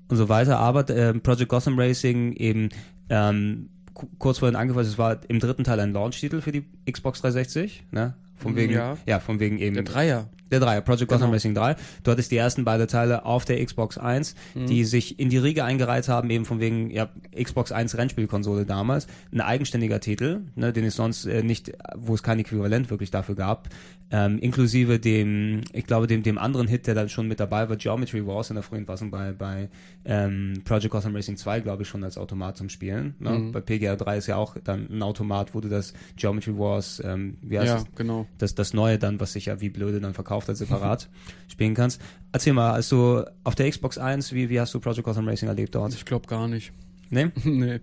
und so weiter. Aber ähm, Project Gotham Racing eben ähm, kurz vorhin angefasst, es war im dritten Teil ein Launch-Titel für die Xbox 360, ne? Von wegen, Ja. ja, von wegen eben Der Dreier. Der Dreier, Project Gotham Genau. Racing 3. Du hattest die ersten beiden Teile auf der Xbox 1, Mhm. die sich in die Riege eingereiht haben, eben von wegen ja, Xbox 1 Rennspielkonsole damals. Ein eigenständiger Titel, ne, den es sonst äh, nicht, wo es kein Äquivalent wirklich dafür gab. Ähm, inklusive dem, ich glaube, dem, dem anderen Hit, der dann schon mit dabei war, Geometry Wars in der frühen Fassung bei, bei ähm, Project Gotham Racing 2, glaube ich, schon als Automat zum Spielen. Ne? Mhm. Bei PGR 3 ist ja auch dann ein Automat, wo du das Geometry Wars, ähm, wie heißt Ja, es? genau. das, das Neue dann, was sich ja wie blöde dann verkauft hat, separat <laughs> spielen kannst. Erzähl mal, als du auf der Xbox 1, wie, wie hast du Project Gotham Racing erlebt dort? Ich glaube gar nicht. Ne? <laughs> nee.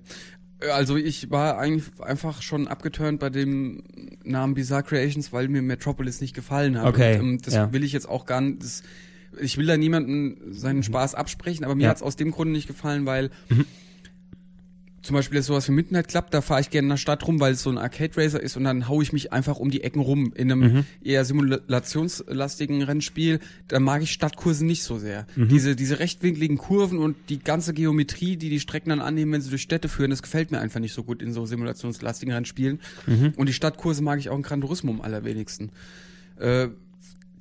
Also ich war eigentlich einfach schon abgeturnt bei dem Namen Bizarre Creations, weil mir Metropolis nicht gefallen hat. Okay, Und, ähm, das ja. will ich jetzt auch gar nicht. Das, ich will da niemanden seinen Spaß absprechen, aber mir Ja. hat's aus dem Grunde nicht gefallen, weil zum Beispiel jetzt sowas wie Midnight Club, da fahre ich gerne in der Stadt rum, weil es so ein Arcade Racer ist und dann hau ich mich einfach um die Ecken rum. In einem Mhm. eher simulationslastigen Rennspiel, da mag ich Stadtkurse nicht so sehr. Mhm. Diese, diese rechtwinkligen Kurven und die ganze Geometrie, die die Strecken dann annehmen, wenn sie durch Städte führen, das gefällt mir einfach nicht so gut in so simulationslastigen Rennspielen. Mhm. Und die Stadtkurse mag ich auch in Gran Turismo am allerwenigsten. Äh,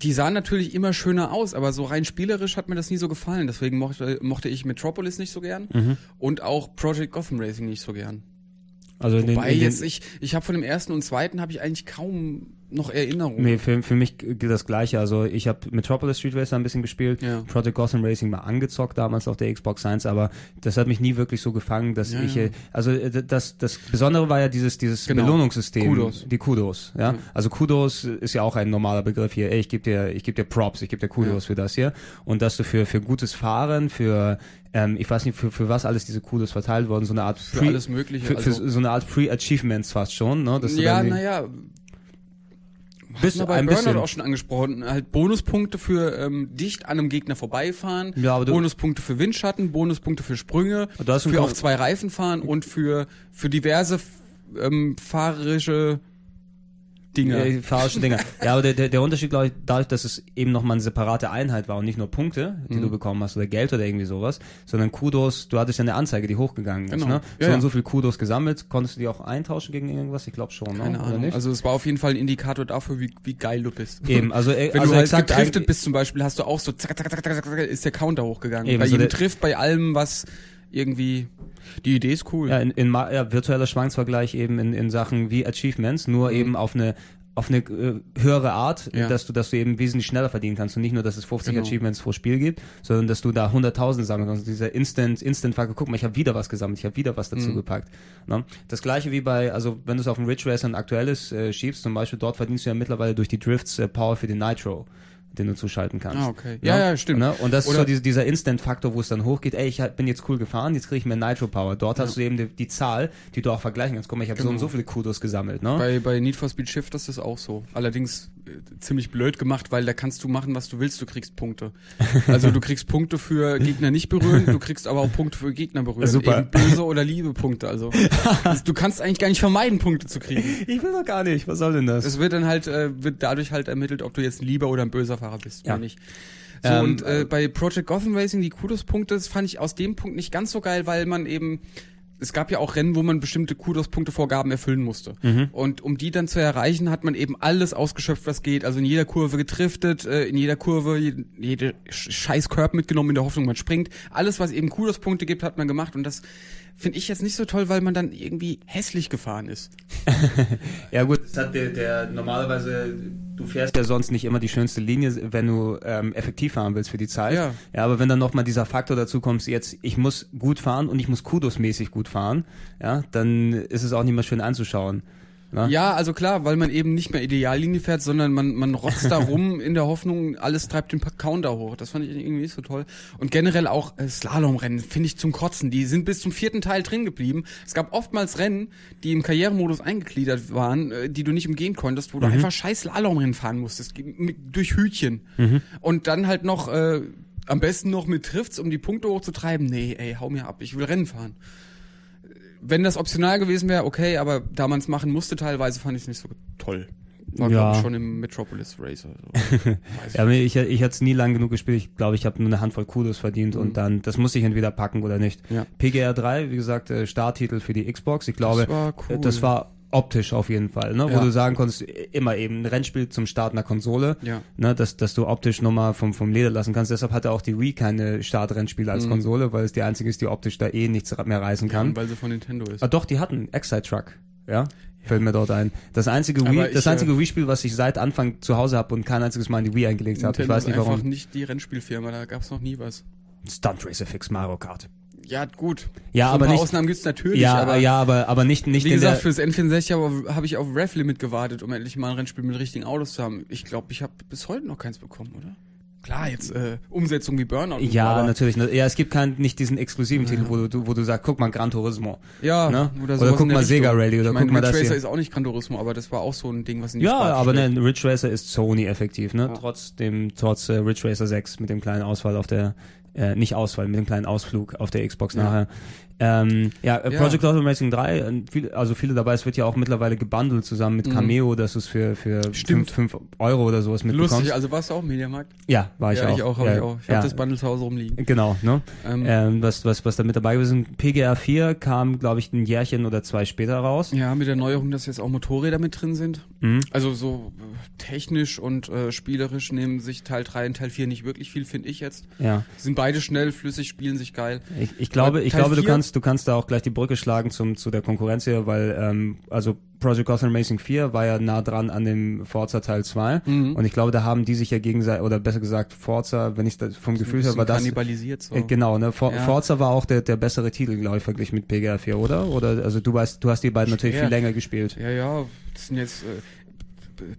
die sahen natürlich immer schöner aus, aber so rein spielerisch hat mir das nie so gefallen. Deswegen mochte, mochte ich Metropolis nicht so gern Mhm. und auch Project Gotham Racing nicht so gern. Also in den, Wobei in den, jetzt ich, ich habe von dem ersten und zweiten habe ich eigentlich kaum noch Erinnerungen. Nee, für, für mich gilt das Gleiche. Also ich habe Metropolis Street Racer ein bisschen gespielt, Ja. Project Gotham Racing mal angezockt damals auf der Xbox 1, aber das hat mich nie wirklich so gefangen, dass Ja, ich, ja. äh, also äh, das, das Besondere war ja dieses, dieses Genau. Belohnungssystem. Kudos. Die Kudos, ja? Ja. Also Kudos ist ja auch ein normaler Begriff hier. Ey, ich gebe dir, ich gebe dir Props, ich gebe dir Kudos für das hier. Und dass du für, für gutes Fahren, für, ähm, ich weiß nicht, für, für was alles diese Kudos verteilt wurden, so eine Art für alles Mögliche. für, für also, so eine Art Pre-Achievements fast schon, ne? Ja, naja. Bis Hatten wir bei Burnout auch schon angesprochen. Halt Bonuspunkte für ähm, dicht an einem Gegner vorbeifahren, Ja, aber du- Bonuspunkte für Windschatten, Bonuspunkte für Sprünge, Du für auf zwei Reifen fahren und für für diverse ähm, fahrerische Dinge. Ja, fahrische Dinger. ja, aber der, der, der Unterschied, glaube ich, dadurch, dass es eben nochmal eine separate Einheit war und nicht nur Punkte, die Mhm. du bekommen hast oder Geld oder irgendwie sowas, sondern Kudos, du hattest ja eine Anzeige, die hochgegangen ist, Genau. ne? So ja. und so viel Kudos gesammelt, konntest du die auch eintauschen gegen irgendwas? Ich glaube schon, ne? Keine oder Ahnung. Also es war auf jeden Fall ein Indikator dafür, wie, wie geil du bist. eben, also, äh, <laughs> Wenn also du halt exakt getriftet bist zum Beispiel, hast du auch so zack, zack, zack, zack, zack, ist der Counter hochgegangen. Eben, bei so jedem der- Triff, bei allem, was irgendwie. Die Idee ist cool. Ja, in, in ja, virtueller Schwanksvergleich eben in, in Sachen wie Achievements, nur Mhm. eben auf eine auf eine äh, höhere Art, Ja. dass du dass du eben wesentlich schneller verdienen kannst und nicht nur, dass es 50 Genau. Achievements pro Spiel gibt, sondern dass du da 100.000 sammeln kannst. Dieser Instant Instant Faktor, guck mal, ich habe wieder was gesammelt, ich habe wieder was dazu Mhm. gepackt. Ne? Das gleiche wie bei, also wenn du es auf dem Ridge Racer ein aktuelles äh, schiebst, zum Beispiel dort verdienst du ja mittlerweile durch die Drifts äh, Power für den Nitro, den du zuschalten kannst. Ah, okay. Ja, ja, stimmt. Ne? Und das ist Oder- so diese, dieser Instant-Faktor, wo es dann hochgeht, ey, ich bin jetzt cool gefahren, jetzt kriege ich mehr Nitro-Power. Dort hast du eben die, die Zahl, die du auch vergleichen kannst. Guck mal, ich habe so Genau. und so viele Kudos gesammelt. Ne? Bei, bei Need for Speed Shift ist das auch so. Allerdings äh, ziemlich blöd gemacht, weil da kannst du machen, was du willst, du kriegst Punkte. Also du kriegst Punkte für Gegner nicht berühren, du kriegst aber auch Punkte für Gegner berühren. Super. Eben böse oder liebe Punkte. Also <laughs> du kannst eigentlich gar nicht vermeiden, Punkte zu kriegen. Ich will doch gar nicht. Was soll denn das? Es wird dann halt, äh, wird dadurch halt ermittelt, ob du jetzt ein lieber oder ein böser Fahrer bist Ja. oder nicht. So, Ähm, und äh, bei Project Gotham Racing, die Kudos-Punkte, das fand ich aus dem Punkt nicht ganz so geil, weil man eben, es gab ja auch Rennen, wo man bestimmte Kudos-Punkte-Vorgaben erfüllen musste. Mhm. Und um die dann zu erreichen, hat man eben alles ausgeschöpft, was geht. Also in jeder Kurve getriftet, äh, in jeder Kurve jede, jede Sch- scheiß Curb mitgenommen, in der Hoffnung, man springt. Alles, was eben Kudos-Punkte gibt, hat man gemacht. Und das finde ich jetzt nicht so toll, weil man dann irgendwie hässlich gefahren ist. <laughs> Ja gut, das hat der, der normalerweise, du fährst ja sonst nicht immer die schönste Linie, wenn du ähm, effektiv fahren willst für die Zeit. Ja. ja aber wenn dann nochmal dieser Faktor dazu kommt, jetzt ich muss gut fahren und ich muss kudosmäßig gut fahren, ja, dann ist es auch nicht mehr schön anzuschauen. Ne? Ja, also klar, weil man eben nicht mehr Ideallinie fährt, sondern man, man rotzt da rum <laughs> in der Hoffnung, alles treibt den Counter hoch. Das fand ich irgendwie nicht so toll. Und generell auch äh, Slalomrennen finde ich zum Kotzen. Die sind bis zum vierten Teil drin geblieben. Es gab oftmals Rennen, die im Karrieremodus eingegliedert waren, äh, die du nicht umgehen konntest, wo du einfach scheiß Slalomrennen fahren musstest, durch Hütchen. Und dann halt noch, äh, am besten noch mit Trifts, um die Punkte hochzutreiben. Nee, ey, hau mir ab, ich will Rennen fahren wenn das optional gewesen wäre, okay, aber da man es machen musste teilweise, fand ich es nicht so toll. War, Ja. glaube ich, schon im Metropolis Racer. So. <laughs> Ich Ja, aber ich, ich hatte es nie lang genug gespielt. Ich glaube, ich habe nur eine Handvoll Kudos verdient und dann, das musste ich entweder packen oder nicht. Mhm. Ja. PGR 3, wie gesagt, äh, Starttitel für die Xbox. Ich glaube, Das war cool. das war optisch auf jeden Fall, ne? wo Ja. du sagen konntest, äh, immer eben ein Rennspiel zum Start einer Konsole, Ja. ne? dass, dass du optisch nochmal vom, vom Leder lassen kannst. Deshalb hatte auch die Wii keine Startrennspiele als Mhm. Konsole, weil es die einzige ist, die optisch da eh nichts mehr reißen Ja, kann. weil sie von Nintendo ist. Ah, doch, die hatten Excite Truck, ja. Fällt mir dort ein. Das einzige Aber Wii, ich, das äh, einzige Wii-Spiel, was ich seit Anfang zu Hause habe und kein einziges Mal in die Wii eingelegt habe. Ich weiß nicht ist einfach warum. nicht die Rennspielfirma, da gab's noch nie was. Stunt Racer Fix Mario Kart. Ja, gut. Ja, so aber ein paar nicht- Ausnahmen gibt's natürlich, Ja, aber ja, aber aber nicht nicht wie gesagt, fürs N64 habe hab ich auf Rev Limit gewartet, um endlich mal ein Rennspiel mit richtigen Autos zu haben. Ich glaube, ich habe bis heute noch keins bekommen, oder? Klar, jetzt äh, Umsetzung wie Burnout. ja, aber, natürlich. ne- Ja, es gibt keinen, nicht diesen exklusiven Titel, wo du, wo du sagst, guck mal, Gran Turismo. Ja, ne? oder, Oder guck mal Sega. Rally oder ich meine, guck mal Ridge das Racer hier. ist auch nicht Gran Turismo, aber das war auch so ein Ding, was in die Ja, Sparte aber schlägt. ne, Ridge Racer ist Sony effektiv, ne? Ja. Trotz dem, trotz äh, Ridge Racer 6 mit dem kleinen Ausfall auf der äh, nicht Ausfall, mit dem kleinen Ausflug auf der Xbox Ja. nachher. Ähm, ja, Ja. Project Gotham Racing 3, äh, viel, also viele dabei, es wird ja auch mittlerweile gebundelt zusammen mit Mhm. Cameo, dass du es für, für Stimmt. 5 Euro oder sowas mitbekommst. Lustig, also warst du auch im Mediamarkt? Ja, war ich ja, auch. ich auch, hab ja, ich auch. Ich ja, habe das Bundle zu Hause rumliegen. Genau, ne? Ähm, Ähm, was, was, was da mit dabei gewesen ist. PGR 4 kam, glaube ich, ein Jährchen oder zwei später raus. ja, mit der Neuerung, dass jetzt auch Motorräder mit drin sind. Mhm. Also so äh, technisch und äh, spielerisch nehmen sich Teil 3 und Teil 4 nicht wirklich viel, finde ich jetzt. Ja. Sind beide schnell, flüssig, spielen sich geil. Ich, ich glaube, ich glaube, du vier? Kannst, du kannst da auch gleich die Brücke schlagen zum, zu der Konkurrenz hier, weil, ähm, also Project Gotham Racing 4 war ja nah dran an dem Forza Teil 2. Mhm. Und ich glaube, da haben die sich ja gegenseitig, oder besser gesagt, Forza, wenn ich das vom Gefühl her, war das, kannibalisiert so. äh, genau, ne, For, Ja. Forza war auch der, der bessere Titel, glaube ich, verglichen mit PGR 4, oder? Oder, also du weißt, du hast die beiden natürlich Schwer. viel länger gespielt. Ja, ja, das sind jetzt äh,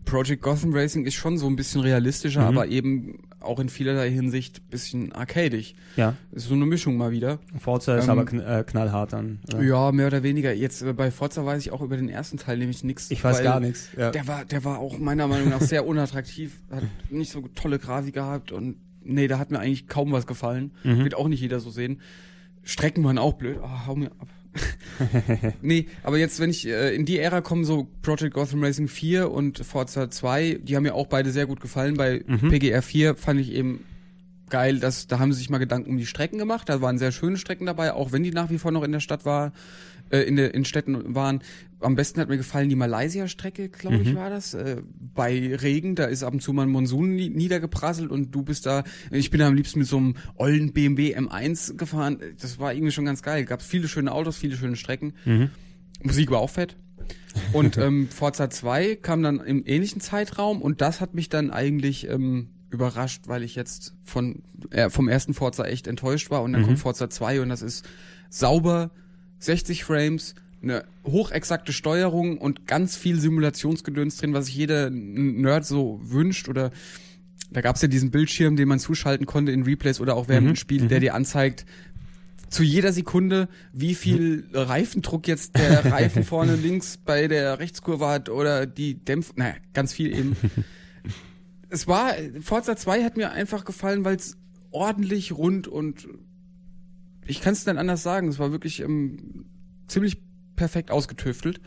Project Gotham Racing ist schon so ein bisschen realistischer, Mhm. aber eben auch in vielerlei Hinsicht bisschen arcadig. Ja. Ist so eine Mischung mal wieder. Forza ist Ähm, aber kn äh, knallhart dann. Ja, mehr oder weniger. Jetzt äh, bei Forza weiß ich auch über den ersten Teil nämlich nichts. Ich weiß gar nichts. Ja. Der war, der war auch meiner Meinung nach sehr unattraktiv, hat nicht so tolle Grafik gehabt und nee, da hat mir eigentlich kaum was gefallen. Mhm. Wird auch nicht jeder so sehen. Strecken waren auch blöd. Ah, hau mir ab. <laughs> nee, aber jetzt, wenn ich äh, in die Ära komme, so Project Gotham Racing 4 und Forza 2, die haben mir auch beide sehr gut gefallen. Bei Mhm. PGR 4 fand ich eben geil, dass da haben sie sich mal Gedanken um die Strecken gemacht. Da waren sehr schöne Strecken dabei, auch wenn die nach wie vor noch in der Stadt war, äh, in der in Städten waren. Am besten hat mir gefallen die Malaysia-Strecke, glaube ich, Mhm. war das. Äh, bei Regen, da ist ab und zu mal ein Monsun ni niedergeprasselt und du bist da. Ich bin da am liebsten mit so einem ollen BMW M1 gefahren. Das war irgendwie schon ganz geil. Gab viele schöne Autos, viele schöne Strecken. Mhm. Musik war auch fett. Und <laughs> ähm, Forza 2 kam dann im ähnlichen Zeitraum und das hat mich dann eigentlich ähm, überrascht, weil ich jetzt von äh, vom ersten Forza echt enttäuscht war und dann Mhm. kommt Forza 2 und das ist sauber, 60 Frames, eine hochexakte Steuerung und ganz viel Simulationsgedöns drin, was sich jeder Nerd so wünscht oder da gab es ja diesen Bildschirm, den man zuschalten konnte in Replays oder auch während Mhm, dem Spiel, der dir anzeigt, zu jeder Sekunde, wie viel Reifendruck jetzt der <laughs> Reifen vorne links bei der Rechtskurve hat oder die Dämpf, naja, ganz viel eben. <laughs> es war, Forza 2 hat mir einfach gefallen, weil es ordentlich rund und ich kann es nicht anders sagen, es war wirklich ähm, ziemlich perfekt ausgetüftelt.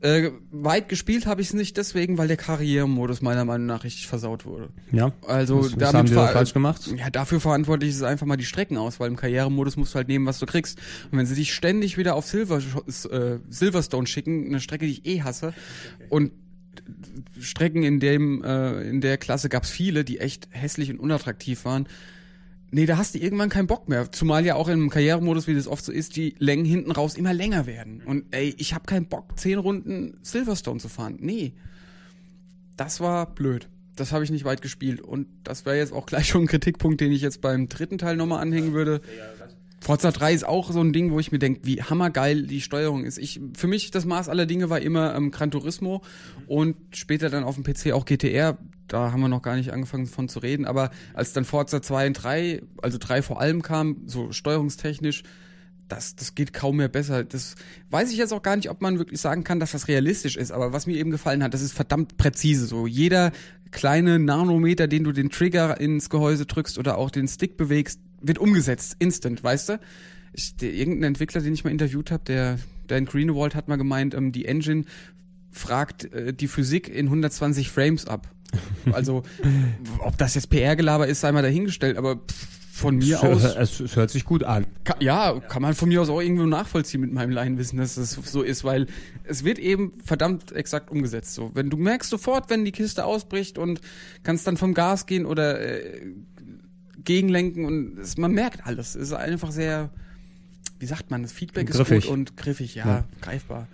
Äh, weit gespielt habe ich es nicht deswegen, weil der Karrieremodus meiner Meinung nach richtig versaut wurde. Ja. Also was, was haben die ver- falsch gemacht? ja, dafür verantwortlich ist einfach mal die Streckenauswahl. Im Karrieremodus musst du halt nehmen, was du kriegst. Und wenn sie dich ständig wieder auf Silver, äh, Silverstone schicken, eine Strecke, die ich eh hasse, und Strecken in dem äh, in der Klasse gab's viele, die echt hässlich und unattraktiv waren. Nee, da hast du irgendwann keinen Bock mehr. Zumal ja auch im Karrieremodus, wie das oft so ist, die Längen hinten raus immer länger werden. Und ey, ich habe keinen Bock, zehn Runden Silverstone zu fahren. Nee. Das war blöd. Das habe ich nicht weit gespielt. Und das wäre jetzt auch gleich schon ein Kritikpunkt, den ich jetzt beim dritten Teil nochmal anhängen würde. Forza 3 ist auch so ein Ding, wo ich mir denke, wie hammergeil die Steuerung ist. Ich, für mich das Maß aller Dinge war immer ähm, Gran Turismo und später dann auf dem PC auch GTR. Da haben wir noch gar nicht angefangen von zu reden. Aber als dann Forza 2 und 3, also 3 vor allem kam, so steuerungstechnisch, das, das geht kaum mehr besser. Das weiß ich jetzt auch gar nicht, ob man wirklich sagen kann, dass das realistisch ist. Aber was mir eben gefallen hat, das ist verdammt präzise. So jeder kleine Nanometer, den du den Trigger ins Gehäuse drückst oder auch den Stick bewegst, wird umgesetzt, instant, weißt du? Ich, der, irgendein Entwickler, den ich mal interviewt habe, der Dan Greenwald hat mal gemeint, ähm, die Engine fragt äh, die Physik in 120 Frames ab. Also, <laughs> ob das jetzt PR-Gelaber ist, sei mal dahingestellt, aber pff, von mir aus. Es, es hört sich gut an. Ka ja, kann man von mir aus auch irgendwo nachvollziehen mit meinem Laienwissen, dass das so ist, weil es wird eben verdammt exakt umgesetzt. So, wenn du merkst sofort, wenn die Kiste ausbricht und kannst dann vom Gas gehen oder äh, gegenlenken und es, man merkt alles. Es ist einfach sehr, wie sagt man, das Feedback Griffig. ist gut und griffig, ja, Ja. greifbar.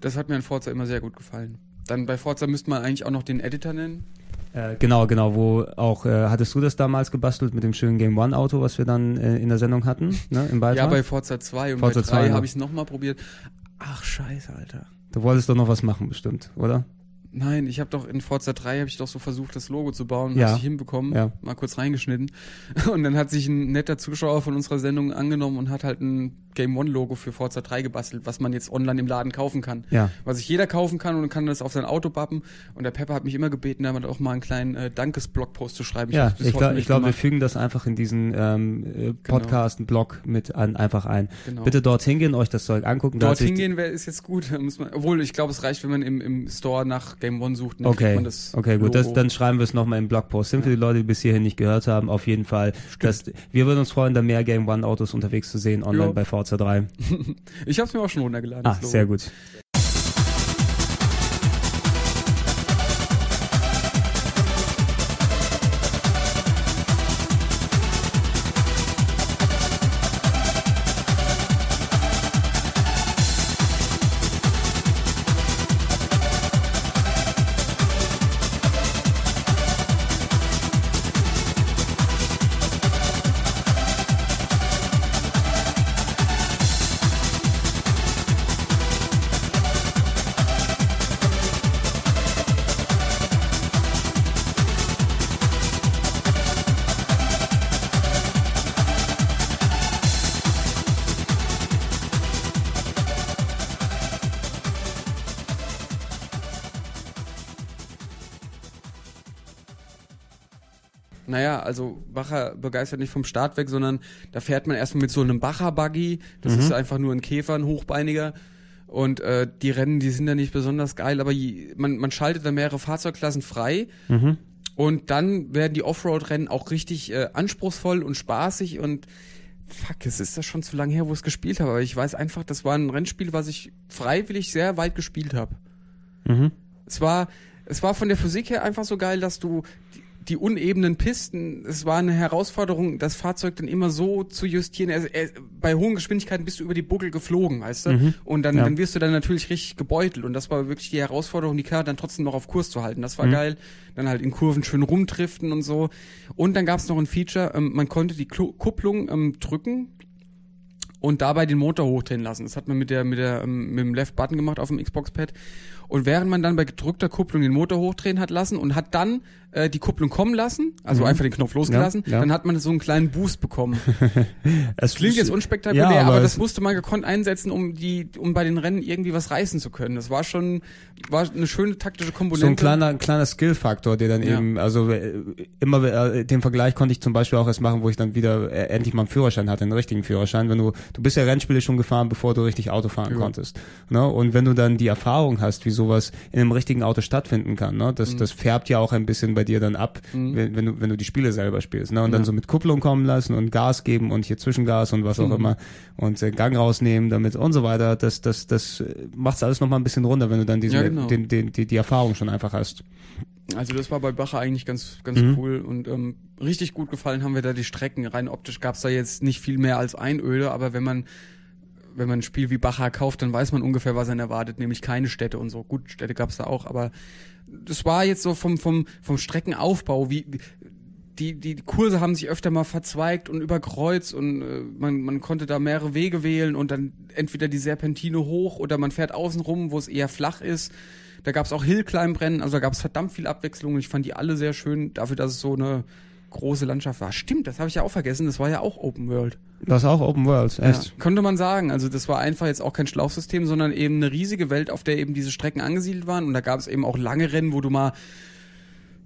Das hat mir in Forza immer sehr gut gefallen. Dann bei Forza müsste man eigentlich auch noch den Editor nennen. Äh, genau, genau, wo auch, äh, hattest du das damals gebastelt mit dem schönen Game One Auto, was wir dann äh, in der Sendung hatten, ne, im Beitrag? Ja, bei Forza 2 und Forza bei 2 3 noch. habe ich es nochmal probiert. Ach, scheiße, Alter. du wolltest doch noch was machen, bestimmt, oder? Nein, ich habe doch in Forza 3 habe ich doch so versucht, das Logo zu bauen, Ja. hab's nicht hinbekommen, Ja. mal kurz reingeschnitten. <laughs> Und dann hat sich ein netter Zuschauer von unserer Sendung angenommen und hat halt ein Game One Logo für Forza 3 gebastelt, was man jetzt online im Laden kaufen kann. Ja. Was sich jeder kaufen kann und kann das auf sein Auto bappen. Und der Pepper hat mich immer gebeten, damit auch mal einen kleinen äh, Dankesblogpost zu schreiben. Ja, ich glaube, ich glaub, wir gemacht. fügen das einfach in diesen ähm, äh, Podcast, einen Blog mit an, einfach ein. Genau. Bitte dorthin gehen, euch das Zeug angucken. Dorthin gehen wäre ist jetzt gut. <laughs> Muss man, obwohl, ich glaube, es reicht, wenn man im, im Store nach Game One sucht. Dann Okay, man das okay, gut. Das, Logo. dann schreiben wir es nochmal im Blogpost. Sind für die Leute, die bis hierhin nicht gehört haben, auf jeden Fall. Das, wir würden uns freuen, da mehr Game One Autos unterwegs zu sehen, online Jo. bei Forza <laughs> 3. Ich habe es mir auch schon runtergeladen. Ah, Logo. sehr gut. Bacher begeistert nicht vom Start weg, sondern da fährt man erstmal mit so einem Bacher-Buggy. Das ist einfach nur ein Käfer, ein Hochbeiniger. Und äh, die Rennen, die sind ja nicht besonders geil, aber je, man, man schaltet da mehrere Fahrzeugklassen frei. Und dann werden die Offroad-Rennen auch richtig äh, anspruchsvoll und spaßig und fuck, es ist das schon zu lange her, wo ich es gespielt habe. Aber ich weiß einfach, das war ein Rennspiel, was ich freiwillig sehr weit gespielt habe. Mhm. Es war, es war von der Physik her einfach so geil, dass du die, unebenen Pisten, es war eine Herausforderung, das Fahrzeug dann immer so zu justieren. Er, er, bei hohen Geschwindigkeiten bist du über die Buckel geflogen, weißt du? Und dann, Ja. dann wirst du dann natürlich richtig gebeutelt. Und das war wirklich die Herausforderung, die Karre dann trotzdem noch auf Kurs zu halten. Das war geil. Dann halt in Kurven schön rumdriften und so. Und dann gab es noch ein Feature, ähm, man konnte die Klu Kupplung ähm, drücken und dabei den Motor hochdrehen lassen. Das hat man mit der mit der ähm, mit dem Left Button gemacht auf dem Xbox Pad. Und während man dann bei gedrückter Kupplung den Motor hochdrehen hat lassen und hat dann äh, die Kupplung kommen lassen, also einfach den Knopf losgelassen, Ja, ja. dann hat man so einen kleinen Boost bekommen. <laughs> Es Klingt jetzt unspektakulär, Ja, aber, aber das musste man gekonnt einsetzen, um die um bei den Rennen irgendwie was reißen zu können. Das war schon war eine schöne taktische Komponente. So ein kleiner, ein kleiner Skill-Faktor, der dann eben, also äh, immer äh, den Vergleich konnte ich zum Beispiel auch erst machen, wo ich dann wieder äh, endlich mal einen Führerschein hatte, einen richtigen Führerschein. Wenn du, du bist ja Rennspiele schon gefahren, bevor du richtig Auto fahren konntest. Ne? Und wenn du dann die Erfahrung hast, wie sowas in einem richtigen Auto stattfinden kann, ne? Mhm. das, das färbt ja auch ein bisschen bei dir dann ab, wenn, wenn du, wenn du die Spiele selber spielst. Ne? Und dann Ja. so mit Kupplung kommen lassen und Gas geben und hier Zwischengas und was auch Mhm. immer und äh, Gang rausnehmen damit und so weiter. Das, das, das macht alles nochmal ein bisschen runter, wenn du dann diesen, Ja, genau. den, den, die, die Erfahrung schon einfach hast. Also das war bei Bacher eigentlich ganz, ganz Mhm. cool und ähm, richtig gut gefallen haben wir da die Strecken. Rein optisch gab's da jetzt nicht viel mehr als Einöde, aber wenn man wenn man ein Spiel wie Bacher kauft, dann weiß man ungefähr, was einen erwartet, nämlich keine Städte und so. Gut, Städte gab's da auch, aber das war jetzt so vom vom vom Streckenaufbau, wie die, die Kurse haben sich öfter mal verzweigt und überkreuzt und äh, man, man konnte da mehrere Wege wählen und dann entweder die Serpentine hoch oder man fährt außen rum, wo es eher flach ist. Da gab es auch Hillclimb-Rennen, also da gab es verdammt viel Abwechslung und ich fand die alle sehr schön, dafür, dass es so eine große Landschaft war. Stimmt, das habe ich ja auch vergessen, das war ja auch Open World. Das ist auch Open World, echt. Ja, könnte man sagen. Also das war einfach jetzt auch kein Schlauchsystem, sondern eben eine riesige Welt, auf der eben diese Strecken angesiedelt waren. Und da gab es eben auch lange Rennen, wo du mal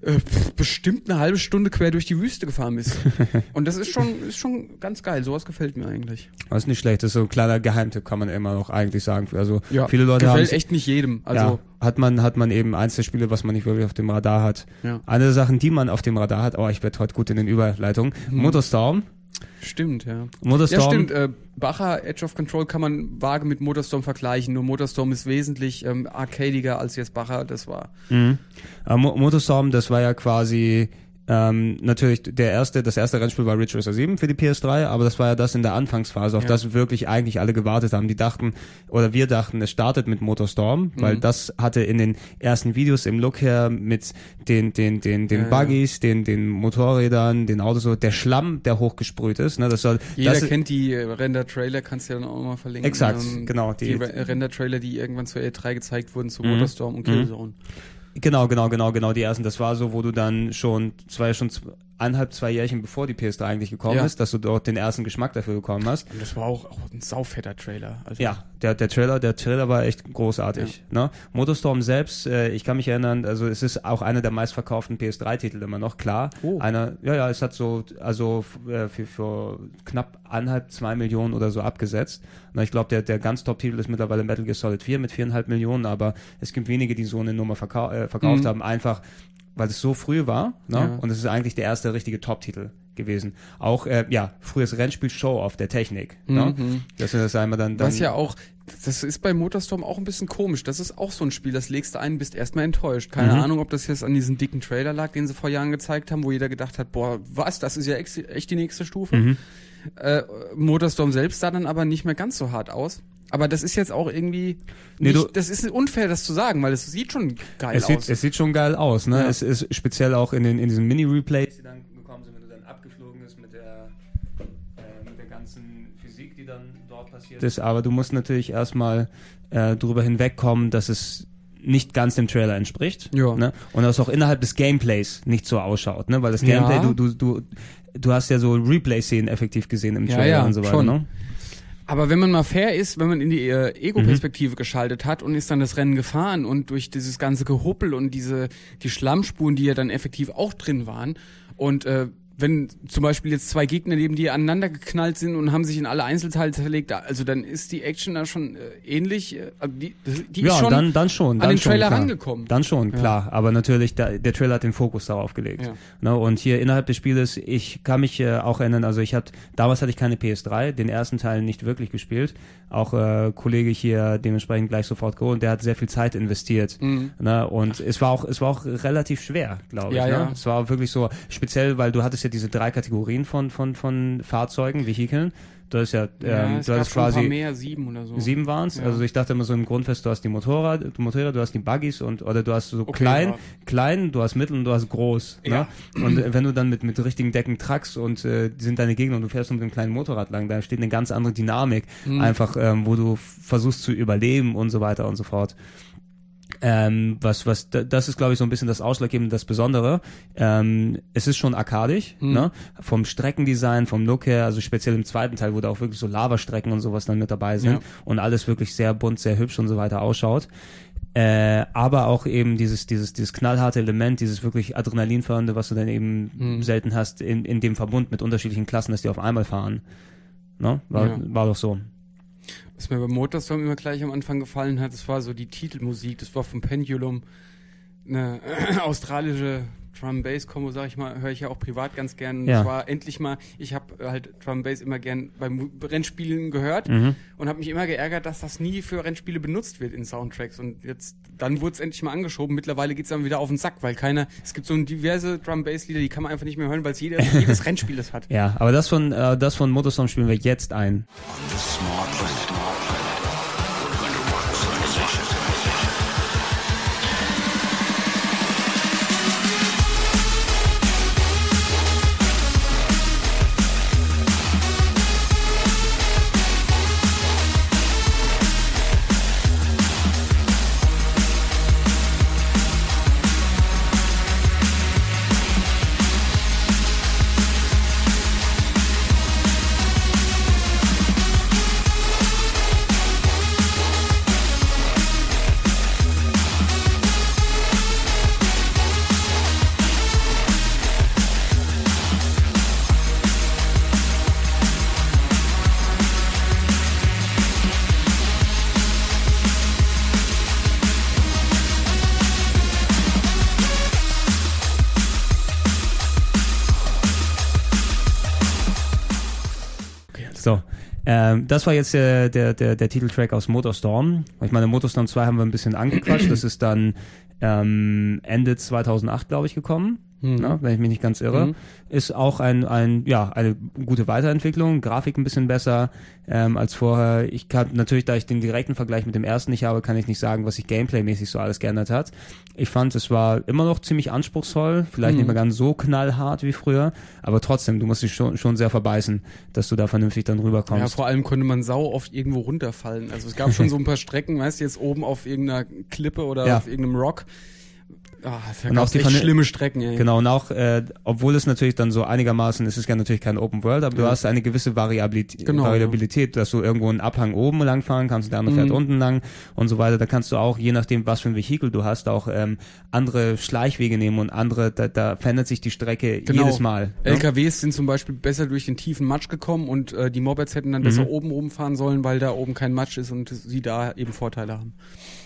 äh, bestimmt eine halbe Stunde quer durch die Wüste gefahren bist. <laughs> Und das ist schon, ist schon ganz geil. Sowas gefällt mir eigentlich. Das ist nicht schlecht, das ist so ein kleiner Geheimtipp, kann man immer noch eigentlich sagen. Also viele Leute gefällt haben echt nicht jedem. also ja, hat man hat man eben eins der Spiele, was man nicht wirklich auf dem Radar hat. ja, Eine der Sachen, die man auf dem Radar hat, oh, ich werde heute gut in den Überleitungen. Mhm. Motorstorm. Stimmt, ja. Motorstorm. Ja, stimmt. Äh, Bacher Edge of Control kann man vage mit Motorstorm vergleichen. Nur Motorstorm ist wesentlich ähm, arcadiger als jetzt Bacher. Das war Mhm. Äh, Mo Motorstorm, das war ja quasi ähm, natürlich der erste, das erste Rennspiel war Ridge Racer 7 für die PS3, aber das war ja das in der Anfangsphase, auf Ja. das wirklich eigentlich alle gewartet haben. Die dachten, oder wir dachten, es startet mit Motorstorm, weil Mhm. das hatte in den ersten Videos im Look her mit den, den, den, den Ja, ja. Buggies, den, den Motorrädern, den Autos, so, der Schlamm, der hochgesprüht ist, ne, das soll, Jeder das, kennt die äh, Render-Trailer, kannst du ja dann auch mal verlinken. Exakt, Ähm, genau, Die, die- Re- Render-Trailer, die irgendwann zur E3 gezeigt wurden zu Mhm. Motorstorm und Mhm. Genau, genau, genau, genau, die ersten. Das war so, wo du dann schon, zwei schon eineinhalb, zwei Jährchen bevor die PS3 eigentlich gekommen Ja. ist, dass du dort den ersten Geschmack dafür bekommen hast. Und das war auch, auch ein saufetter Trailer. Also, Ja, der, der Trailer, der Trailer war echt großartig. Ne? Motorstorm selbst, äh, ich kann mich erinnern, also es ist auch einer der meistverkauften PS3-Titel immer noch, klar. Oh. Einer, ja, ja, es hat so, also äh, für, für knapp eineinhalb, zwei Millionen oder so abgesetzt. Na, ich glaube, der, der ganz Top-Titel ist mittlerweile Metal Gear Solid 4 mit viereinhalb Millionen, aber es gibt wenige, die so eine Nummer verkau äh, verkauft Mhm. haben, einfach weil es so früh war, ne? Ja. Und es ist eigentlich der erste richtige Top-Titel gewesen. Auch, äh, ja, frühes Rennspiel Show auf der Technik. Ne? Mhm. Das ist einmal dann, dann Was ja auch, das ist bei Motorstorm auch ein bisschen komisch. Das ist auch so ein Spiel, das legst du ein, bist erstmal enttäuscht. Keine Mhm. Ahnung, ob das jetzt an diesem dicken Trailer lag, den sie vor Jahren gezeigt haben, wo jeder gedacht hat, boah, was, das ist ja echt die nächste Stufe. Mhm. Äh, Motorstorm selbst sah dann aber nicht mehr ganz so hart aus. Aber das ist jetzt auch irgendwie, Nee, nicht, du- das ist unfair, das zu sagen, weil es sieht schon geil Es aus. sieht, es sieht schon geil aus, ne? Ja. Es ist speziell auch in den in diesen Mini-Replays, die dann gekommen sind, wenn du dann abgeflogen bist mit der, äh, mit der ganzen Physik, die dann dort passiert ist. Aber du musst natürlich erstmal äh, drüber hinwegkommen, dass es nicht ganz dem Trailer entspricht. Ja. Ne? Und dass auch innerhalb des Gameplays nicht so ausschaut, ne? Weil das Ja. Gameplay, du, du, du, du hast ja so Replay-Szenen effektiv gesehen im Ja, Trailer ja, und so weiter, schon. ne? Aber wenn man mal fair ist, wenn man in die äh, Ego-Perspektive Mhm. geschaltet hat und ist dann das Rennen gefahren und durch dieses ganze Gehuppel und diese die Schlammspuren, die ja dann effektiv auch drin waren und äh, wenn zum Beispiel jetzt zwei Gegner neben dir aneinander geknallt sind und haben sich in alle Einzelteile zerlegt, also dann ist die Action da schon äh, ähnlich. Äh, die die ja, ist schon dann, dann schon. an dann den schon, Trailer klar. rangekommen. Dann schon, klar. Aber natürlich, der, der Trailer hat den Fokus darauf gelegt. Ja. Ne, und hier innerhalb des Spieles, ich kann mich äh, auch erinnern, also ich hatte, damals hatte ich keine PS3, den ersten Teil nicht wirklich gespielt. Auch äh, Kollege hier dementsprechend gleich sofort geholt, der hat sehr viel Zeit investiert. Mhm. Ne, und es war auch, es war auch relativ schwer, glaube ich. Ja, ne? ja. Es war wirklich so, speziell, weil du hattest ja diese drei Kategorien von, von, von Fahrzeugen, Vehikeln. Du hast ja, ähm, ja, es du ein quasi mehr, sieben oder so. Sieben waren's. Ja. Also ich dachte immer so im Grundfest, du hast die Motorrad, Motorräder, du hast die Buggies und oder du hast so Okay, klein, ja. klein, du hast mittel und du hast groß. Ja. Ne? Und äh, wenn du dann mit mit richtigen Decken trackst und äh, sind deine Gegner und du fährst mit dem kleinen Motorrad lang, da steht eine ganz andere Dynamik, Mhm. einfach ähm, wo du versuchst zu überleben und so weiter und so fort. Ähm, was, was, da- das ist, glaube ich, so ein bisschen das Ausschlaggebende, das Besondere. Ähm, es ist schon arkadisch, Mhm. ne? Vom Streckendesign, vom Look her, also speziell im zweiten Teil, wo da auch wirklich so Lavastrecken und sowas dann mit dabei sind Ja. und alles wirklich sehr bunt, sehr hübsch und so weiter ausschaut. Äh, aber auch eben dieses, dieses, dieses knallharte Element, dieses wirklich Adrenalinfördernde, was du dann eben Mhm. selten hast, in, in dem Verbund mit unterschiedlichen Klassen, dass die auf einmal fahren. Ne? War, Ja. war doch so. Was mir bei Motorstorm immer gleich am Anfang gefallen hat, das war so die Titelmusik, das war vom Pendulum, eine <clears throat> australische Drum Bass Combo, sag ich mal, höre ich ja auch privat ganz gern. Ja. Das war endlich mal, ich habe halt Drum Bass immer gern bei Mu- Rennspielen gehört Mhm. und habe mich immer geärgert, dass das nie für Rennspiele benutzt wird in Soundtracks und jetzt dann wurde es endlich mal angeschoben. Mittlerweile geht's dann wieder auf den Sack, weil keiner, es gibt so diverse Drum Bass Lieder, die kann man einfach nicht mehr hören, weil es jeder, <laughs> jedes Rennspiel das hat. Ja, aber das von, äh, das von Motorstorm spielen wir jetzt ein. Ähm, das war jetzt der, der, der, der Titeltrack aus Motorstorm. Ich meine, Motorstorm 2 haben wir ein bisschen angequatscht. Das ist dann ähm, Ende 2008, glaube ich, gekommen. Mhm. Ne, wenn ich mich nicht ganz irre. Mhm. Ist auch ein, ein, ja, eine gute Weiterentwicklung. Grafik ein bisschen besser ähm, als vorher. Ich kann natürlich, da ich den direkten Vergleich mit dem ersten nicht habe, kann ich nicht sagen, was sich gameplaymäßig so alles geändert hat. Ich fand, es war immer noch ziemlich anspruchsvoll, vielleicht Mhm. nicht mehr ganz so knallhart wie früher, aber trotzdem, du musst dich schon, schon sehr verbeißen, dass du da vernünftig dann Ja, rüberkommst. vor allem konnte man sau oft irgendwo runterfallen. Also es gab schon so ein paar Strecken, weißt du, jetzt oben auf irgendeiner Klippe oder Ja. auf irgendeinem Rock. Ah, da Und auch die schlimme Strecken, ey. Genau, und auch, äh, obwohl es natürlich dann so einigermaßen, es ist ja natürlich kein Open World, aber du Ja. hast eine gewisse Variabilität, Genau, Variabilität dass du irgendwo einen Abhang oben lang fahren kannst, der andere fährt Mhm. unten lang und so weiter. Da kannst du auch, je nachdem, was für ein Vehikel du hast, auch ähm, andere Schleichwege nehmen und andere, da, da verändert sich die Strecke Genau. jedes Mal. Ne? LKWs sind zum Beispiel besser durch den tiefen Matsch gekommen und äh, die Mopeds hätten dann besser Mhm. oben rumfahren sollen, weil da oben kein Matsch ist und sie da eben Vorteile haben.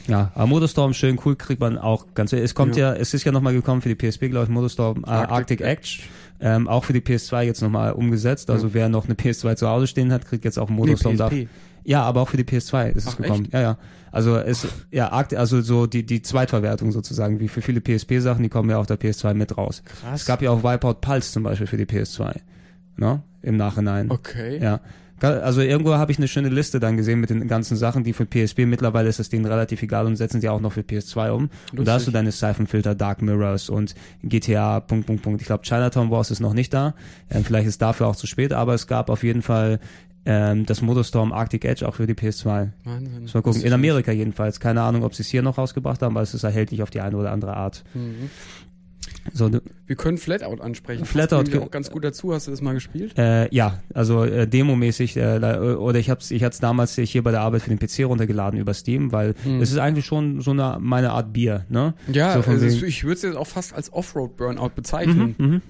Ja, aber Motorstorm schön cool, kriegt man auch ganz, es kommt ja, es ist ja nochmal gekommen für die PSP, glaube ich, Motorstorm äh, Arctic, Arctic Edge. Ähm, auch für die PS2 jetzt nochmal umgesetzt. Also Ja. wer noch eine PS2 zu Hause stehen hat, kriegt jetzt auch Motorstorm da. PSP. Ja, aber auch für die PS2 ist es Ach, gekommen. echt? Ja, ja. Also es ja Arct also so die die Zweitverwertung sozusagen, wie für viele PSP Sachen, die kommen ja auf der PS2 mit raus. Krass. Es gab ja auch Wipeout Pulse zum Beispiel für die PS2. Ne? Im Nachhinein. Okay. Ja. Also irgendwo habe ich eine schöne Liste dann gesehen mit den ganzen Sachen, die für PSP mittlerweile ist es denen relativ egal und setzen sie auch noch für PS2 um. Und da hast du Lustig. deine Siphonfilter, Dark Mirrors und GTA, Punkt, Punkt, Punkt. Ich glaube, Chinatown Wars ist noch nicht da. Ähm, vielleicht ist dafür auch zu spät, aber es gab auf jeden Fall ähm, das Motorstorm Arctic Edge auch für die PS2. Wahnsinn. Mal gucken. In Amerika jedenfalls. Keine Ahnung, ob sie es hier noch rausgebracht haben, aber es ist erhältlich auf die eine oder andere Art. Mhm. So, Wir können Flatout ansprechen. Flatout auch ganz gut dazu. Hast du das mal gespielt? Äh, ja, also äh, demomäßig äh, da- oder ich hab's ich hat's damals hier bei der Arbeit für den PC runtergeladen über Steam, weil Hm. es ist eigentlich schon so eine meine Art Bier, ne? Ja, so wegen- ich würde es jetzt auch fast als Offroad-Burnout bezeichnen. Mhm.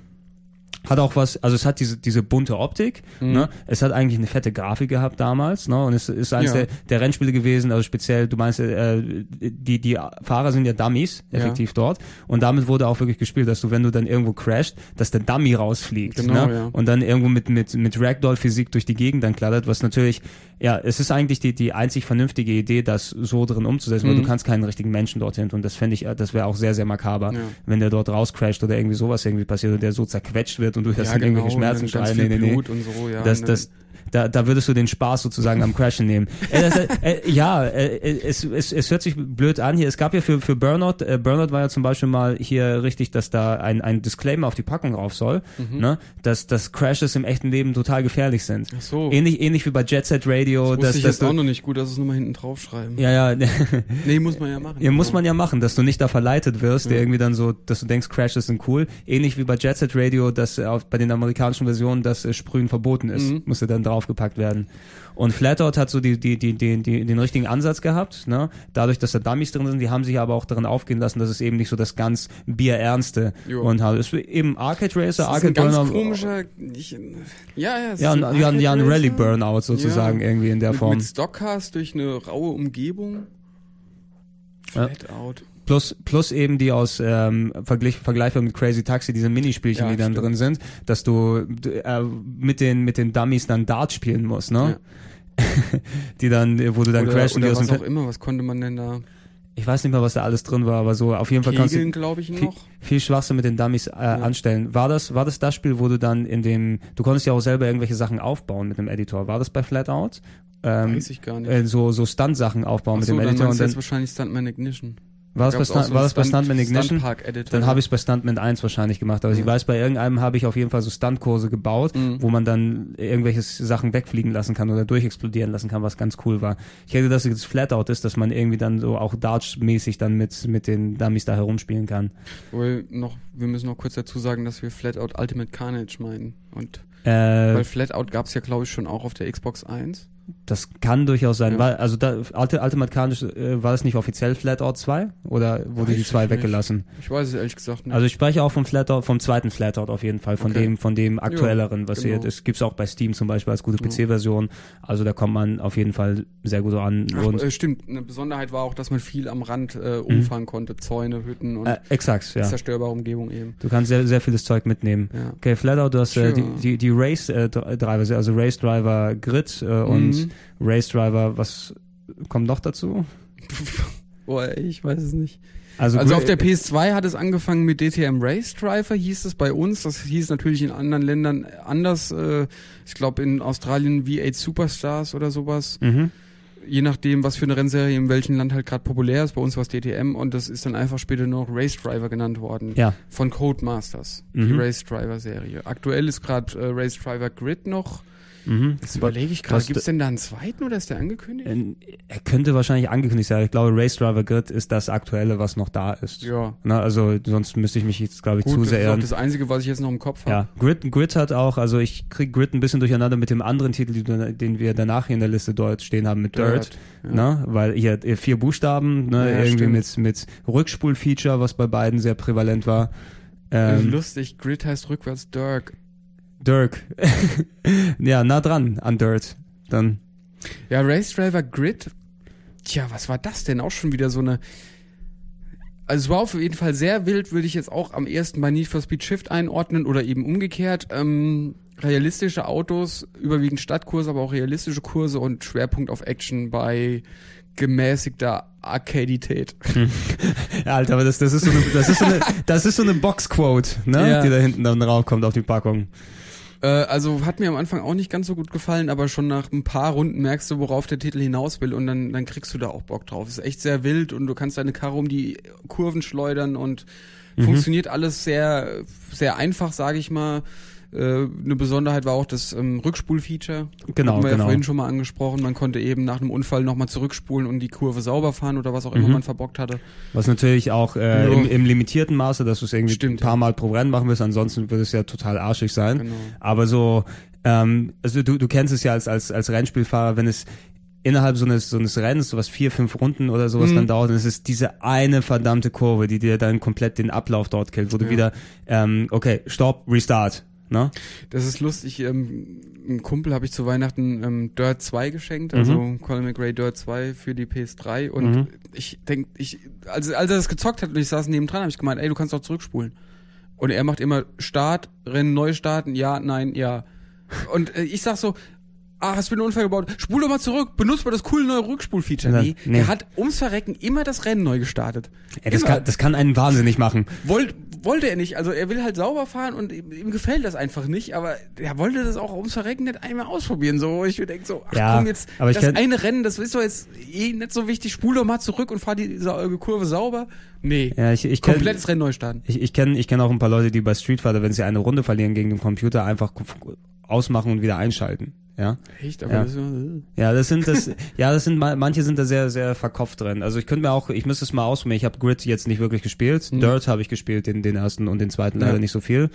Hat auch was, also es hat diese diese bunte Optik, Mhm. ne? Es hat eigentlich eine fette Grafik gehabt damals, ne? Und es ist eines Ja. der, der Rennspiele gewesen, also speziell, du meinst, äh, die die Fahrer sind ja Dummies, Ja. effektiv dort, und damit wurde auch wirklich gespielt, dass du, wenn du dann irgendwo crasht, dass der Dummy rausfliegt, Genau, ne? ja. Und dann irgendwo mit mit mit Ragdoll-Physik durch die Gegend dann klattert, was natürlich, ja, es ist eigentlich die die einzig vernünftige Idee, das so drin umzusetzen, weil Mhm. du kannst keinen richtigen Menschen dorthin und das fände ich, äh, das wäre auch sehr sehr makaber, Ja. wenn der dort rauscrasht oder irgendwie sowas irgendwie passiert und der so zerquetscht wird und du hörst Ja, dann genau. irgendwelche Schmerzen schreien. Nee, nee, so, ja. Das, das, da, da würdest du den Spaß sozusagen am Crashen nehmen. <laughs> Äh, das, äh, ja, äh, es, es, es hört sich blöd an hier. Es gab ja für, für Burnout, äh, Burnout war ja zum Beispiel mal hier richtig, dass da ein, ein Disclaimer auf die Packung rauf soll, Mhm. ne? dass, dass Crashes im echten Leben total gefährlich sind. Ach so. Ähnlich, ähnlich wie bei Jet Set Radio, das dass, ich dass jetzt auch du, noch nicht gut, dass es nochmal hinten draufschreiben. ja, ja, <laughs> Nee, muss man ja machen. <laughs> Ja, muss man ja machen, dass du nicht da verleitet wirst, der Ja. irgendwie dann so, dass du denkst, Crashes sind cool. Ähnlich wie bei Jet Set Radio, dass äh, auf, bei den amerikanischen Versionen das äh, Sprühen verboten ist, Mhm. musste dann draufgepackt werden. Und Flatout hat so die, die, die, die, die, den richtigen Ansatz gehabt, ne? Dadurch, dass da Dummies drin sind, die haben sich aber auch darin aufgehen lassen, dass es eben nicht so das ganz Bierernste Jo. und halt, es ist eben Arcade Racer, Arcade Burnout. komischer, ich, ja, ja, Ja, ein, ja, ein, ja, ein Rally Burnout sozusagen Ja. irgendwie in der mit, Form. Mit Stockcars durch eine raue Umgebung. Ja. Flatout. Plus, plus eben die aus ähm, Vergleich, vergleichbar mit Crazy Taxi, diese Minispielchen, Ja, die dann stimmt. drin sind, dass du äh, mit den mit den Dummies dann Dart spielen musst, ne? <laughs> die dann, wo du dann oder crashen, die oder aus dem was auch Fe- immer, was konnte man denn da? Ich weiß nicht mehr, was da alles drin war, aber so auf jeden Fall kannst Kegeln, du ich, viel, noch. viel Schwachsinn mit den Dummies äh, anstellen. War das war das das Spiel, wo du dann in dem, du konntest ja auch selber irgendwelche Sachen aufbauen mit dem Editor. War das bei Flatout? Ähm, Weiß ich gar nicht. äh, so so Stunt-Sachen aufbauen Ach mit so, dem dann Editor meinst und dann jetzt wahrscheinlich Stuntman Ignition. War das, bei, Stunt, so war das bei Stunt- Stuntman Ignition? Stuntpark-Editor. Dann habe ich es bei Stuntman 1 wahrscheinlich gemacht. Aber ich Ja. weiß, bei irgendeinem habe ich auf jeden Fall so Stuntkurse gebaut, Mhm. wo man dann irgendwelche Sachen wegfliegen lassen kann oder durchexplodieren lassen kann, was ganz cool war. Ich hätte, dass es jetzt Flatout ist, dass man irgendwie dann so auch Dodge-mäßig dann mit, mit den Dummies da herumspielen kann. Wohl noch, wir müssen noch kurz dazu sagen, dass wir Flatout Ultimate Carnage meinen. Und Äh, weil Flatout gab es ja, glaube ich, schon auch auf der Xbox 1. das kann durchaus sein. Ja. War, also da, Ulti- Ultimate Carnage, äh, war das nicht offiziell Flatout 2? Oder wurde Weiß die ich 2 nicht. weggelassen? Ich weiß es ehrlich gesagt nicht. Also ich spreche auch vom Flatout, vom zweiten Flatout auf jeden Fall, von Okay. dem, von dem aktuelleren, was genau. hier, das gibt's auch bei Steam zum Beispiel als gute. PC-Version. Also da kommt man auf jeden Fall sehr gut an. Ach, und äh, stimmt, eine Besonderheit war auch, dass man viel am Rand äh, umfahren konnte. Zäune, Hütten und äh, exakt, ja. zerstörbare Umgebung eben. Du kannst sehr, sehr vieles Zeug mitnehmen. Ja. Okay, Flatout, du hast äh, die, die, die Race-Driver, also Race Driver Grid äh, und Mhm. Race Driver, was kommt noch dazu? <laughs> Boah, ich weiß es nicht. Also, Also auf der PS2 hat es angefangen mit DTM Race Driver, hieß es bei uns. Das hieß natürlich in anderen Ländern anders. Äh, ich glaube in Australien V8 Superstars oder sowas. Mhm. Je nachdem, was für eine Rennserie in welchem Land halt gerade populär ist. Bei uns war es DTM und das ist dann einfach später noch Race Driver genannt worden. Ja. Von Codemasters, die Mhm. Race Driver Serie. Aktuell ist gerade äh, Race Driver Grid noch Mhm. Das überlege ich gerade. Gibt es denn da einen zweiten oder ist der angekündigt? Äh, Er könnte wahrscheinlich angekündigt sein. Ich glaube, Race Driver Grid ist das aktuelle, was noch da ist. ja. Na, also sonst müsste ich mich jetzt, glaube ich, Gut, zu das sehr ist auch das Einzige, was ich jetzt noch im Kopf habe. Ja, Grid, Grid hat auch, also ich krieg Grid ein bisschen durcheinander mit dem anderen Titel, den wir danach hier in der Liste dort stehen haben, mit Dirt. ja. Ne? Weil hier vier Buchstaben, ne? Ja, irgendwie stimmt. mit, mit Rückspulfeature, was bei beiden sehr prävalent war. Ähm, Lustig, Grid heißt rückwärts Dirk. Dirk. <laughs> ja, nah dran an Dirt. Dann. Ja, Race Driver Grid. Tja, was war das denn? Auch schon wieder so eine. Also es war auf jeden Fall sehr wild, würde ich jetzt auch am ersten bei Need for Speed Shift einordnen oder eben umgekehrt. Ähm, realistische Autos, überwiegend Stadtkurse, aber auch realistische Kurse und Schwerpunkt auf Action bei gemäßigter Arcadität. <laughs> Ja, Alter, aber das, das ist so eine, das ist so eine, das ist so eine Boxquote, ne? Ja. Die da hinten dann rauskommt auf die Packung. Äh, also hat mir am Anfang auch nicht ganz so gut gefallen, aber schon nach ein paar Runden merkst du, worauf der Titel hinaus will und dann, dann kriegst du da auch Bock drauf. Ist echt sehr wild und du kannst deine Karre um die Kurven schleudern und funktioniert alles sehr, sehr einfach, sage ich mal. Äh, eine Besonderheit war auch das ähm, Rückspulfeature. Genau, Hatten wir genau. ja vorhin schon mal angesprochen. Man konnte eben nach einem Unfall nochmal zurückspulen und die Kurve sauber fahren oder was auch immer Mhm. man verbockt hatte. Was natürlich auch äh, Ja. im, im limitierten Maße, dass du es irgendwie Stimmt, ein paar. Mal pro Rennen machen wirst, ansonsten würde es ja total arschig sein. Genau. Aber so, ähm, also du, du kennst es ja als, als, als Rennspielfahrer, wenn es innerhalb so eines, so eines Rennens, sowas vier, fünf Runden oder sowas Mhm. dann dauert, und es ist diese eine verdammte Kurve, die dir dann komplett den Ablauf dort killt, wo du Ja. wieder, ähm, okay, stopp, restart, ne? Das ist lustig. Ähm, einem Kumpel habe ich zu Weihnachten ähm, Dirt 2 geschenkt, also Colin McRae Dirt 2 für die PS3. Und Mhm. ich denk, ich, als, als er das gezockt hat und ich saß nebendran, habe ich gemeint, ey, du kannst doch zurückspulen. Und er macht immer Start, Rennen neu starten, ja, nein, ja. Und äh, ich sag so, ah, hast du einen Unfall gebaut? Spul doch mal zurück, benutzt mal das coole neue Rückspulfeature. Nee, nee. der hat ums Verrecken immer das Rennen neu gestartet. Ey, das, kann, das kann einen wahnsinnig machen. Wollt, wollte er nicht. Also er will halt sauber fahren und ihm, ihm gefällt das einfach nicht, aber er wollte das auch ums Verrecken nicht einmal ausprobieren. So, ich mir denke so, ach Ja, komm jetzt, aber ich das kenn- eine Rennen, das ist doch jetzt eh nicht so wichtig, spul doch mal zurück und fahr die Kurve sauber. Nee. Ja, ich, ich kenn- Komplettes Rennen neu starten. Ich, ich kenne ich kenn auch ein paar Leute, die bei Street Fighter, wenn sie eine Runde verlieren gegen den Computer, einfach ausmachen und wieder einschalten. Ja, Echt, aber Ja. das äh, ja, das sind das, ja, das sind ma- manche sind da sehr sehr verkopft drin. Also ich könnte mir auch, ich müsste es mal ausprobieren. Ich habe Grid jetzt nicht wirklich gespielt. Dirt habe ich gespielt, den den ersten und den zweiten leider Mhm. Ja. nicht so viel.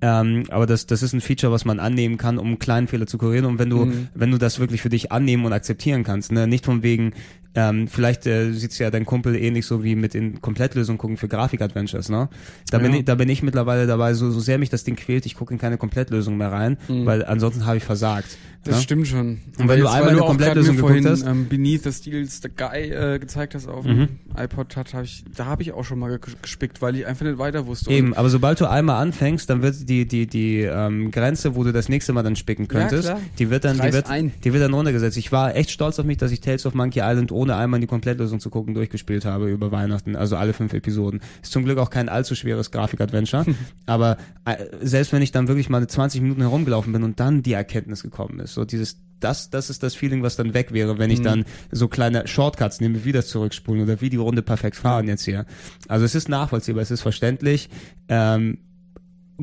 Ähm, aber das das ist ein Feature, was man annehmen kann, um einen kleinen Fehler zu kurieren. Und wenn du Mhm. wenn du das wirklich für dich annehmen und akzeptieren kannst, ne, nicht von wegen ähm, vielleicht äh, sieht's ja dein Kumpel ähnlich so wie mit in Komplettlösungen gucken für Grafik-Adventures, ne? Da bin Ja. ich, da bin ich mittlerweile dabei, so, so sehr mich das Ding quält, ich gucke in keine Komplettlösung mehr rein, weil ansonsten habe ich versagt. das ne? stimmt schon. Und wenn Aber du einmal weil eine Komplettlösung geguckt vorhin, hast- ähm, Beneath the Steel's the Guy äh, gezeigt hast auf Mhm. dem iPod, hat, hab ich, da habe ich auch schon mal ge- gespickt, weil ich einfach nicht weiter wusste. Eben, aber sobald du einmal anfängst, dann wird die die die ähm, Grenze, wo du das nächste Mal dann spicken könntest, klar. die wird dann die wird, ein. die wird dann runtergesetzt. Ich war echt stolz auf mich, dass ich Tales of Monkey Island ohne einmal in die Komplettlösung zu gucken durchgespielt habe über Weihnachten, also alle fünf Episoden. Ist zum Glück auch kein allzu schweres Grafik-Adventure, <laughs> aber äh, selbst wenn ich dann wirklich mal 20 Minuten herumgelaufen bin und dann die Erkenntnis gekommen ist, so dieses das, das ist das Feeling, was dann weg wäre, wenn ich dann so kleine Shortcuts nehme, wie das Zurückspulen oder wie die Runde perfekt fahren jetzt hier. Also es ist nachvollziehbar, es ist verständlich. Ähm,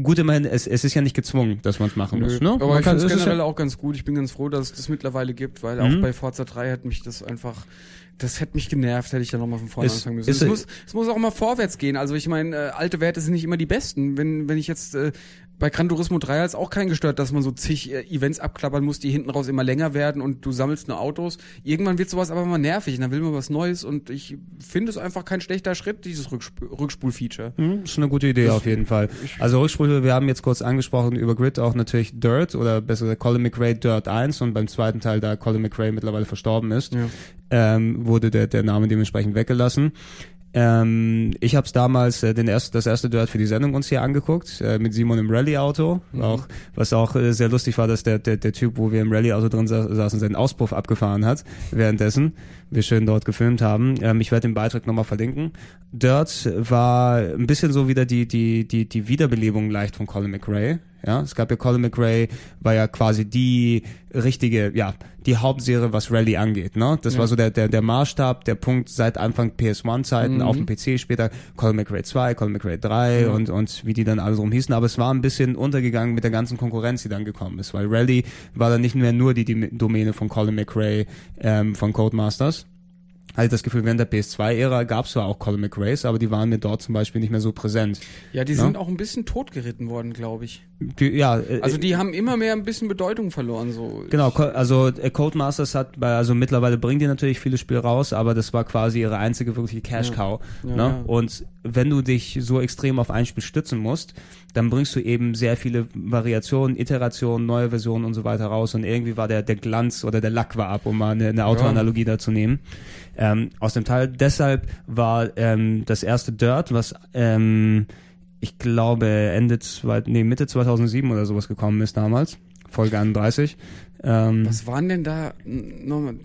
gut immerhin, es, es ist ja nicht gezwungen, dass man es machen Nö, muss. Ne? Aber Man ich kann- finde es generell ja, auch ganz gut. Ich bin ganz froh, dass es das mittlerweile gibt, weil Mhm. auch bei Forza 3 hat mich das einfach, das hätte mich genervt, hätte ich da nochmal von vorne Ist- anfangen müssen. ist- es, muss, es muss auch mal vorwärts gehen. Also ich meine, äh, alte Werte sind nicht immer die besten. Wenn, wenn ich jetzt äh, bei Gran Turismo 3 hat es auch keinen gestört, dass man so zig äh, Events abklappern muss, die hinten raus immer länger werden und du sammelst nur Autos. Irgendwann wird sowas aber mal nervig und dann will man was Neues und ich finde es einfach kein schlechter Schritt, dieses Rücksp Rückspul-Feature. Hm, ist eine gute Idee auf jeden Fall. Also Rückspul, wir haben jetzt kurz angesprochen über Grid auch natürlich Dirt oder besser gesagt Colin McRae Dirt 1 und beim zweiten Teil, da Colin McRae mittlerweile verstorben ist, Ja. ähm, wurde der, der Name dementsprechend weggelassen. Ähm, ich habe es damals äh, den erst, das erste Dirt für die Sendung uns hier angeguckt äh, mit Simon im Rallye-Auto, auch was auch äh, sehr lustig war, dass der, der der Typ, wo wir im Rallye-Auto drin sa saßen, seinen Auspuff abgefahren hat währenddessen wir schön dort gefilmt haben. Ähm, ich werde den Beitrag nochmal verlinken. Dirt war ein bisschen so wieder die die die die Wiederbelebung leicht von Colin McRae. Ja, es gab ja Colin McRae, war ja quasi die richtige, ja, die Hauptserie, was Rallye angeht. Ne? Das Ja. war so der, der, der Maßstab, der Punkt seit Anfang PS1-Zeiten Mhm. auf dem PC später. Colin McRae 2, Colin McRae 3 Ja. und, und wie die dann alle so rum hießen. Aber es war ein bisschen untergegangen mit der ganzen Konkurrenz, die dann gekommen ist. Weil Rallye war dann nicht mehr nur die, die Domäne von Colin McRae ähm, von Codemasters. Hatte das Gefühl, während der PS2-Ära gab es zwar auch Colin McRae's, aber die waren mir dort zum Beispiel nicht mehr so präsent. Ja, die Ja. sind auch ein bisschen totgeritten worden, glaube ich. Die, ja, äh, Also die haben immer mehr ein bisschen Bedeutung verloren, so. Genau, also äh, Codemasters hat bei, also mittlerweile bringen die natürlich viele Spiele raus, aber das war quasi ihre einzige wirkliche Cash Cow. Ja, ne? ja. Und wenn du dich so extrem auf ein Spiel stützen musst, dann bringst du eben sehr viele Variationen, Iterationen, neue Versionen und so weiter raus und irgendwie war der, der Glanz oder der Lack war ab, um mal eine, eine Autoanalogie da zu nehmen. Ähm, aus dem Teil, deshalb war ähm, das erste Dirt, was ähm, ich glaube Ende zwei, nee, Mitte 2007 oder sowas gekommen ist damals, Folge 31. Ähm, Was waren denn da?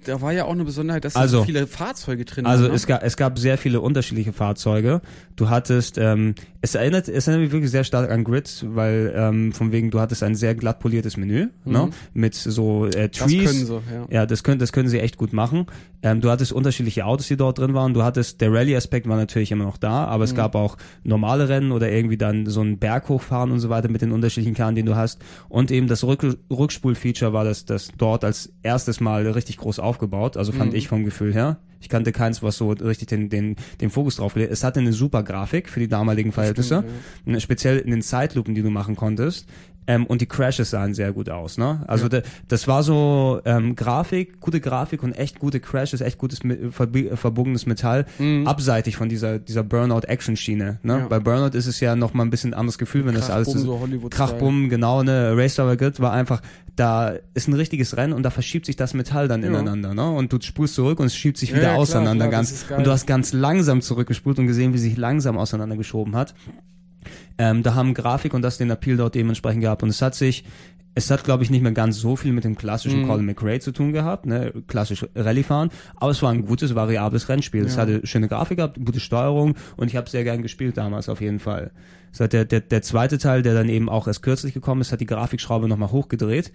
Da war ja auch eine Besonderheit, dass da Also- so viele Fahrzeuge drin Also waren. ne? es gab es gab sehr viele unterschiedliche Fahrzeuge. Du hattest ähm, es erinnert es erinnert mich wirklich sehr stark an Grid, weil ähm, von wegen du hattest ein sehr glatt poliertes Menü, ne, mit so äh, das Trees. können sie, ja. Ja, das können, das können sie echt gut machen. Ähm, du hattest unterschiedliche Autos, die dort drin waren. Du hattest, der Rallye-Aspekt war natürlich immer noch da, aber Mhm. es gab auch normale Rennen oder irgendwie dann so einen Berg hochfahren und so weiter mit den unterschiedlichen Karren, die du hast. Und eben das Rück Rückspul-Feature war das, das dort als erstes Mal richtig groß aufgebaut. Also Mhm. fand ich vom Gefühl her. Ich kannte keins, was so richtig den, den, den Fokus drauf legt. Es hatte eine super Grafik für die damaligen Verhältnisse. Ne, Speziell in den Zeitlupen, die du machen konntest. Ähm, und die Crashes sahen sehr gut aus, ne? Also da, das war so ähm, Grafik, gute Grafik und echt gute Crashes, echt gutes verbogenes Metall, abseitig von dieser dieser Burnout-Action-Schiene. Ne? Ja. Bei Burnout ist es ja noch mal ein bisschen anderes Gefühl, wenn das alles Krachbumm, so so Krachbumm, genau, ne? Race Driver Grid war einfach, da ist ein richtiges Rennen und da verschiebt sich das Metall dann Ja. ineinander, ne? Und du spulst zurück und es schiebt sich Ja, wieder ja, klar, auseinander klar, ganz. ist. Und du hast ganz langsam zurückgespult und gesehen, wie sich langsam auseinandergeschoben hat. Ähm, da haben Grafik und das den Appeal dort dementsprechend gehabt. Und es hat sich, es hat, glaube ich, nicht mehr ganz so viel mit dem klassischen Mhm. Colin McRae zu tun gehabt, ne, klassisch Rallye fahren, aber es war ein gutes, variables Rennspiel. Es Ja. hatte schöne Grafik gehabt, gute Steuerung und ich habe sehr gern gespielt damals auf jeden Fall. Es hat der, der, der zweite Teil, der dann eben auch erst kürzlich gekommen ist, hat die Grafikschraube nochmal hochgedreht.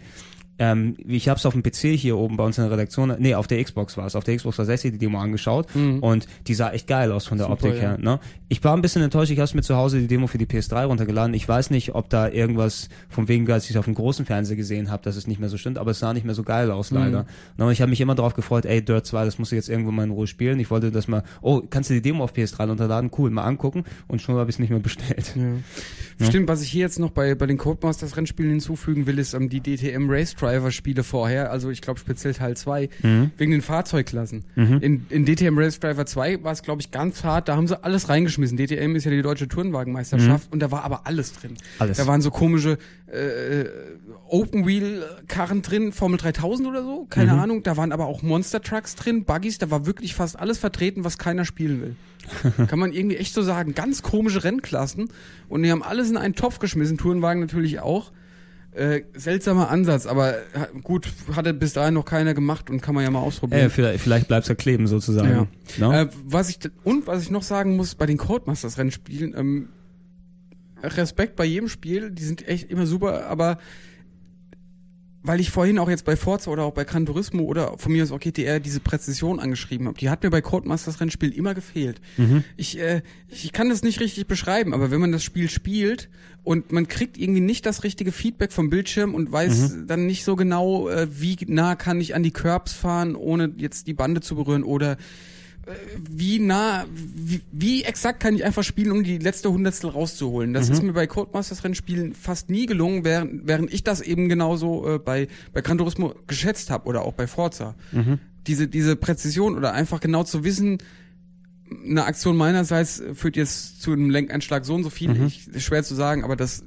Ähm, ich habe es auf dem PC hier oben bei uns in der Redaktion, nee, auf der Xbox war es, auf der Xbox 360 die Demo angeschaut und die sah echt geil aus von der Mhm. Super, Optik ja. her. Ne? Ich war ein bisschen enttäuscht, ich habe mir zu Hause die Demo für die PS3 runtergeladen. Ich weiß nicht, ob da irgendwas von wegen, als ich es auf dem großen Fernseher gesehen habe, dass es nicht mehr so stimmt, aber es sah nicht mehr so geil aus Mhm. leider. Ne, und ich habe mich immer darauf gefreut, ey, Dirt 2, das musst du jetzt irgendwo mal in Ruhe spielen. Ich wollte das mal, oh, kannst du die Demo auf PS3 runterladen? Cool, mal angucken und schon habe ich es nicht mehr bestellt. Ja. Stimmt, was ich hier jetzt noch bei, bei den Codemasters Rennspielen hinzufügen will, ist ähm, die DTM Race Driver Spiele vorher, also ich glaube speziell Teil 2, Mhm. wegen den Fahrzeugklassen. In, in DTM Race Driver 2 war es glaube ich ganz hart, da haben sie alles reingeschmissen. DTM ist ja die deutsche Tourenwagenmeisterschaft und da war aber alles drin. Mhm. Alles. Da waren so komische äh, Open Wheel Karren drin, Formel 3000 oder so, keine Mhm. Ahnung, da waren aber auch Monster Trucks drin, Buggies, da war wirklich fast alles vertreten, was keiner spielen will. <laughs> Kann man irgendwie echt so sagen. Ganz komische Rennklassen. Und die haben alles in einen Topf geschmissen. Tourenwagen natürlich auch. Äh, seltsamer Ansatz, aber äh, gut, hatte bis dahin noch keiner gemacht und kann man ja mal Äh, ausprobieren. vielleicht, vielleicht bleibt's ja kleben sozusagen. Ne? Äh, was ich und was ich noch sagen muss bei den Codemasters Rennspielen, ähm, Respekt bei jedem Spiel, die sind echt immer super, aber weil ich vorhin auch jetzt bei Forza oder auch bei Gran Turismo oder von mir aus auch GTR diese Präzision angeschrieben habe, die hat mir bei Codemasters Rennspiel immer gefehlt. Ich, äh, ich kann das nicht richtig beschreiben, aber wenn man das Spiel spielt und man kriegt irgendwie nicht das richtige Feedback vom Bildschirm und weiß dann nicht so genau, äh, wie nah kann ich an die Curbs fahren, ohne jetzt die Bande zu berühren oder wie nah, wie, wie exakt kann ich einfach spielen, um die letzte Hundertstel rauszuholen. Das ist mir bei Codemasters Rennspielen fast nie gelungen, während, während ich das eben genauso äh, bei, bei Gran Turismo geschätzt habe oder auch bei Forza. Diese, diese Präzision oder einfach genau zu wissen, eine Aktion meinerseits führt jetzt zu einem Lenkeinschlag so und so viel, ich, ist schwer zu sagen, aber das,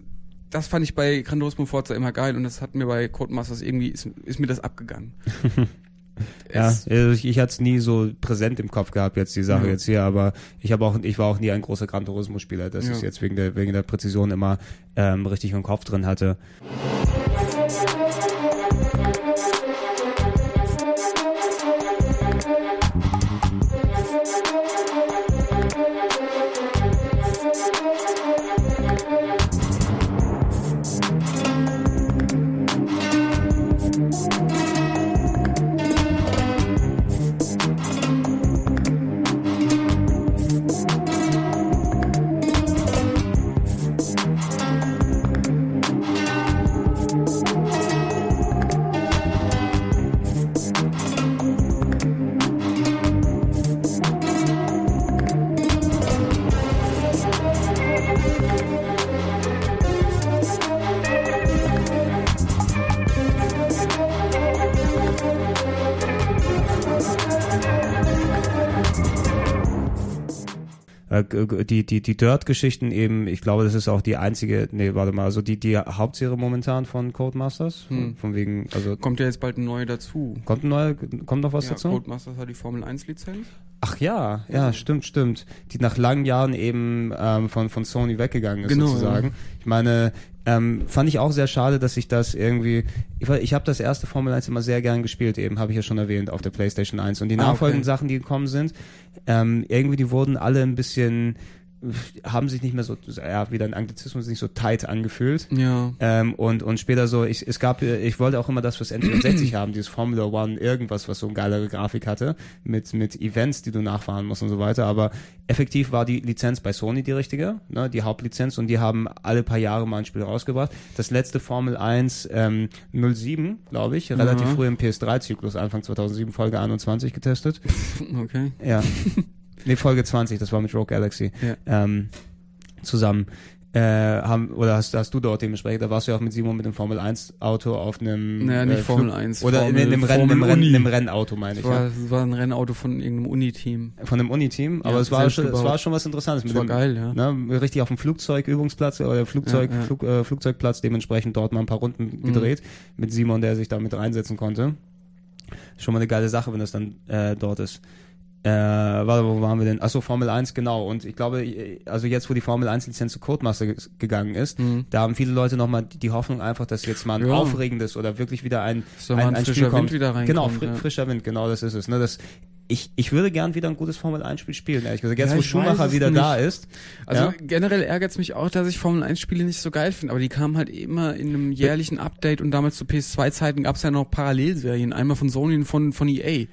das fand ich bei Gran Turismo Forza immer geil und das hat mir bei Codemasters irgendwie, ist, ist mir das abgegangen. <laughs> Ja, also ich, ich hatte es nie so präsent im Kopf gehabt jetzt die Sache Ja. jetzt hier, aber ich habe auch ich war auch nie ein großer Gran Turismo Spieler, dass Ja. ich es jetzt wegen der wegen der Präzision immer ähm, richtig im Kopf drin hatte. Die, die, die Dirt-Geschichten eben, ich glaube, das ist auch die einzige, nee, warte mal, also die, die Hauptserie momentan von Codemasters, von, Hm. von wegen, also Kommt ja jetzt bald ein neuer dazu. kommt ein neuer, kommt noch was ja, dazu? Codemasters hat die Formel 1 Lizenz. Ach ja, ja, stimmt, stimmt. Die nach langen Jahren eben ähm, von, von Sony weggegangen ist Genau, sozusagen. Ich meine, ähm, fand ich auch sehr schade, dass ich das irgendwie. Ich, ich habe das erste Formel 1 immer sehr gern gespielt, eben, habe ich ja schon erwähnt, auf der PlayStation 1. Und die Ah, okay. nachfolgenden Sachen, die gekommen sind, ähm, irgendwie, die wurden alle ein bisschen haben sich nicht mehr so, ja, wieder ein Anglizismus, nicht so tight angefühlt. Ja. Ähm, und, und später so, ich, es gab, äh, ich wollte auch immer das fürs N64 <clears throat> haben, dieses Formula One, irgendwas, was so eine geilere Grafik hatte, mit, mit Events, die du nachfahren musst und so weiter. Aber effektiv war die Lizenz bei Sony die richtige, ne, die Hauptlizenz, und die haben alle paar Jahre mal ein Spiel rausgebracht. Das letzte Formel 1 ähm, 07, glaube ich, relativ Ja. früh im PS3-Zyklus, Anfang 2007, Folge 21 getestet. <laughs> Okay. Ja. <laughs> nee, Folge 20, das war mit Rogue Galaxy. Ja. Ähm, zusammen. Äh, haben, oder hast, hast du dort dementsprechend, da warst du ja auch mit Simon mit dem Formel 1 Auto auf einem Naja, nicht äh, Formel Flug- 1, oder in, Formel- in einem Rennen, einem Rennen, einem Rennauto meine Es ich. war, Ja. es war ein Rennauto von irgendeinem Uni-Team. Von einem Uni-Team, aber Ja, es war schon, es war schon was Interessantes. Das war dem, geil, ja. Ne, richtig auf dem Flugzeugübungsplatz oder Flugzeug, Ja. Flug, äh, Flugzeugplatz dementsprechend dort mal ein paar Runden gedreht mit Simon, der sich da mit reinsetzen konnte. Schon mal eine geile Sache, wenn das dann äh, dort ist. Äh, warte, wo waren wir denn? Achso, Formel 1, genau. Und ich glaube, äh, also jetzt, wo die Formel 1 Lizenz zu Codemaster ge- gegangen ist, Mhm. da haben viele Leute nochmal die die Hoffnung einfach, dass jetzt mal ein Ja. aufregendes oder wirklich wieder ein, mal ein Spiel frischer kommt. Wind wieder reinkommt, Genau, fri ja. frischer Wind, genau das ist es. Ne? Das, ich, ich würde gern wieder ein gutes Formel 1 Spiel spielen, ehrlich gesagt. Jetzt, Ja, wo Schumacher wieder nicht. da ist. Also ja? generell ärgert es mich auch, dass ich Formel 1 Spiele nicht so geil finde, aber die kamen halt immer in einem jährlichen Update und damals zu PS2-Zeiten gab es ja noch Parallelserien, einmal von Sony und von, von EA.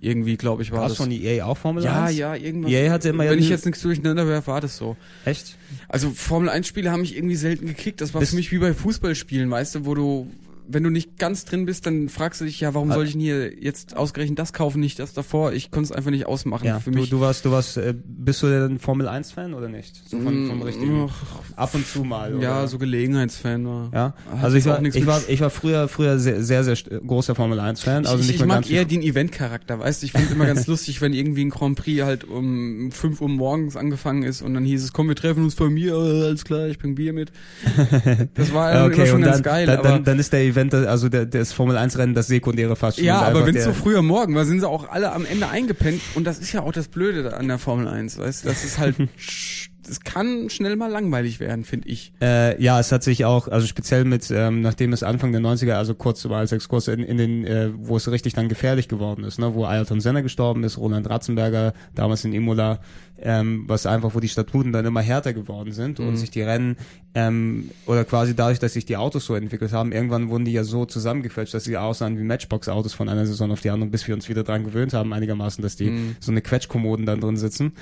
Irgendwie, glaube ich, war War das. es von EA auch Formel ja, 1? ja, irgendwas. EA hatte immer ja Wenn ich jetzt nichts durcheinander werfe, war das so. Echt? Also Formel 1 Spiele haben mich irgendwie selten gekickt. Das war Bist- für mich wie bei Fußballspielen, weißt du, wo du, wenn du nicht ganz drin bist, dann fragst du dich, ja, warum Ah. soll ich denn hier jetzt ausgerechnet das kaufen, nicht das davor? Ich konnte es einfach nicht ausmachen. Ja, für du, mich. du warst, du warst, äh, bist du denn Formel 1 Fan oder nicht? So von, vom Mm, richtigen, ach, ab und zu mal, oder? Ja, so Gelegenheitsfan war. Ja, also ich auch war, nichts ich war, ich war früher, früher sehr, sehr, sehr großer Formel 1 Fan, also ich, nicht ich mal mag eher den Event-Charakter, weißt du? Ich finde immer ganz <laughs> lustig, wenn irgendwie ein Grand Prix halt um 5 Uhr morgens angefangen ist und dann hieß es, komm, wir treffen uns bei mir, äh, alles klar, ich bring Bier mit. <laughs> Das war okay, immer schon ganz dann, geil. dann, dann, dann ist der Event, also der, das Formel 1 Rennen, das sekundäre fast schon. ja, aber wenn es so früh am Morgen war, sind sie auch alle am Ende eingepennt und das ist ja auch das Blöde an der Formel 1, weißt du? Das ist halt, <laughs> das kann schnell mal langweilig werden, finde ich. Äh, ja, es hat sich auch, also speziell mit, ähm, nachdem es Anfang der 90er, also kurz mal als Exkurs in, in den, äh, wo es richtig dann gefährlich geworden ist, ne, wo Ayrton Senna gestorben ist, Roland Ratzenberger, damals in Imola, ähm, was einfach, wo die Statuten dann immer härter geworden sind und sich die Rennen, ähm, oder quasi dadurch, dass sich die Autos so entwickelt haben, irgendwann wurden die ja so zusammengequetscht, dass sie aussahen wie Matchbox-Autos von einer Saison auf die andere, bis wir uns wieder dran gewöhnt haben, einigermaßen, dass die so eine Quetschkommoden dann drin sitzen.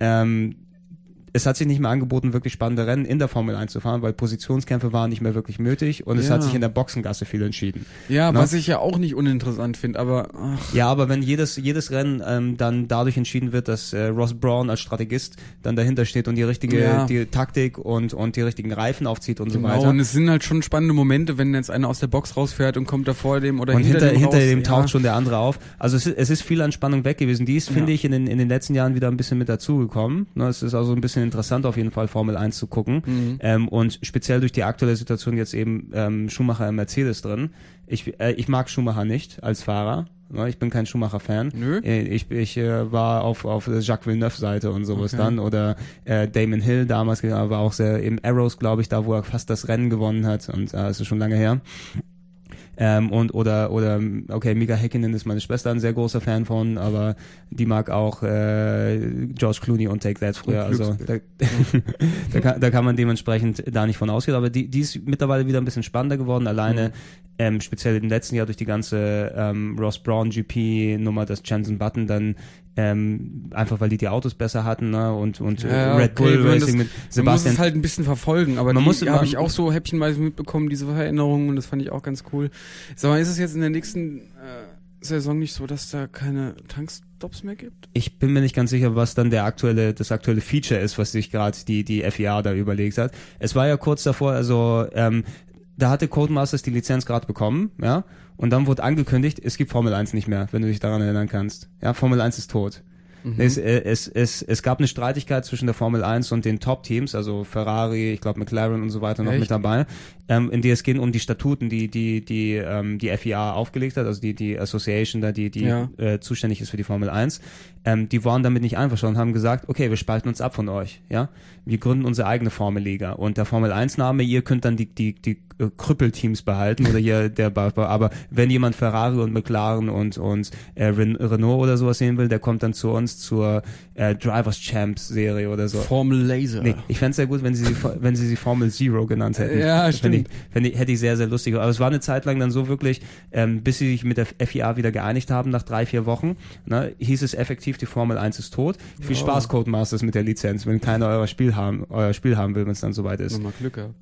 Ähm, es hat sich nicht mehr angeboten, wirklich spannende Rennen in der Formel 1 zu fahren, weil Positionskämpfe waren nicht mehr wirklich nötig und es Ja. hat sich in der Boxengasse viel entschieden. Ja, Na? was ich ja auch nicht uninteressant finde, aber ach, Ja, aber wenn jedes, jedes Rennen ähm, dann dadurch entschieden wird, dass äh, Ross Braun als Strategist dann dahinter steht und die richtige Ja. die Taktik und, und die richtigen Reifen aufzieht und so genau, weiter. und es sind halt schon spannende Momente, wenn jetzt einer aus der Box rausfährt und kommt da vor dem oder und hinter, dem hinter raus, dem ja. taucht schon der andere auf. Also es ist, es ist viel an Spannung weg gewesen. Die ist, finde ich, in den, in den letzten Jahren wieder ein bisschen mit dazugekommen. Ne, es ist also ein bisschen interessant auf jeden Fall, Formel 1 zu gucken. Mhm. Ähm, und speziell durch die aktuelle Situation jetzt eben ähm, Schumacher im Mercedes drin. Ich, äh, ich mag Schumacher nicht als Fahrer. Ne, Ich bin kein Schumacher-Fan. Nö. Äh, Ich, ich äh, war auf, auf der Jacques Villeneuve-Seite und sowas Okay. dann. Oder äh, Damon Hill damals, war auch sehr im Arrows, glaube ich, da wo er fast das Rennen gewonnen hat. Und äh, das ist schon lange her. Ähm, und oder oder okay, Mika Häkkinen ist meine Schwester ein sehr großer Fan von, aber die mag auch äh, George Clooney und Take That früher. Also da, <laughs> da, kann, da kann man dementsprechend da nicht von ausgehen. Aber die, die ist mittlerweile wieder ein bisschen spannender geworden. Alleine ähm, speziell im letzten Jahr durch die ganze ähm, Ross Brown GP Nummer, das Jensen Button dann ähm, einfach weil die die Autos besser hatten ne? und und Ja, Red okay, Bull Racing mit Man muss Sebastian es halt ein bisschen verfolgen, aber Man die muss- habe man- ich auch so häppchenweise mitbekommen, diese Veränderungen, und das fand ich auch ganz cool. Sag mal, ist es jetzt in der nächsten äh, Saison nicht so, dass da keine Tankstops mehr gibt? Ich bin mir nicht ganz sicher, was dann der aktuelle, das aktuelle Feature ist, was sich gerade die, die FIA da überlegt hat. Es war ja kurz davor, also ähm, da hatte Codemasters die Lizenz gerade bekommen, ja, und dann wurde angekündigt, es gibt Formel 1 nicht mehr, wenn du dich daran erinnern kannst. Ja, Formel 1 ist tot. Es, äh, es, es, es gab eine Streitigkeit zwischen der Formel 1 und den Top-Teams, also Ferrari, ich glaube McLaren und so weiter noch Echt? mit dabei, ähm, in der es ging um die Statuten, die die die ähm, die FIA aufgelegt hat, also die die Association da, die die Ja. äh, zuständig ist für die Formel 1. Ähm, die waren damit nicht einverstanden, haben gesagt, okay, wir spalten uns ab von euch, ja, wir gründen unsere eigene Formelliga und der Formel 1 Name, ihr könnt dann die die die äh, Krüppelteams behalten oder hier der aber wenn jemand Ferrari und McLaren und und äh, Ren Renault oder sowas sehen will, der kommt dann zu uns zur äh, Drivers Champs Serie oder so. Formel Laser. Nee, ich fände es sehr gut, wenn sie, sie, wenn sie sie Formel Zero genannt hätten. Ja, ich, stimmt. fänd ich, hätte ich sehr, sehr lustig. Aber es war eine Zeit lang dann so wirklich, ähm, bis sie sich mit der FIA wieder geeinigt haben, nach drei, vier Wochen, ne, hieß es effektiv, die Formel 1 ist tot. Viel Spaß, Codemasters, mit der Lizenz, wenn keiner euer Spiel haben, euer Spiel haben will, wenn es dann soweit ist. Nochmal Glück gehabt.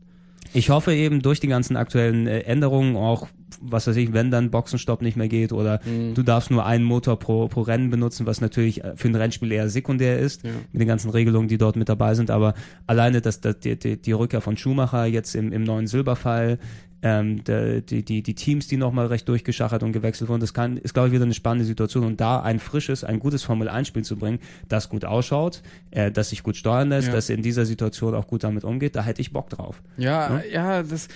Ich hoffe eben durch die ganzen aktuellen äh, Änderungen auch, was weiß ich, wenn dann Boxenstopp nicht mehr geht oder Mhm. du darfst nur einen Motor pro, pro Rennen benutzen, was natürlich äh, für ein Rennspiel eher sekundär ist, Ja. mit den ganzen Regelungen, die dort mit dabei sind. Aber alleine dass, dass die, die, die Rückkehr von Schumacher jetzt im, im neuen Silberfall, ähm, die, die, die Teams, die nochmal recht durchgeschachert und gewechselt wurden, das kann, ist, glaube ich, wieder eine spannende Situation. Und da ein frisches, ein gutes Formel-1-Spiel zu bringen, das gut ausschaut, äh, das sich gut steuern lässt, Ja. das in dieser Situation auch gut damit umgeht, da hätte ich Bock drauf. Ja, ja, das.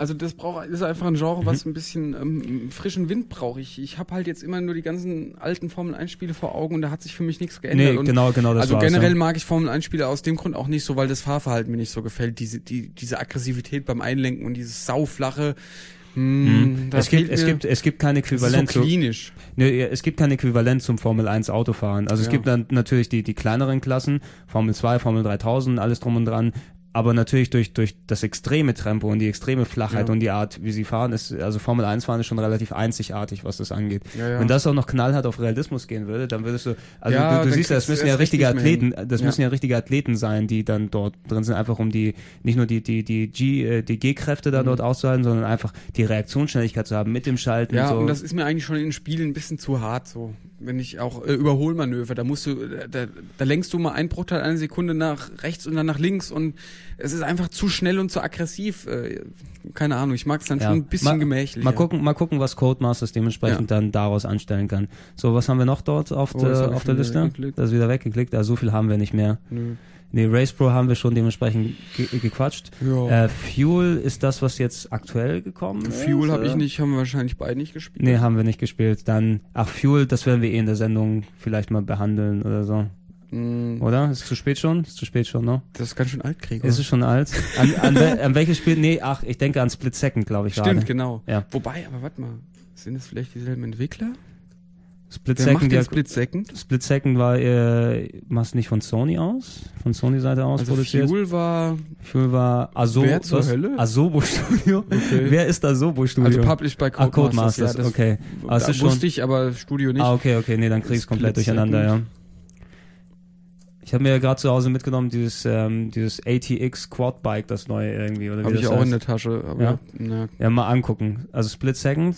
Also das braucht ist einfach ein Genre, Mhm. was ein bisschen ähm, frischen Wind braucht. Ich, ich habe halt jetzt immer nur die ganzen alten Formel 1 Spiele vor Augen und da hat sich für mich nichts geändert. Nee, genau, genau das also generell ja. mag ich Formel 1 Spiele aus dem Grund auch nicht so, weil das Fahrverhalten mir nicht so gefällt. Diese, die, diese Aggressivität beim Einlenken und dieses sauflache. Hm, da Es gibt, es gibt, es gibt kein ist so Äquivalent zu, klinisch. nee, es gibt kein Äquivalent zum Formel 1 Autofahren. Also es Ja. gibt dann natürlich die, die kleineren Klassen, Formel 2, Formel 3000, alles drum und dran. Aber natürlich durch, durch das extreme Tempo und die extreme Flachheit Ja. und die Art, wie sie fahren, ist, also Formel 1 fahren ist schon relativ einzigartig, was das angeht. Ja, ja. Wenn das auch noch knallhart auf Realismus gehen würde, dann würdest du, also du, du siehst ja, das müssen ja richtige Athleten, das müssen ja richtige Athleten sein, die dann dort drin sind, einfach um die, nicht nur die, die, die G, äh, die G-Kräfte Mhm. da dort auszuhalten, sondern einfach die Reaktionsschnelligkeit zu haben mit dem Schalten. Ja, so. und das ist mir eigentlich schon in Spielen ein bisschen zu hart so. Wenn ich auch äh, Überholmanöver, da musst du, da, da lenkst du mal einen Bruchteil einer Sekunde nach rechts und dann nach links und es ist einfach zu schnell und zu aggressiv. Äh, keine Ahnung, ich mag es dann Ja. schon ein bisschen mal, gemächlich. Mal gucken, mal gucken, was Codemasters dementsprechend dann daraus anstellen kann. So, was haben wir noch dort auf, Oh, der, auf der Liste? Das ist wieder weggeklickt. Also so viel haben wir nicht mehr. Nö. Nee, Race Pro haben wir schon dementsprechend ge gequatscht. Ja. Äh, Fuel ist das, was jetzt aktuell gekommen ist. Fuel habe ich nicht, haben wir wahrscheinlich beide nicht gespielt. Nee, haben wir nicht gespielt. Dann, ach, Fuel, das werden wir eh in der Sendung vielleicht mal behandeln oder so. Mm, Oder? Ist zu spät schon? Ist zu spät schon, ne? Das ist ganz schön alt, Gregor. Ist es schon alt? An, an, an welches Spiel? Nee, ach, ich denke an Split Second, glaube ich Stimmt, gerade. genau. Ja. Wobei, aber warte mal, sind es vielleicht dieselben Entwickler? Split Wer Second, macht ja, den Split Second? Split Second war, äh, machst du nicht von Sony aus? Von Sony-Seite aus Also produziert? Fuel war Fuel war Asobo. Wer zur Hölle? Asobo Studio. Okay. Wer ist Asobo Studio? also published by ah, Codemasters. Ja, okay. Es da wusste ich, aber Studio nicht. ah, okay, okay, nee, dann krieg ich's komplett Split durcheinander, ja. Second. Ich habe mir ja gerade zu Hause mitgenommen, dieses, ähm, dieses ATX Quadbike, das neue irgendwie, oder Habe ich auch in heißt. der Tasche, aber Ja. na, Ja, mal angucken. Also Split Second,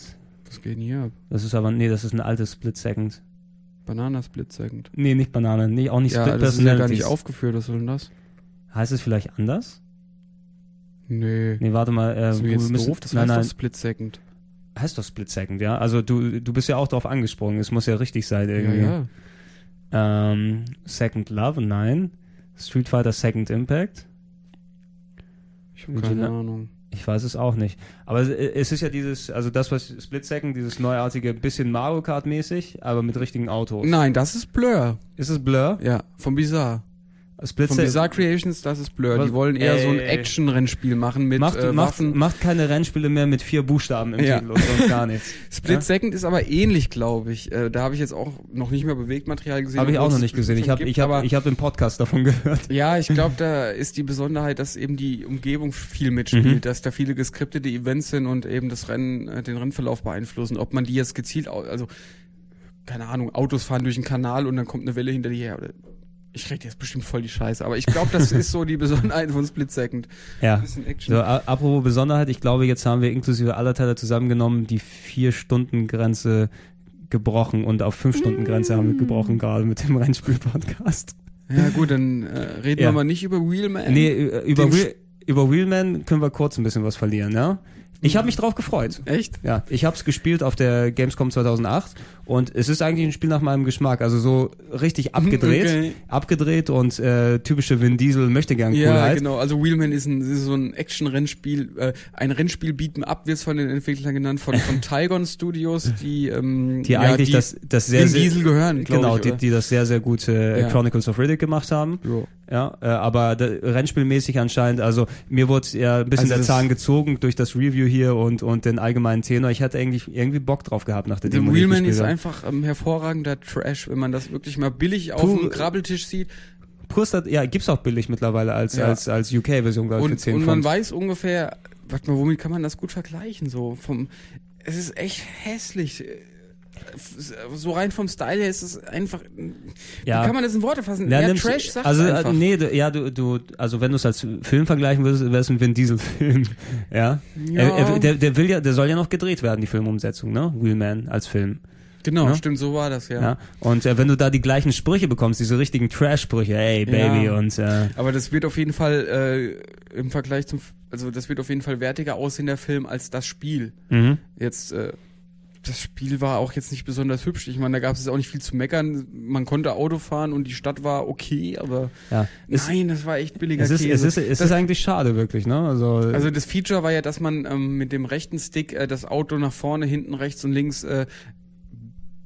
was geht denn hier ab? das ist aber, nee, das ist ein altes Split Second. Banana Split Second. Nee, nicht Banane, nee, auch nicht Ja, Split das ist ja gar nicht aufgeführt, was soll denn das? heißt es vielleicht anders? Nee. Nee, warte mal. Äh, Das ist jetzt doof, das nein, heißt nein, doch Split Second. heißt doch Split Second, ja. Also du, du bist ja auch drauf angesprungen. Es muss ja richtig sein Ja, irgendwie. ja. Ähm, Second Love, nein. Street Fighter Second Impact. Ich habe keine Ahnung. Ich weiß es auch nicht. Aber es- ist ja dieses, also das, was Split Second, dieses neuartige, bisschen Mario Kart mäßig, aber mit richtigen Autos. Nein, das ist Blur. Ist es Blur? Ja, von Bizarre. Split Von Second. Bizarre Creations, das ist Blur. Was- Die wollen eher so ein Ey. Action-Rennspiel machen mit Macht, äh, macht, Waffen. macht keine Rennspiele mehr mit vier Buchstaben im Ja. Titel und sonst gar nichts. <laughs> Split Ja? Second ist aber ähnlich, glaube ich. Äh, da habe ich jetzt auch noch nicht mehr Bewegtmaterial gesehen. Habe ich auch noch nicht gesehen. Ich habe ich hab, ich hab im Podcast davon <laughs> gehört. Ja, ich glaube, da ist die Besonderheit, dass eben die Umgebung viel mitspielt, Mhm. dass da viele geskriptete Events sind und eben das Rennen, äh, den Rennverlauf beeinflussen. Ob man die jetzt gezielt, also keine Ahnung, Autos fahren durch einen Kanal und dann kommt eine Welle hinter dir her. Ich rede jetzt bestimmt voll die Scheiße, aber ich glaube, das ist so die Besonderheit von Split Second. Ja. Bisschen Action. So, apropos Besonderheit, ich glaube, jetzt haben wir inklusive aller Teile zusammengenommen die Vier-Stunden-Grenze gebrochen und auf Fünf-Stunden-Grenze haben wir gebrochen, gerade mit dem Rennspiel-Podcast. Ja gut, dann äh, reden Ja. wir mal nicht über Wheelman. Nee, über, Wheel, über Wheelman können wir kurz ein bisschen was verlieren, ja? Ich habe mich drauf gefreut. Echt? Ja, ich habe es gespielt auf der Gamescom 2008 und es ist eigentlich ein Spiel nach meinem Geschmack. Also so richtig <laughs> abgedreht, Okay. abgedreht und äh, typische Vin Diesel möchte gern Ja, Coolheit. genau. Also Wheelman ist, ein, ist so ein Action-Rennspiel, äh, ein Rennspiel Beat'em Up wird es von den Entwicklern genannt, von, von <laughs> Tygon Studios, die, ähm, Die ja, eigentlich die das, das sehr, Vin sehr Diesel gehören, genau, ich, die, die das sehr, sehr gut äh, Ja. Chronicles of Riddick gemacht haben. Jo. Ja, äh, aber da, rennspielmäßig anscheinend, also mir wurde ja ein bisschen Also der Zahn gezogen durch das Review hier und, und den allgemeinen Tenor. Ich hatte eigentlich irgendwie Bock drauf gehabt nach der The Demo. ich Wheelman ist einfach ähm, hervorragender Trash, wenn man das wirklich mal billig auf dem Krabbeltisch sieht. Purstat, ja, gibt's auch billig mittlerweile als, Ja. als, als UK-Version, glaube ich, für Und, 10 und man Pfund. weiß ungefähr, warte mal, womit kann man das gut vergleichen? So vom, es ist echt hässlich. So rein vom Style her ist es einfach. Ja. Wie kann man das in Worte fassen? Ja, Ja, Trash sagt also äh, einfach. nee, du, ja, du, du, also wenn du es als Film vergleichen würdest, wäre es ein Vin Diesel Film. <laughs> ja. Ja. Er, er, der, der will ja, der soll ja noch gedreht werden, die Filmumsetzung, ne? Wheelman als Film. Genau, Ja. stimmt, so war das, ja. Ja. Und äh, wenn du da die gleichen Sprüche bekommst, diese richtigen Trash-Sprüche, ey, Baby, Ja. und äh, Aber das wird auf jeden Fall äh, im Vergleich zum, also das wird auf jeden Fall wertiger aussehen, der Film, als das Spiel. mhm. Jetzt, äh, das Spiel war auch jetzt nicht besonders hübsch. Ich meine, da gab es auch nicht viel zu meckern. Man konnte Auto fahren und die Stadt war okay, aber ja. Es, nein, das war echt billiger es ist, es Käse. ist, es das, ist eigentlich schade, wirklich, ne? Also, also das Feature war ja, dass man ähm, mit dem rechten Stick äh, das Auto nach vorne, hinten, rechts und links äh,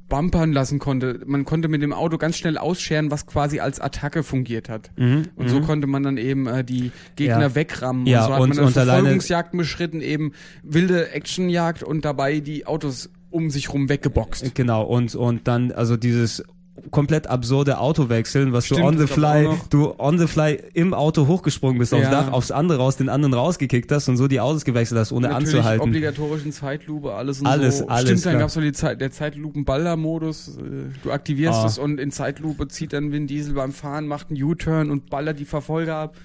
bumpern lassen konnte. Man konnte mit dem Auto ganz schnell ausscheren, was quasi als Attacke fungiert hat. mhm, Und so mhm. konnte man dann eben äh, die Gegner Ja. wegrammen. Ja, und so hat und- man dann Verfolgungsjagden beschritten, eben wilde Actionjagd und dabei die Autos um sich rum weggeboxt. Genau, und, und dann, also dieses komplett absurde Autowechseln, was Stimmt, du on the gab fly, du on the fly im Auto hochgesprungen bist aufs Ja. Dach, aufs andere raus, den anderen rausgekickt hast und so die Autos gewechselt hast, ohne Natürlich anzuhalten. obligatorischen Zeitlupe, alles und Alles, so. alles, Stimmt, dann klar. gab's noch die Zeit, der Zeitlupen-Baller-Modus. äh, Du aktivierst Ah. es und in Zeitlupe zieht dann Vin Diesel beim Fahren, macht einen U-Turn und ballert die Verfolger ab.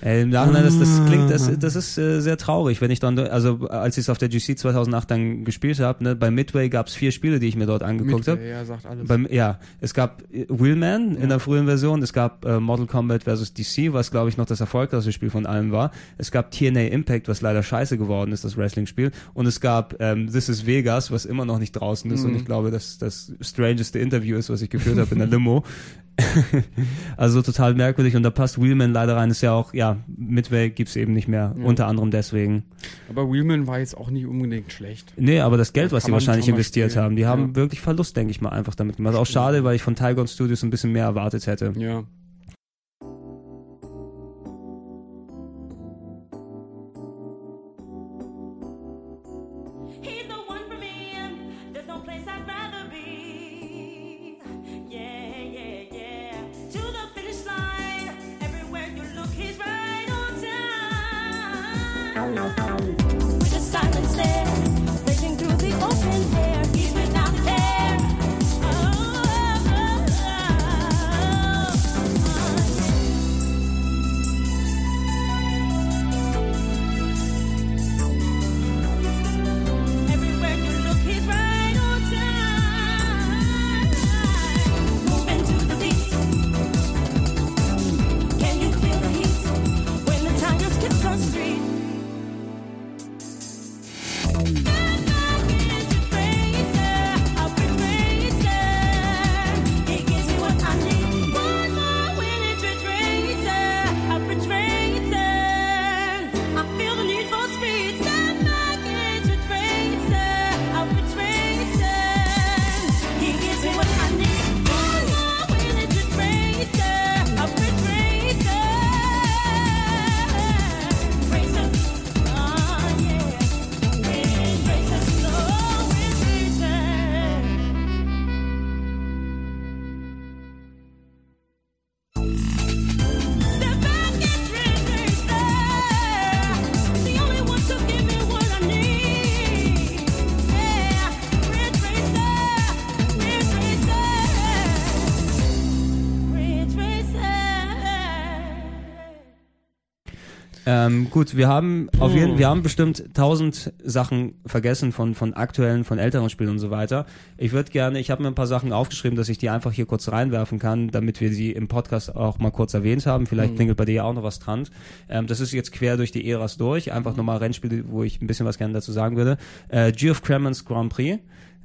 Ey, Im Nachhinein, das, das klingt, das, Ah. das ist äh, sehr traurig, wenn ich dann, also als ich es auf der GC 2008 dann gespielt habe, ne, bei Midway gab es vier Spiele, die ich mir dort angeguckt habe. Ja, sagt alles. Beim, ja, es gab äh, Wheelman in der frühen Version, es gab äh, Mortal Kombat vs. DC, was glaube ich noch das erfolgreichste Spiel von allen war. Es gab TNA Impact, was leider scheiße geworden ist, das Wrestling-Spiel. Und es gab ähm, This is Vegas, was immer noch nicht draußen ist Mhm. und ich glaube, dass das strangeste Interview ist, was ich geführt habe in der <laughs> Limo. <laughs> also total merkwürdig und da passt Wheelman leider rein, ist ja auch, ja, Midway gibt's eben nicht mehr, Ja. unter anderem deswegen. Aber Wheelman war jetzt auch nicht unbedingt schlecht. Nee, aber das Geld, was man- wahrscheinlich investiert spielen. haben, die haben Ja. wirklich Verlust, denke ich mal, einfach damit gemacht. Auch schade, weil ich von Tygon Studios ein bisschen mehr erwartet hätte. Ja. Ähm, gut, wir haben auf jeden, wir haben bestimmt tausend Sachen vergessen von von aktuellen, von älteren Spielen und so weiter. Ich würde gerne, ich habe mir ein paar Sachen aufgeschrieben, dass ich die einfach hier kurz reinwerfen kann, damit wir sie im Podcast auch mal kurz erwähnt haben. Vielleicht Mhm. klingelt bei dir ja auch noch was dran. Ähm, das ist jetzt quer durch die Äras durch, einfach nochmal Rennspiele, wo ich ein bisschen was gerne dazu sagen würde. Äh, Geoff Cremons Grand Prix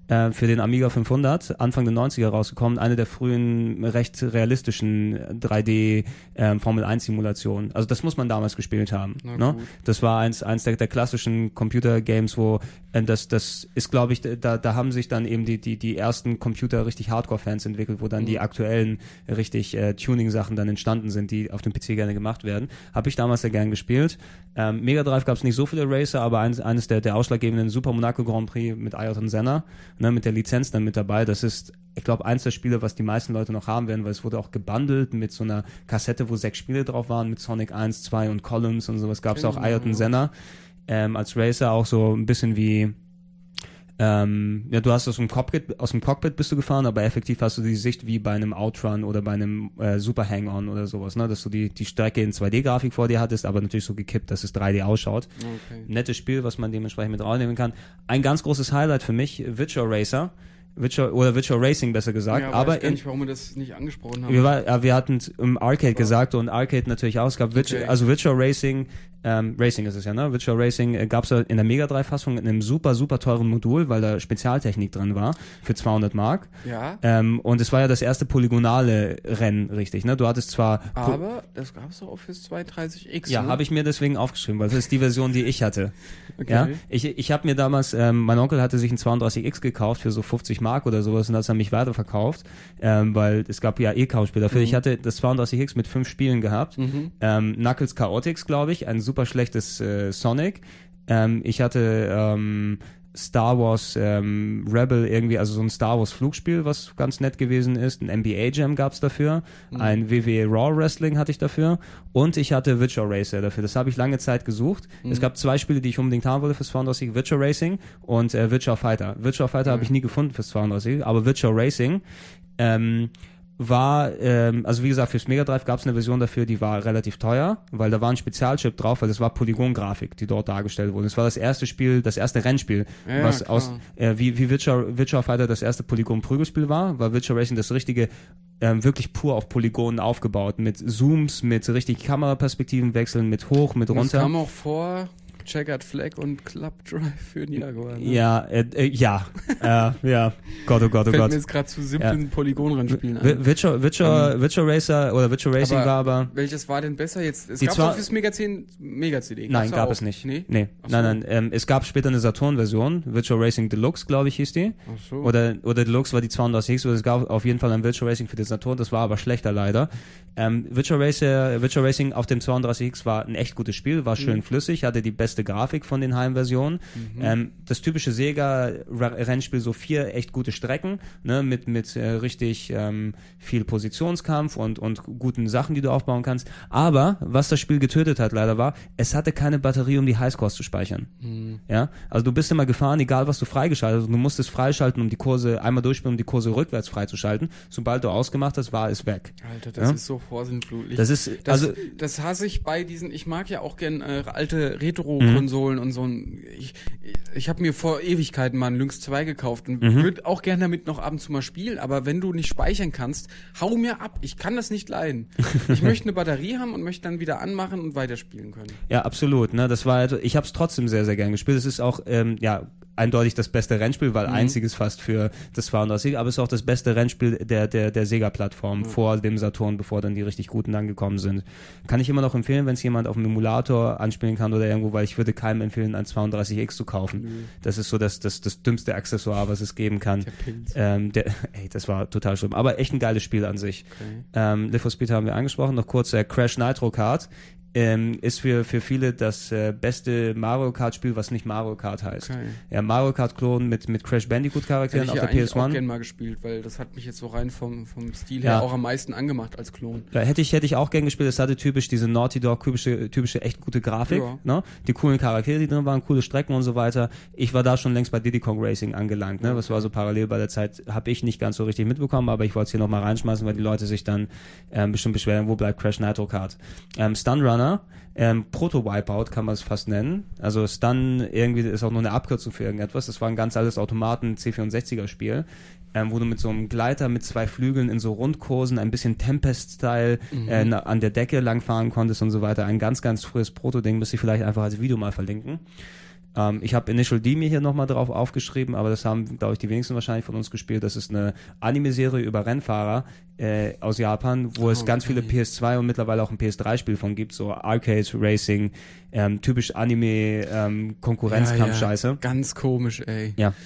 äh, für den Amiga 500, Anfang der 90er rausgekommen, eine der frühen recht realistischen 3D ähm, Formel 1 Simulationen. Also das muss man damals gespielt haben. Ne? Das war eins, eins der, der klassischen Computer-Games, wo äh, das, das ist, glaube ich, da, da haben sich dann eben die, die, die ersten Computer richtig Hardcore-Fans entwickelt, wo dann Mhm. die aktuellen richtig äh, Tuning-Sachen dann entstanden sind, die auf dem PC gerne gemacht werden. Habe ich damals sehr gern gespielt. Ähm, Mega Drive gab es nicht so viele Racer, aber eins, eines der, der ausschlaggebenden Super Monaco Grand Prix mit Ayrton Senna, ne, mit der Lizenz dann mit dabei. Das ist, ich glaube, eins der Spiele, was die meisten Leute noch haben werden, weil es wurde auch gebundelt mit so einer Kassette, wo sechs Spiele drauf waren, mit Sonic 1, 2 und Columns und sowas. Gab es auch Genau, Ayrton. Senna ähm, als Racer, auch so ein bisschen wie ähm, ja, du hast aus dem Cockpit, aus dem Cockpit bist du gefahren, aber effektiv hast du die Sicht wie bei einem Outrun oder bei einem äh, Super Hang-On oder sowas, ne? Dass du die, die Strecke in 2D-Grafik vor dir hattest, aber natürlich so gekippt, dass es 3D ausschaut. Okay. Nettes Spiel, was man dementsprechend mit rausnehmen kann. Ein ganz großes Highlight für mich, Virtual Racer. Virtual, oder Virtual Racing besser gesagt. Ja, aber weiß gar nicht, warum wir das nicht angesprochen haben. wir, war, wir hatten im Arcade gesagt und Arcade natürlich auch. Es gab Virtual, Okay. also Virtual Racing, ähm, Racing ist es ja, ne? Virtual Racing äh, gab es in der Mega 3 Fassung in einem super, super teuren Modul, weil da Spezialtechnik drin war für 200 Mark. ja, Ähm, und es war ja das erste polygonale Rennen, richtig, ne? Du hattest zwar aber das gab es doch auch fürs 230X. ja, ne? habe ich mir deswegen aufgeschrieben, weil das ist die Version, die ich hatte. <laughs> Okay. Ja, ich, ich habe mir damals, ähm, mein Onkel hatte sich ein 32X gekauft für so 50 Mark oder sowas und hat es an mich weiterverkauft, ähm, weil es gab ja eh kaum Spiele dafür. Ich hatte das 32X mit fünf Spielen gehabt. Ähm, Knuckles Chaotix, glaube ich, ein super schlechtes äh, Sonic. Ähm, ich hatte ähm, Star Wars ähm, Rebel irgendwie, also so ein Star Wars Flugspiel, was ganz nett gewesen ist. Ein NBA Jam gab's dafür. Ein WWE Raw Wrestling hatte ich dafür. Und ich hatte Virtual Racer dafür. Das habe ich lange Zeit gesucht. Es gab zwei Spiele, die ich unbedingt haben wollte fürs 32 Virtual Racing und äh, Virtual Fighter. Virtual Fighter habe ich nie gefunden fürs 32, aber Virtual Racing ähm, war, ähm, also wie gesagt, fürs Mega Drive gab es eine Version dafür, die war relativ teuer, weil da war ein Spezialchip drauf, weil das war Polygongrafik, die dort dargestellt wurde. Es war das erste Spiel, das erste Rennspiel, Ja, was klar. aus, äh, wie, wie Virtual, Virtual Fighter das erste Polygon-Prügelspiel war, war Virtual Racing das richtige, ähm, wirklich pur auf Polygonen aufgebaut, mit Zooms, mit richtig Kameraperspektiven wechseln, mit hoch, mit Und Das runter. kam auch vor Checkered Flag und Club Drive für den Jaguar. Ne? Ja, äh, äh, ja, äh, ja, Gott, oh Gott, oh Fällt Gott. mir jetzt gerade zu simplen Polygonrennspielen Vi- ein. Virtual, Virtual, Virtual Racer oder Virtual Racing Ähm, Aber war aber Welches war denn besser jetzt? Es Die gab zwar- fürs Mega 10 Mega CD. Nein, gab auch? es nicht. Nee? nee. So. Nein, nein. Ähm, es gab später eine Saturn-Version, Virtual Racing Deluxe, glaube ich, hieß die. Ach so. Oder, oder Deluxe war die 32X, oder es gab auf jeden Fall ein Virtual Racing für den Saturn, das war aber schlechter leider. Ähm, Virtual, Racer, Virtual Racing auf dem 32X war ein echt gutes Spiel, war Mhm. schön flüssig, hatte die beste Grafik von den Heimversionen. Mhm. Ähm, das typische Sega-Rennspiel, so vier echt gute Strecken, ne, mit, mit äh, richtig ähm, viel Positionskampf und, und guten Sachen, die du aufbauen kannst. Aber was das Spiel getötet hat leider war, es hatte keine Batterie, um die Highscores zu speichern. Mhm. Ja, also du bist immer gefahren, egal was du freigeschaltet hast. Du musstest freischalten, um die Kurse einmal durchspielen, um die Kurse rückwärts freizuschalten. Sobald du ausgemacht hast, war es weg. Alter, das Ja? ist so vorsinnflutlich. Das ist Das, also das hasse ich bei diesen, ich mag ja auch gern äh, alte Retro-Konsolen Mhm. und so. ein- Ich, ich habe mir vor Ewigkeiten mal einen Lynx 2 gekauft und Mhm. würde auch gern damit noch ab und zu mal spielen, aber wenn du nicht speichern kannst, hau mir ab. Ich kann das nicht leiden. <laughs> ich möchte eine Batterie haben und möchte dann wieder anmachen und weiterspielen können. ja absolut. Ne, das war also, ich habe es trotzdem sehr sehr gern gespielt. Es ist auch ähm, ja eindeutig das beste Rennspiel, weil einziges fast für das 32, aber es ist auch das beste Rennspiel der der der Sega-Plattform vor dem Saturn, bevor dann die richtig guten dann gekommen sind. Kann ich immer noch empfehlen, wenn es jemand auf dem Emulator anspielen kann oder irgendwo, weil ich würde keinem empfehlen, ein 32X zu kaufen. Das ist so das das das dümmste Accessoire, was es geben kann. Der. Ähm, der, <laughs> ey, das war total schlimm. Aber echt ein geiles Spiel an sich. Okay. Ähm, Live for Speed haben wir angesprochen. Noch kurz äh, Crash Nitro Kart. Ähm, ist für, für viele das äh, beste Mario Kart Spiel, was nicht Mario Kart heißt. Okay. Ja, Mario Kart Klon mit, mit Crash Bandicoot Charakteren auf ja der eigentlich auch PS1. gern mal gespielt, weil das hat mich jetzt so rein vom, vom Stil Ja. her auch am meisten angemacht als Klon. Ja, hätte ich, hätte ich auch gern gespielt. Es hatte typisch diese Naughty Dog, typische, typische echt gute Grafik. Ja. Ne? Die coolen Charaktere, die drin waren, coole Strecken und so weiter. Ich war da schon längst bei Diddy Kong Racing angelangt. Ne? Das war so parallel bei der Zeit, habe ich nicht ganz so richtig mitbekommen, aber ich wollte es hier nochmal reinschmeißen, weil die Leute sich dann ähm, bestimmt beschweren, wo bleibt Crash Nitro Kart. Ähm, Stun Runner. Ähm, Proto-Wipeout kann man es fast nennen. Also Stun irgendwie ist auch nur eine Abkürzung für irgendetwas. Das war ein ganz altes Automaten C64er-Spiel, ähm, wo du mit so einem Gleiter mit zwei Flügeln in so Rundkursen, ein bisschen Tempest-Style äh, na- an der Decke langfahren konntest und so weiter. Ein ganz, ganz frühes Proto-Ding, müsste ich vielleicht einfach als Video mal verlinken. Ähm, ich habe Initial D mir hier nochmal drauf aufgeschrieben, aber das haben, glaube ich, die wenigsten wahrscheinlich von uns gespielt. Das ist eine Anime-Serie über Rennfahrer äh, aus Japan, wo es ganz viele PS2 und mittlerweile auch ein PS3-Spiel von gibt, so Arcade Racing, ähm, typisch Anime ähm, Konkurrenzkampf-Scheiße. Ganz komisch, ey. Ja. <laughs>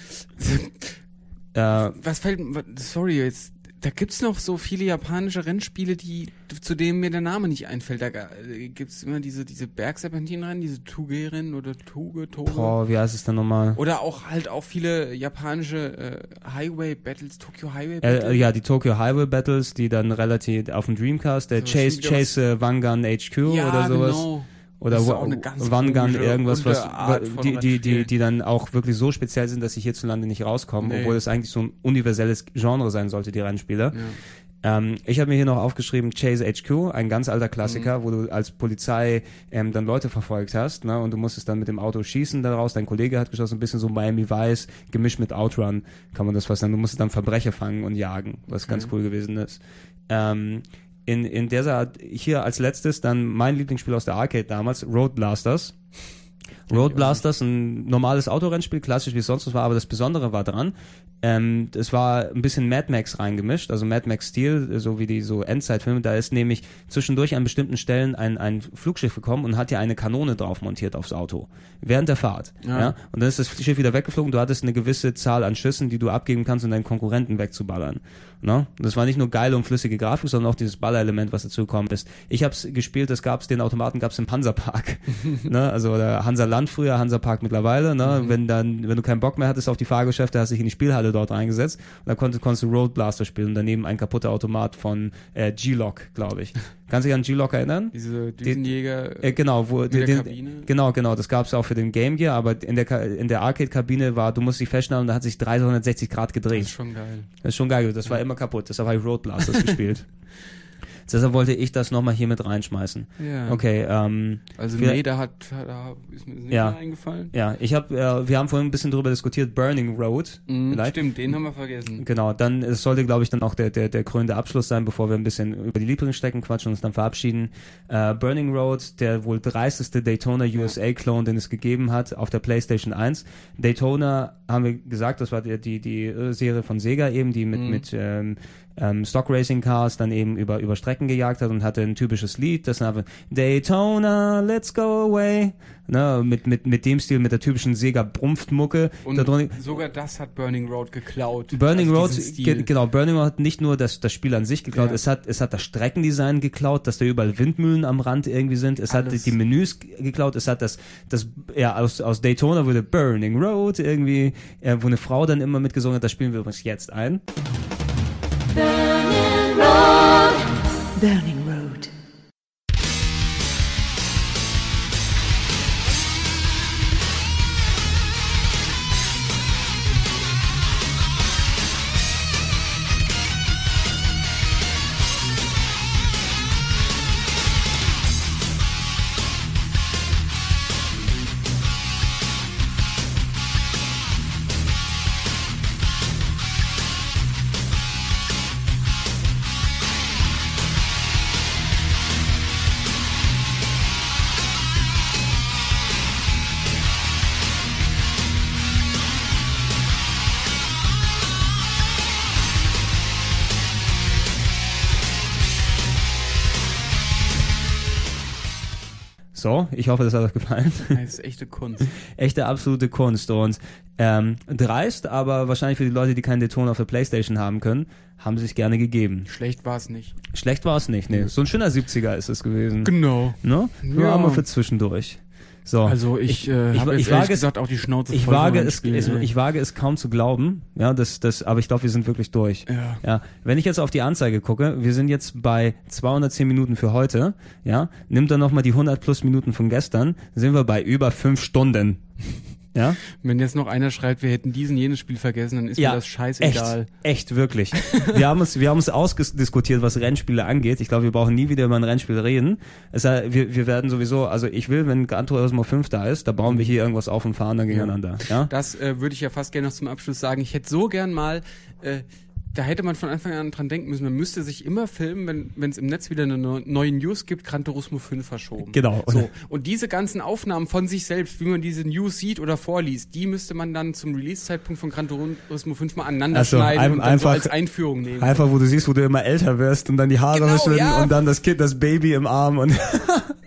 Äh, Was fällt, sorry, jetzt, da gibt's noch so viele japanische Rennspiele, die, zu denen mir der Name nicht einfällt. Da äh, gibt's immer diese, diese Bergserpentinrennen, diese Tuge-Rennen oder Tuge, Toge. boah, wie heißt es denn nochmal? Oder auch halt auch viele japanische äh, Highway Battles, Tokyo Highway Äh, Battles. äh, ja, die Tokyo Highway Battles, die dann relativ auf dem Dreamcast, der So, Chase, Chase äh, Vangun HQ Ja, oder sowas. Genau. Oder komische, irgendwas, was, die, die, die, die dann auch wirklich so speziell sind, dass sie hierzulande nicht rauskommen, Nee. obwohl es eigentlich so ein universelles Genre sein sollte, die Rennspiele. Ja. Ähm, ich habe mir hier noch aufgeschrieben Chase HQ, ein ganz alter Klassiker, Mhm. wo du als Polizei ähm, dann Leute verfolgt hast, ne? Und du musstest dann mit dem Auto schießen daraus. Dein Kollege hat geschossen, ein bisschen so Miami Vice gemischt mit Outrun, kann man das fast nennen. Du musstest dann Verbrecher fangen und jagen, was ganz cool gewesen ist. Ähm, in, in der Art, hier als letztes dann mein Lieblingsspiel aus der Arcade damals, Road Blasters. Road Blasters, ein normales Autorennspiel, klassisch wie es sonst was war, aber das Besondere war dran, ähm, es war ein bisschen Mad Max reingemischt, also Mad Max Stil, so wie die so Endzeitfilme, da ist nämlich zwischendurch an bestimmten Stellen ein, ein Flugschiff gekommen und hat ja eine Kanone drauf montiert aufs Auto, während der Fahrt. Ja. Ja. Und dann ist das Schiff wieder weggeflogen, du hattest eine gewisse Zahl an Schüssen, die du abgeben kannst, um deinen Konkurrenten wegzuballern. Ne? Das war nicht nur geile und flüssige Grafik, sondern auch dieses Ballerelement, was dazu gekommen ist. Ich habe es gespielt, das gab's, den Automaten gab's im Hansapark. <laughs> ne? Also der Hansa Land früher, Hansa Park mittlerweile. Ne? Wenn dann, wenn du keinen Bock mehr hattest auf die Fahrgeschäfte, hast du dich in die Spielhalle dort reingesetzt und da konntest, konntest du Road Blaster spielen und daneben ein kaputter Automat von äh, G-Lock, glaube ich. <laughs> Kannst du dich an G-Lock erinnern? Diese Düsenjäger. Äh, genau, wo der den, Kabine? genau, genau, das gab's auch für den Game Gear, aber in der in der Arcade Kabine war, du musst dich festschnallen und da hat sich 360 Grad das gedreht. ist schon geil. Das ist schon geil, das war immer kaputt, deshalb habe ich Road Blasters gespielt. <laughs> Deshalb wollte ich das nochmal hier mit reinschmeißen. Ja. Okay, ähm, Also nee, da hat, da ist mir das nicht Ja. mehr eingefallen. ja, ich habe, äh, wir haben vorhin ein bisschen drüber diskutiert, Burning Road. Mhm, vielleicht. stimmt, den haben wir vergessen. Genau, dann es sollte, glaube ich, dann auch der, der, der krönende Abschluss sein, bevor wir ein bisschen über die Lieblingsstrecken quatschen und uns dann verabschieden. Äh, Burning Road, der wohl dreisteste Daytona USA-Clone, den es gegeben hat, auf der PlayStation 1. Daytona, haben wir gesagt, das war die, die, die äh, Serie von Sega eben, die mit, mit ähm, ähm, Stock Racing Cars dann eben über, über Strecken gejagt hat und hatte ein typisches Lied, das einfach Daytona, let's go away. Ne, mit, mit, mit dem Stil, mit der typischen Sega-Brumpft-Mucke. Und Da sogar das hat Burning Road geklaut. Burning Road, ge genau, Burning Road hat nicht nur das, das Spiel an sich geklaut, Ja. es hat, es hat das Streckendesign geklaut, dass da überall Windmühlen am Rand irgendwie sind, es hat Alles. die Menüs geklaut, es hat das, das, ja, aus, aus Daytona wurde Burning Road irgendwie, äh, wo eine Frau dann immer mitgesungen hat, das spielen wir übrigens jetzt ein. Burning Road. Burning So, ich hoffe, das hat euch gefallen. Das ist echte Kunst. <laughs> Echte absolute Kunst und ähm, dreist, aber wahrscheinlich für die Leute, die keinen Daytona auf der Playstation haben können, haben sie sich gerne gegeben. Schlecht war es nicht. Schlecht war es nicht, nee. So ein schöner 70er ist es gewesen. Genau. Ne? Nur Ja. einmal für zwischendurch. So. Also ich, äh, ich- habe ich wage es- gesagt auch die Schnauze ich voll wage es, Spiel, es ich wage es kaum zu glauben, ja, das, das, aber ich glaube, wir sind wirklich durch. Ja. Ja, wenn ich jetzt auf die Anzeige gucke, wir sind jetzt bei 210 Minuten für heute, ja, nimmt dann nochmal die 100 plus Minuten von gestern, sind wir bei über fünf Stunden. Ja? Wenn jetzt noch einer schreibt, wir hätten diesen jenes Spiel vergessen, dann ist mir das scheißegal. Echt, echt wirklich. wir haben uns, wir haben uns ausdiskutiert, was Rennspiele angeht. Ich glaube, wir brauchen nie wieder über ein Rennspiel reden. Es wir, wir werden sowieso, also ich will, wenn Gran Turismo 5 da ist, da bauen wir hier irgendwas auf und fahren dann gegeneinander. Ja? Das äh, würde ich ja fast gerne noch zum Abschluss sagen. Ich hätte so gern mal, äh, da hätte man von Anfang an dran denken müssen, man müsste sich immer filmen, wenn wenn es im Netz wieder eine neu- neue News gibt, Gran Turismo 5 verschoben. Genau. So. Und diese ganzen Aufnahmen von sich selbst, wie man diese News sieht oder vorliest, die müsste man dann zum Release-Zeitpunkt von Gran Turismo 5 mal aneinander Also, schneiden ein- und dann so einfach- als Einführung nehmen. Einfach, wo du siehst, wo du immer älter wirst und dann die Haare Genau, verschwinden ja. und dann das Kind, das Baby im Arm und <laughs>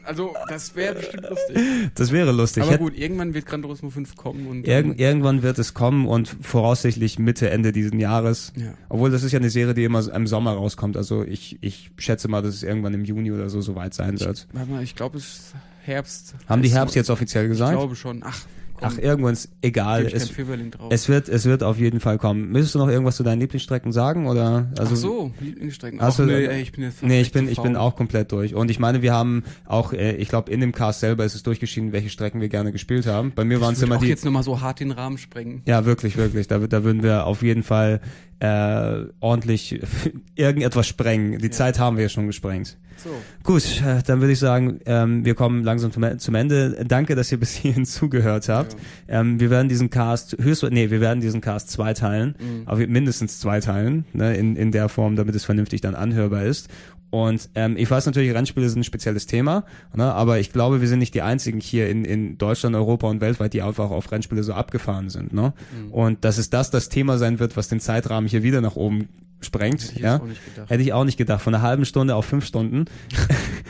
Also, das wäre bestimmt lustig. das wäre lustig. Aber gut, irgendwann wird Gran Turismo 5 kommen und Irgend, irgendwann wird es kommen und voraussichtlich Mitte, Ende diesen Jahres. Ja. Obwohl das ist ja eine Serie, die immer im Sommer rauskommt. Also ich, ich schätze mal, dass es irgendwann im Juni oder so soweit sein wird. Warte mal, ich glaube, es ist Herbst. Haben die Herbst jetzt offiziell Ich gesagt? glaube schon. Ach, komm, Ach, irgendwann ist egal. ich Es, es wird, es wird auf jeden Fall kommen. Müsstest du noch irgendwas zu deinen Lieblingsstrecken sagen oder? Also, Ach so, Lieblingsstrecken. Ach, nee, ey, ich bin jetzt Nee, ich bin, ich bin auch komplett durch. Und ich meine, wir haben auch, äh, ich glaube, in dem Cast selber ist es durchgeschieden, welche Strecken wir gerne gespielt haben. Bei mir waren es Ich immer auch die. jetzt nochmal so hart den Rahmen sprengen. Ja, wirklich, wirklich. Da, da würden wir auf jeden Fall äh, ordentlich <laughs> irgendetwas sprengen. Die Zeit haben wir ja schon gesprengt. So. Gut, äh, dann würde ich sagen, ähm, wir kommen langsam zum, zum Ende. Danke, dass ihr bis hierhin <laughs> zugehört habt. Ähm, wir werden diesen Cast höchst, nee, wir werden diesen Cast zweiteilen, aber mindestens zweiteilen, ne, in, in der Form, damit es vernünftig dann anhörbar ist. Und ähm, ich weiß natürlich, Rennspiele sind ein spezielles Thema, ne, aber ich glaube, wir sind nicht die einzigen hier in, in Deutschland, Europa und weltweit, die einfach auf Rennspiele so abgefahren sind. Ne? Und dass es das das Thema sein wird, was den Zeitrahmen hier wieder nach oben sprengt. Hätte ich ja? jetzt auch nicht gedacht. Hätte ich auch nicht gedacht. Von einer halben Stunde auf fünf Stunden.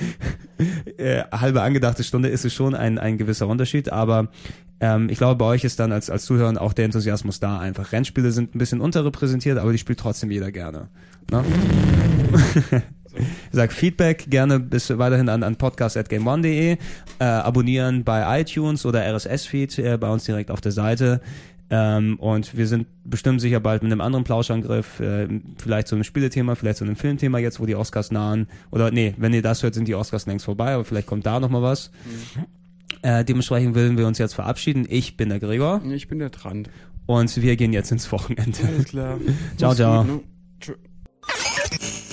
<laughs> äh, halbe angedachte Stunde ist es schon ein, ein gewisser Unterschied, aber ähm, ich glaube, bei euch ist dann als, als Zuhörer auch der Enthusiasmus da einfach. Rennspiele sind ein bisschen unterrepräsentiert, aber die spielt trotzdem jeder gerne. Ne? <laughs> Sag Feedback gerne bis weiterhin an, an podcast.gameone.de, äh, abonnieren bei iTunes oder RSS-Feed äh, bei uns direkt auf der Seite. Ähm, und wir sind bestimmt sicher bald mit einem anderen Plauschangriff, äh, vielleicht zu einem Spielethema, vielleicht zu einem Filmthema jetzt, wo die Oscars nahen. Oder nee, wenn ihr das hört, sind die Oscars längst vorbei, aber vielleicht kommt da nochmal was. Äh, dementsprechend willen wir uns jetzt verabschieden. Ich bin der Gregor Ich bin der Trant. und wir gehen jetzt ins Wochenende. Alles klar. <laughs> Ciao, Mach's ciao. Gut, ne? Tschö.